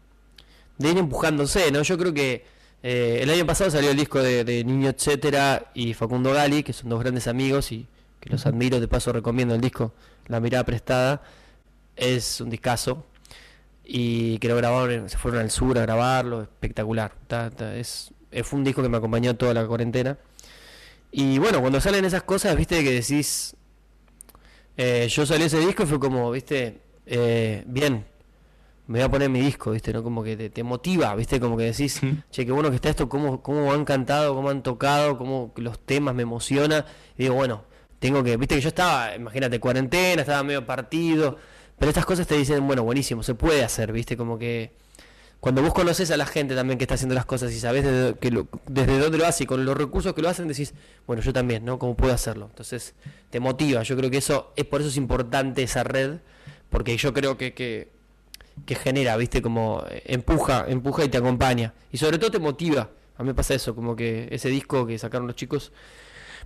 de ir empujándose, ¿no? Yo creo que eh, el año pasado salió el disco de, Niño Etcétera y Facundo Gali, que son dos grandes amigos y que los admiro, de paso recomiendo el disco La Mirada Prestada, es un discazo y que lo grabaron, se fueron al sur a grabarlo, espectacular, ta- ta- es, fue un disco que me acompañó toda la cuarentena y bueno, cuando salen esas cosas, viste que decís, eh, yo salí ese disco y fue como, viste, eh, bien, me voy a poner mi disco, ¿viste? ¿No? Como que te, te motiva, ¿viste? Como que decís, che, qué bueno que está esto, cómo, cómo han cantado, cómo han tocado, cómo los temas me emociona. Y digo, bueno, tengo que, viste que yo estaba, imagínate, cuarentena, estaba medio partido, pero estas cosas te dicen, bueno, buenísimo, se puede hacer, ¿viste? Como que cuando vos conoces a la gente también que está haciendo las cosas y sabés desde, lo- desde dónde lo hace y con los recursos que lo hacen, decís, bueno, yo también, ¿no? ¿Cómo puedo hacerlo? Entonces, te motiva. Yo creo que eso es por eso es importante esa red, porque yo creo que, que, que genera, ¿viste? Como eh, empuja, empuja y te acompaña. Y sobre todo te motiva. A mí me pasa eso, como que ese disco que sacaron los chicos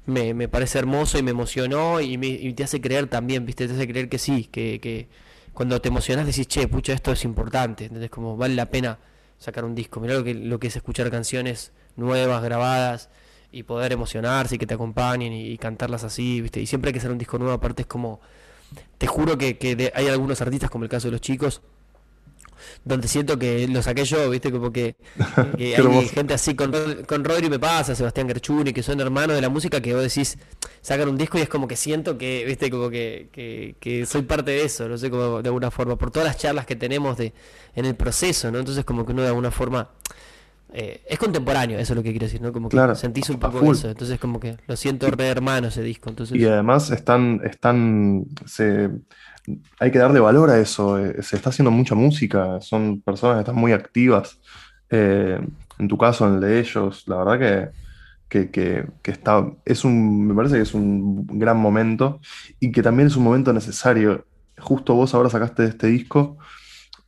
me, me parece hermoso y me emocionó y, me, y te hace creer también, ¿viste? Te hace creer que sí, que, que cuando te emocionás decís, che, pucha, esto es importante, ¿entendés? Como vale la pena sacar un disco. Mirá lo que, lo que es escuchar canciones nuevas, grabadas y poder emocionarse y que te acompañen y, y cantarlas así, ¿viste? Y siempre hay que hacer un disco nuevo, aparte es como, te juro que, que de- hay algunos artistas, como el caso de los chicos, donde siento que lo saqué yo, ¿viste? Como que, que hay gente así con, con Rodri me pasa, Sebastián Gerchuni, que son hermanos de la música, que vos decís, sacan un disco y es como que siento que, ¿viste? Como que, que, que soy parte de eso, no sé, como de alguna forma, por todas las charlas que tenemos de, en el proceso, ¿no? Entonces como que uno de alguna forma... eh, es contemporáneo, eso es lo que quiero decir, ¿no? Como que Claro, sentís un poco eso, entonces como que lo siento re hermano ese disco, entonces... Y además están, están, se, hay que darle valor a eso. eh, Se está haciendo mucha música, son personas que están muy activas. Eh, en tu caso, en el de ellos, la verdad que, que, que- que está, es un, me parece que es un gran momento y que también es un momento necesario. Justo vos ahora sacaste este disco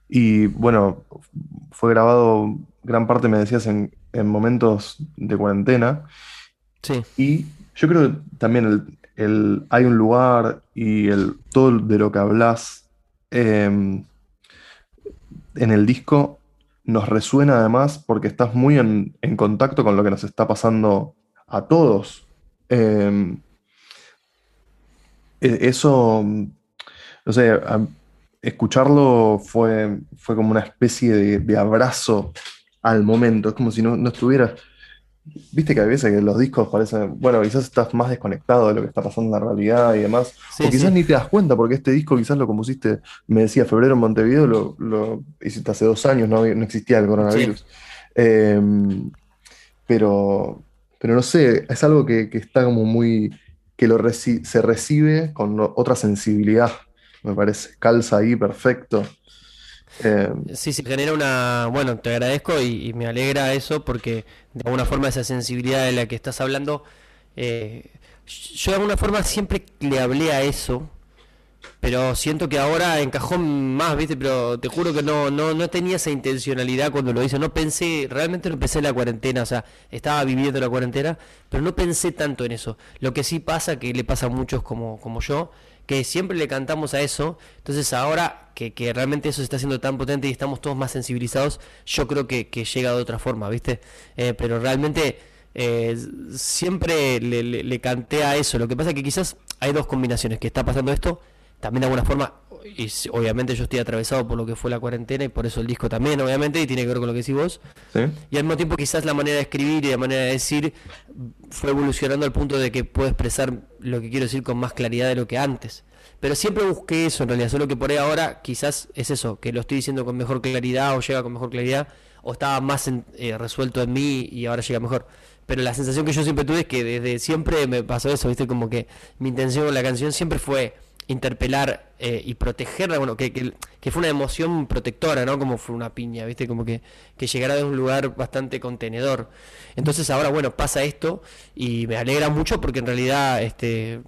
y bueno, fue grabado gran parte, me decías, en, en momentos de cuarentena. Sí, Y yo creo que también el, el- hay un lugar y el, todo de lo que hablas eh, en el disco nos resuena además porque estás muy en, contacto con lo que nos está pasando a todos. Eh, e- eso, no sé, escucharlo fue, fue como una especie de, de abrazo al momento. Es como si no, no estuvieras. Viste que a veces que los discos parecen, bueno, quizás estás más desconectado de lo que está pasando en la realidad y demás, Sí, o quizás sí. ni te das cuenta porque este disco quizás lo compusiste, me decía, febrero en Montevideo, lo, lo hiciste hace dos años, no, no existía el coronavirus. Eh, pero, pero no sé, es algo que, que está como muy, que lo reci- se recibe con otra sensibilidad, me parece, calza ahí perfecto. Eh, Sí, sí, genera una... Bueno, te agradezco y, me alegra eso porque de alguna forma esa sensibilidad de la que estás hablando, eh, yo de alguna forma siempre le hablé a eso, pero siento que ahora encajó más, ¿viste? Pero te juro que no, no, no tenía esa intencionalidad cuando lo hice, no pensé, realmente no pensé en la cuarentena, o sea, estaba viviendo la cuarentena, pero no pensé tanto en eso. Lo que sí pasa, que le pasa a muchos como, como yo, que siempre le cantamos a eso. Entonces ahora que, que realmente eso se está haciendo tan potente y estamos todos más sensibilizados, yo creo que, que llega de otra forma, ¿viste? Eh, pero realmente eh, siempre le, le, le canté a eso. Lo que pasa es que quizás hay dos combinaciones, que está pasando esto, también de alguna forma, y obviamente yo estoy atravesado por lo que fue la cuarentena y por eso el disco también, obviamente, y tiene que ver con lo que decís vos. ¿Sí? Y al mismo tiempo quizás la manera de escribir y la manera de decir fue evolucionando al punto de que puedo expresar lo que quiero decir con más claridad de lo que antes. Pero siempre busqué eso en realidad, solo que por ahí ahora quizás es eso, que lo estoy diciendo con mejor claridad o llega con mejor claridad o estaba más en- eh, resuelto en mí y ahora llega mejor. Pero la sensación que yo siempre tuve es que desde siempre me pasó eso, ¿viste? Como que mi intención con la canción siempre fue interpelar eh, y protegerla, bueno, que, que, que fue una emoción protectora, ¿no? Como fue una piña, ¿viste? Como que, que llegara de un lugar bastante contenedor. Entonces ahora, bueno, pasa esto y me alegra mucho porque en realidad este,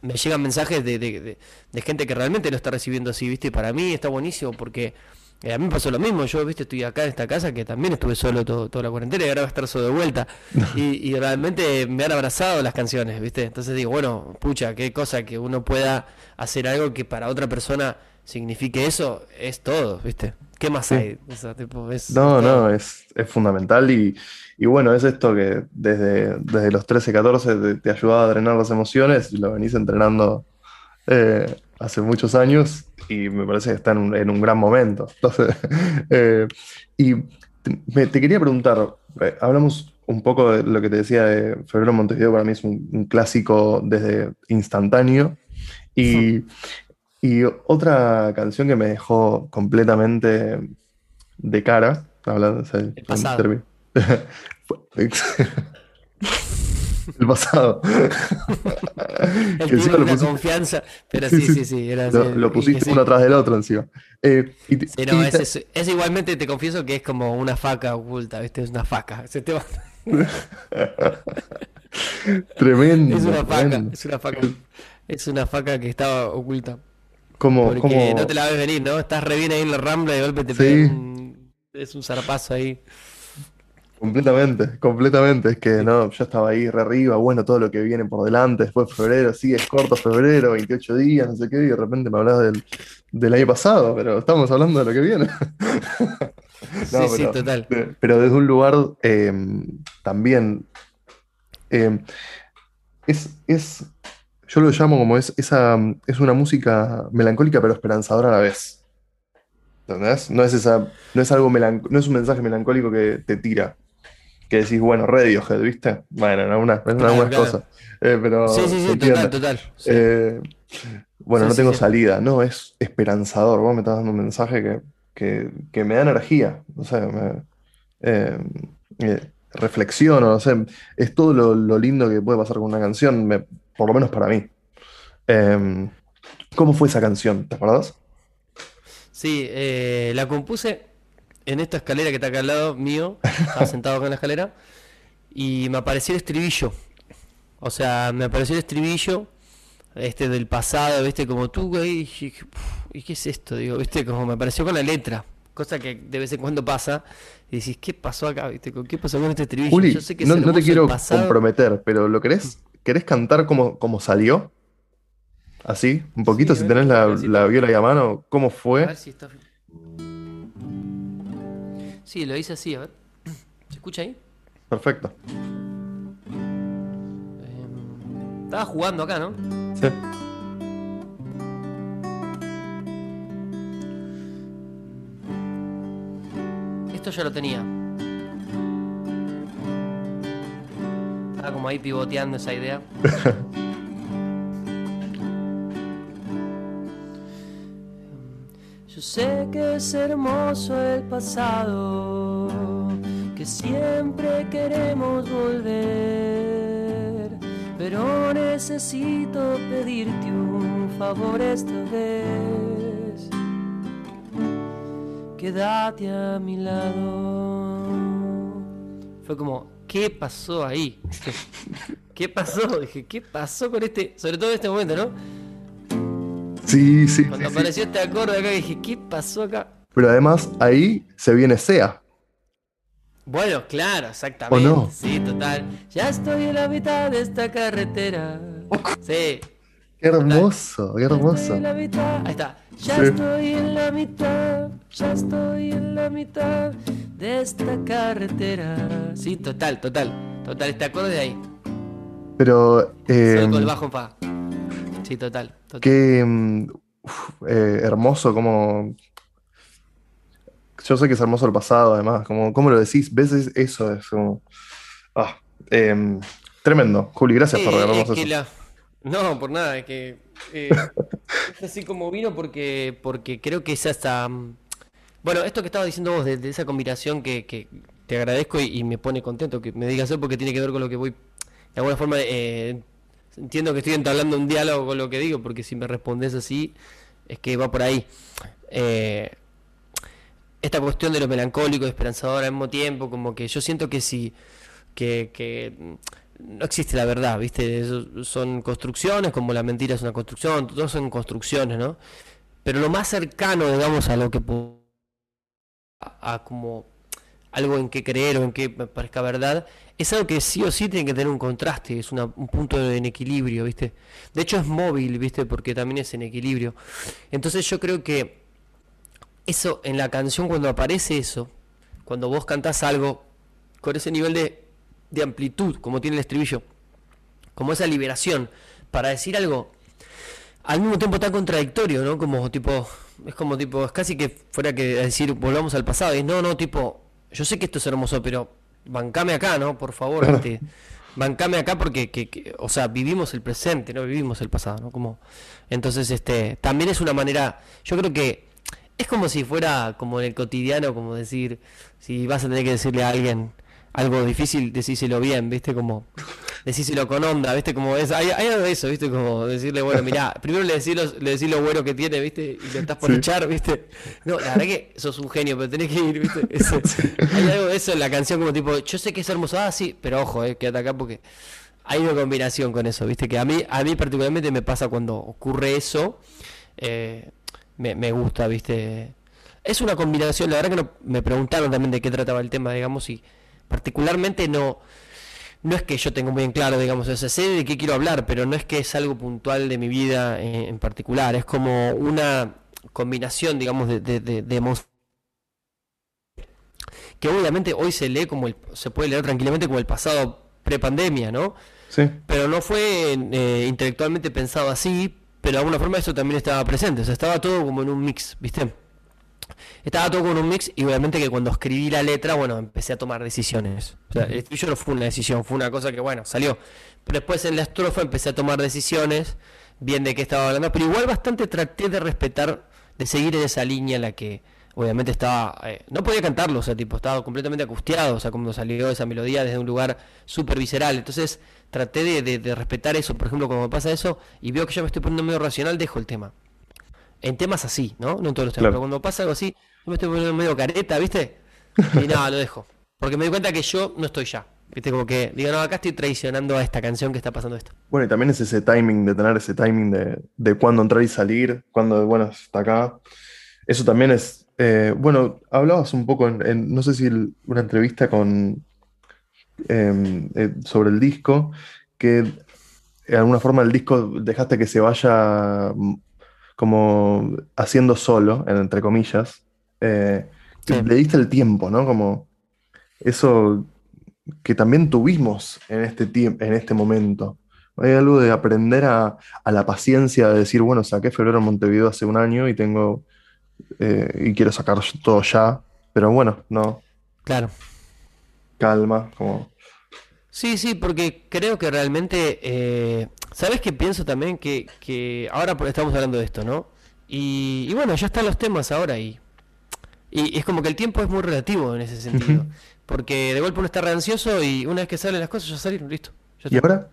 me llegan mensajes de, de- de- de gente que realmente lo está recibiendo así, ¿viste? Para mí está buenísimo porque eh, a mí me pasó lo mismo, yo, ¿viste? Estoy acá en esta casa que también estuve solo todo- toda la cuarentena y ahora va a estar solo de vuelta. Y, y realmente me han abrazado las canciones, ¿viste? Entonces digo, bueno, pucha, qué cosa que uno pueda hacer algo que para otra persona signifique eso, es todo, ¿viste? ¿Qué más Sí. hay? O sea, tipo, es No, todo. no, es, es fundamental y, y bueno, es esto que desde, desde los 13, 14 te, te ayudaba a drenar las emociones y lo venís entrenando eh, hace muchos años y me parece que está en un, en un gran momento. Entonces, eh, y te, me- te quería preguntar, eh, hablamos un poco de lo que te decía de Febrero Montevideo, para mí es un, un clásico desde instantáneo y, y otra canción que me dejó completamente de cara, hablando o sea, El pasado. El pasado. El Que encima lo confianza, pero Sí, sí, sí. era lo, pusiste sí. uno atrás del otro encima. Eh, y te- Sí, no, y es, te- es- es igualmente, te confieso que es como una faca oculta, ¿viste? Es una faca. Se te va- tremendo. Es una faca, tremendo. es una faca. Es una faca que estaba oculta. Como, Porque como- no te la ves venir, ¿no? Estás re bien ahí en la rambla y de golpe te Sí. un- Es un zarpazo ahí. Completamente, completamente. Es que no, yo estaba ahí re arriba, bueno, todo lo que viene por delante, después febrero, sí, es corto febrero, 28 días, no sé qué, y de repente me hablas del, del año pasado, pero estamos hablando de lo que viene. sí, No, sí, pero- total. pero desde un lugar eh, también eh, es, es, yo lo llamo como es, esa, es una música melancólica pero esperanzadora a la vez. ¿Entendés? No es esa, no es algo melan- no es un mensaje melancólico que te tira. Que decís, bueno, Radiohead, ¿viste? Bueno, en algunas, en algunas claro. cosas. Eh, pero Sí, sí, sí, total, total. sí. Eh, bueno, Sí, no sí, tengo salida. No, es esperanzador. Vos me estás dando un mensaje que, que, que me da energía. O sea, me, eh, eh, reflexiono. O sea, es todo lo, lo lindo que puede pasar con una canción, me- por lo menos para mí. Eh, ¿cómo fue esa canción? ¿Te acordás? Sí, la compuse en esta escalera que está acá al lado mío. Estaba sentado acá en la escalera. Y me apareció el estribillo. O sea, me apareció el estribillo. Este del pasado, viste, como tú, güey. Y dije, "Uf, ¿y qué es esto? Digo, viste, como me apareció con la letra. Cosa que de vez en cuando pasa. Y decís, ¿qué pasó acá? ¿Viste? ¿Con ¿Qué pasó con este estribillo? Juli, Yo sé que no, no te quiero comprometer, pero ¿lo querés, querés cantar como, como salió? Así, un poquito, Sí, a si tenés la, a si viola ahí a mano, ¿cómo A fue? ver si está. Sí, lo hice así, a ver. ¿Se escucha ahí? Perfecto. Em, estaba jugando acá, ¿no? Sí. Esto ya lo tenía. Estaba como ahí pivoteando esa idea. Sé que es hermoso el pasado, que siempre queremos volver, pero necesito pedirte un favor esta vez. Quédate a mi lado. Fue como, ¿qué pasó ahí? ¿Qué pasó? Dije, ¿qué pasó con este? Sobre todo en este momento, ¿no? Sí, sí, Cuando sí, sí. apareció este acorde acá, dije, ¿qué pasó acá? Pero además ahí se viene SEA. Bueno, claro, exactamente. ¿O no? Sí, total. Ya estoy en la mitad de esta carretera. Sí. Qué hermoso, qué hermoso. En la mitad. Ahí está. Ya Sí. estoy en la mitad, ya estoy en la mitad de esta carretera. Sí, total, total. Total, este acorde de ahí. Pero, eh, con el bajo fa. Sí, total. total. qué mm, uf, eh, hermoso como... Yo sé que es hermoso el pasado, además, como, ¿cómo lo decís? ¿Ves es- eso? Es como... Ah, em, tremendo. Juli, gracias Sí, por regalarnos es que eso. la- No, por nada, es que eh, es así como vino porque, porque creo que es hasta... mm, Bueno, esto que estaba diciendo vos, de, de esa combinación que, que te agradezco y, y me pone contento que me digas eso porque tiene que ver con lo que voy... De alguna forma, eh, entiendo que estoy entablando un diálogo con lo que digo, porque si me respondes así, es que va por ahí. Eh, esta cuestión de lo melancólico y esperanzador al mismo tiempo, como que yo siento que si que, que no existe la verdad, ¿viste? Son construcciones, como la mentira es una construcción, todos son construcciones, ¿no? Pero lo más cercano, digamos, a lo que a, a como algo en que creer o en que me parezca verdad, es algo que sí o sí tiene que tener un contraste, es un punto en equilibrio, ¿viste? De hecho es móvil, ¿viste? Porque también es en equilibrio. Entonces yo creo que eso en la canción cuando aparece eso, cuando vos cantás algo con ese nivel de, de amplitud, como tiene el estribillo, como esa liberación, para decir algo al mismo tiempo tan contradictorio, ¿no? Como tipo, es como tipo, es casi que fuera que decir volvamos al pasado, y no, no, tipo, yo sé que esto es hermoso, pero bancame acá, ¿no? Por favor, este, bancame acá porque, que, que- o sea, vivimos el presente, no vivimos el pasado, ¿no? Como, entonces, este, también es una manera, yo creo que es como si fuera como en el cotidiano, como decir, si vas a tener que decirle a alguien algo difícil, decíselo bien, ¿viste? Como decíselo con onda, ¿viste? Como es, hay, hay algo de eso, ¿viste? Como decirle, bueno, mirá, primero le decís, lo- le decís lo bueno que tiene, ¿viste? Y lo estás por Sí. echar, ¿viste? No, la verdad que sos un genio, pero tenés que ir, ¿viste? Eso- Hay algo de eso en la canción, como tipo, yo sé que es hermoso, ah, sí, pero ojo, eh, quédate acá porque hay una combinación con eso, ¿viste? Que a mí, a mí particularmente me pasa cuando ocurre eso, eh, me, me gusta, ¿viste? Es una combinación, la verdad que no, me preguntaron también de qué trataba el tema, digamos, y particularmente no, no es que yo tengo muy en claro, digamos, o sea, sé de qué quiero hablar, pero no es que es algo puntual de mi vida en, en particular, es como una combinación, digamos, de, de, de, que obviamente hoy se lee como el, se puede leer tranquilamente como el pasado prepandemia, ¿no? Sí, Pero no fue eh, intelectualmente pensado así, pero de alguna forma eso también estaba presente, o sea, estaba todo como en un mix, ¿viste? Estaba todo como en un mix y obviamente que cuando escribí la letra, bueno, empecé a tomar decisiones. O sea, el no fue una decisión, fue una cosa que, bueno, salió. Pero después en la estrofa empecé a tomar decisiones, bien de qué estaba hablando, pero igual bastante traté de respetar, de seguir en esa línea en la que obviamente estaba, eh, no podía cantarlo, o sea, tipo, estaba completamente angustiado, o sea, cuando salió esa melodía desde un lugar súper visceral. Entonces traté de, de- de respetar eso, por ejemplo, cuando me pasa eso y veo que ya me estoy poniendo medio racional, dejo el tema. En temas así, ¿no? No en todos los temas, Claro. pero cuando pasa algo así, yo me estoy poniendo medio careta, ¿viste? Y nada, lo dejo. Porque me di cuenta que yo no estoy ya. ¿Viste? Como que digo, no, acá estoy traicionando a esta canción que está pasando esto. Bueno, y también es ese timing de tener ese timing de, de cuándo entrar y salir, cuándo, bueno, está acá. Eso también es, eh, bueno, hablabas un poco en, en, no sé si el- una entrevista con, em, eh, sobre el disco, que de alguna forma el disco dejaste que se vaya como haciendo solo, en- entre comillas. Eh, Sí. le diste el tiempo, ¿no? Como eso que también tuvimos en este en este momento. Hay algo de aprender a, a la paciencia de decir, bueno, saqué febrero en Montevideo hace un año y tengo eh, y quiero sacar todo ya, pero bueno, no, Claro. calma, como Sí, sí, porque creo que realmente, eh, ¿sabes qué pienso también? Que, que ahora estamos hablando de esto, ¿no? Y, y bueno, ya están los temas ahora y, y es como que el tiempo es muy relativo en ese sentido. Porque de golpe uno está re ansioso y una vez que salen las cosas ya salieron, listo. ya ¿Y ahora?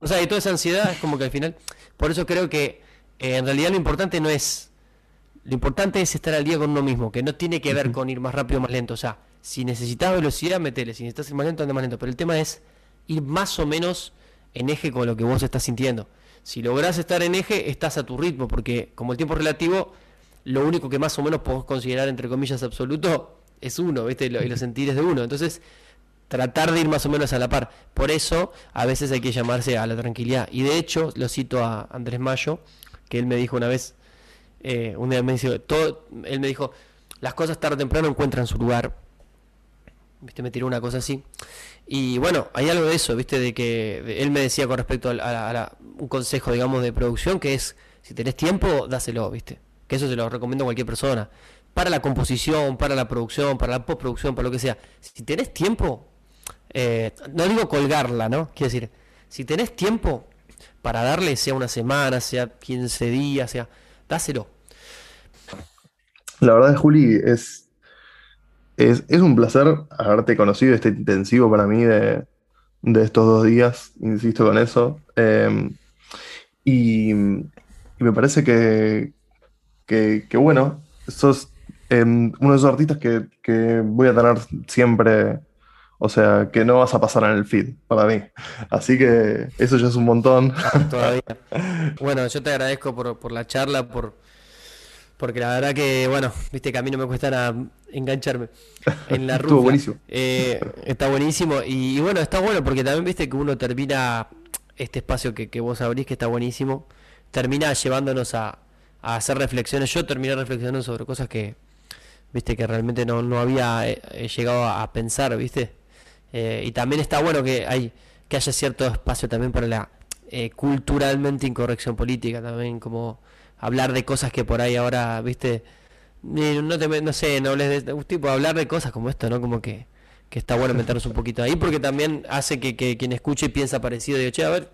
O sea, y toda esa ansiedad es como que al final. Por eso creo que eh, en realidad lo importante no es. Lo importante es estar al día con uno mismo, que no tiene que ver con ir más rápido o más lento. O sea, si necesitas velocidad, metele. Si necesitas ir más lento, anda más lento. Pero el tema es ir más o menos en eje con lo que vos estás sintiendo. Si lográs estar en eje, estás a tu ritmo, porque como el tiempo relativo, lo único que más o menos podés considerar, entre comillas, absoluto, es uno, ¿viste? Y lo, los sentires de uno. Entonces, tratar de ir más o menos a la par. Por eso a veces hay que llamarse a la tranquilidad. Y de hecho, lo cito a Andrés Mayo, que él me dijo una vez, eh, un día me dijo, todo, él me dijo, las cosas tarde o temprano encuentran su lugar. ¿Viste? Me tiró una cosa así. Y bueno, hay algo de eso, ¿viste? De que él me decía con respecto a, un consejo, digamos, de producción, que es, si tenés tiempo, dáselo, ¿viste? Que eso se lo recomiendo a cualquier persona. Para la composición, para la producción, para la postproducción, para lo que sea. Si tenés tiempo, eh, no digo colgarla, ¿no? Quiero decir, si tenés tiempo para darle, sea una semana, sea 15 días, sea, dáselo. La verdad, Juli, es, es, un placer haberte conocido, este intensivo para mí de, estos dos días, insisto con eso. Em, y, me parece que, que, bueno, sos em, uno de esos artistas que, que voy a tener siempre o sea, que no vas a pasar en el feed para mí. Así que eso ya es un montón. Todavía. Bueno, yo te agradezco por, la charla, por porque la verdad que, bueno, viste que a mí no me cuesta nada engancharme en la ruta. Estuvo buenísimo. Eh, está buenísimo. Y, bueno, está bueno porque también viste que uno termina este espacio que, que vos abrís, que está buenísimo, termina llevándonos a, a hacer reflexiones. Yo terminé reflexionando sobre cosas que, viste, que realmente no, no había eh, llegado a pensar, viste. Eh, y también está bueno que hay que haya cierto espacio también para la eh, culturalmente incorrección política, también como hablar de cosas que por ahí ahora, viste, no, no sé, no hables de tipo hablar de cosas como esto, ¿no? Como que, que está bueno meternos un poquito ahí porque también hace que, que quien escuche piensa parecido, digo, che, a ver,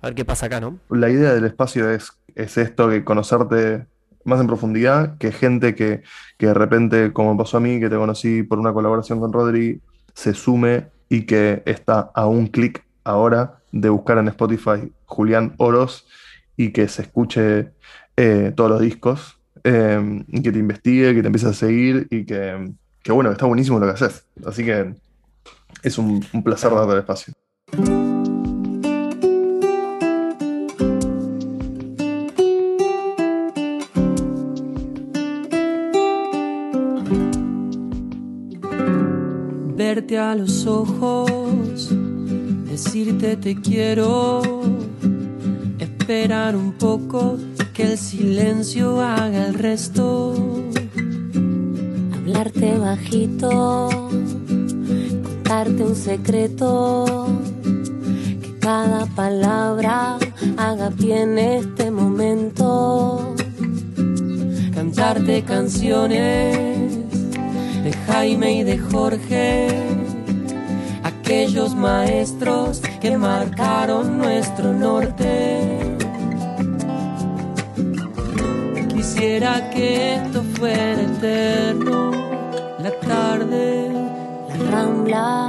a ver qué pasa acá, ¿no? La idea del espacio es, es esto, que conocerte más en profundidad, que gente que, que de repente, como pasó a mí, que te conocí por una colaboración con Rodri, se sume y que está a un clic ahora de buscar en Spotify Julián Oros y que se escuche eh, todos los discos em, y que te investigue, que te empiece a seguir y que, que, bueno, está buenísimo lo que haces. Así que es un, un placer darte el espacio. a los ojos, decirte te quiero, esperar un poco que el silencio haga el resto. Hablarte bajito, contarte un secreto, que cada palabra haga pie en este momento. Cantarte canciones de Jaime y de Jorge aquellos maestros que marcaron nuestro norte. Quisiera que esto fuera eterno, la tarde, la rambla,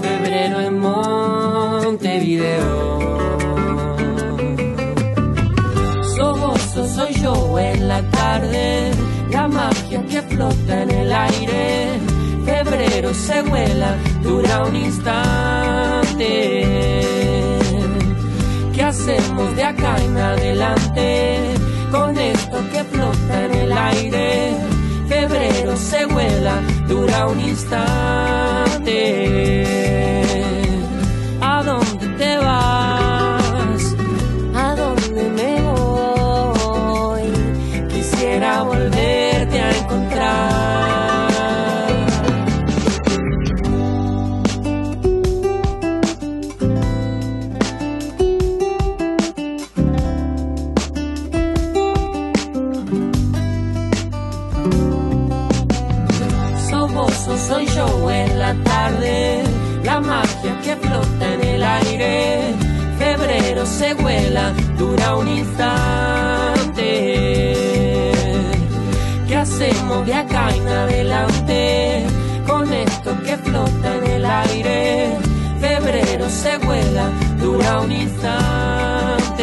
febrero en Montevideo. Sos soy yo en la tarde, la magia que flota en el aire febrero se vuela, dura un instante. ¿Qué hacemos de acá en adelante? Con esto que flota en el aire, febrero se vuela, dura un instante. ¿A dónde te vas? Que flota en el aire. Febrero se vuela, dura un instante. ¿Qué hacemos de acá en adelante? Con esto que flota en el aire. Febrero se vuela, dura un instante.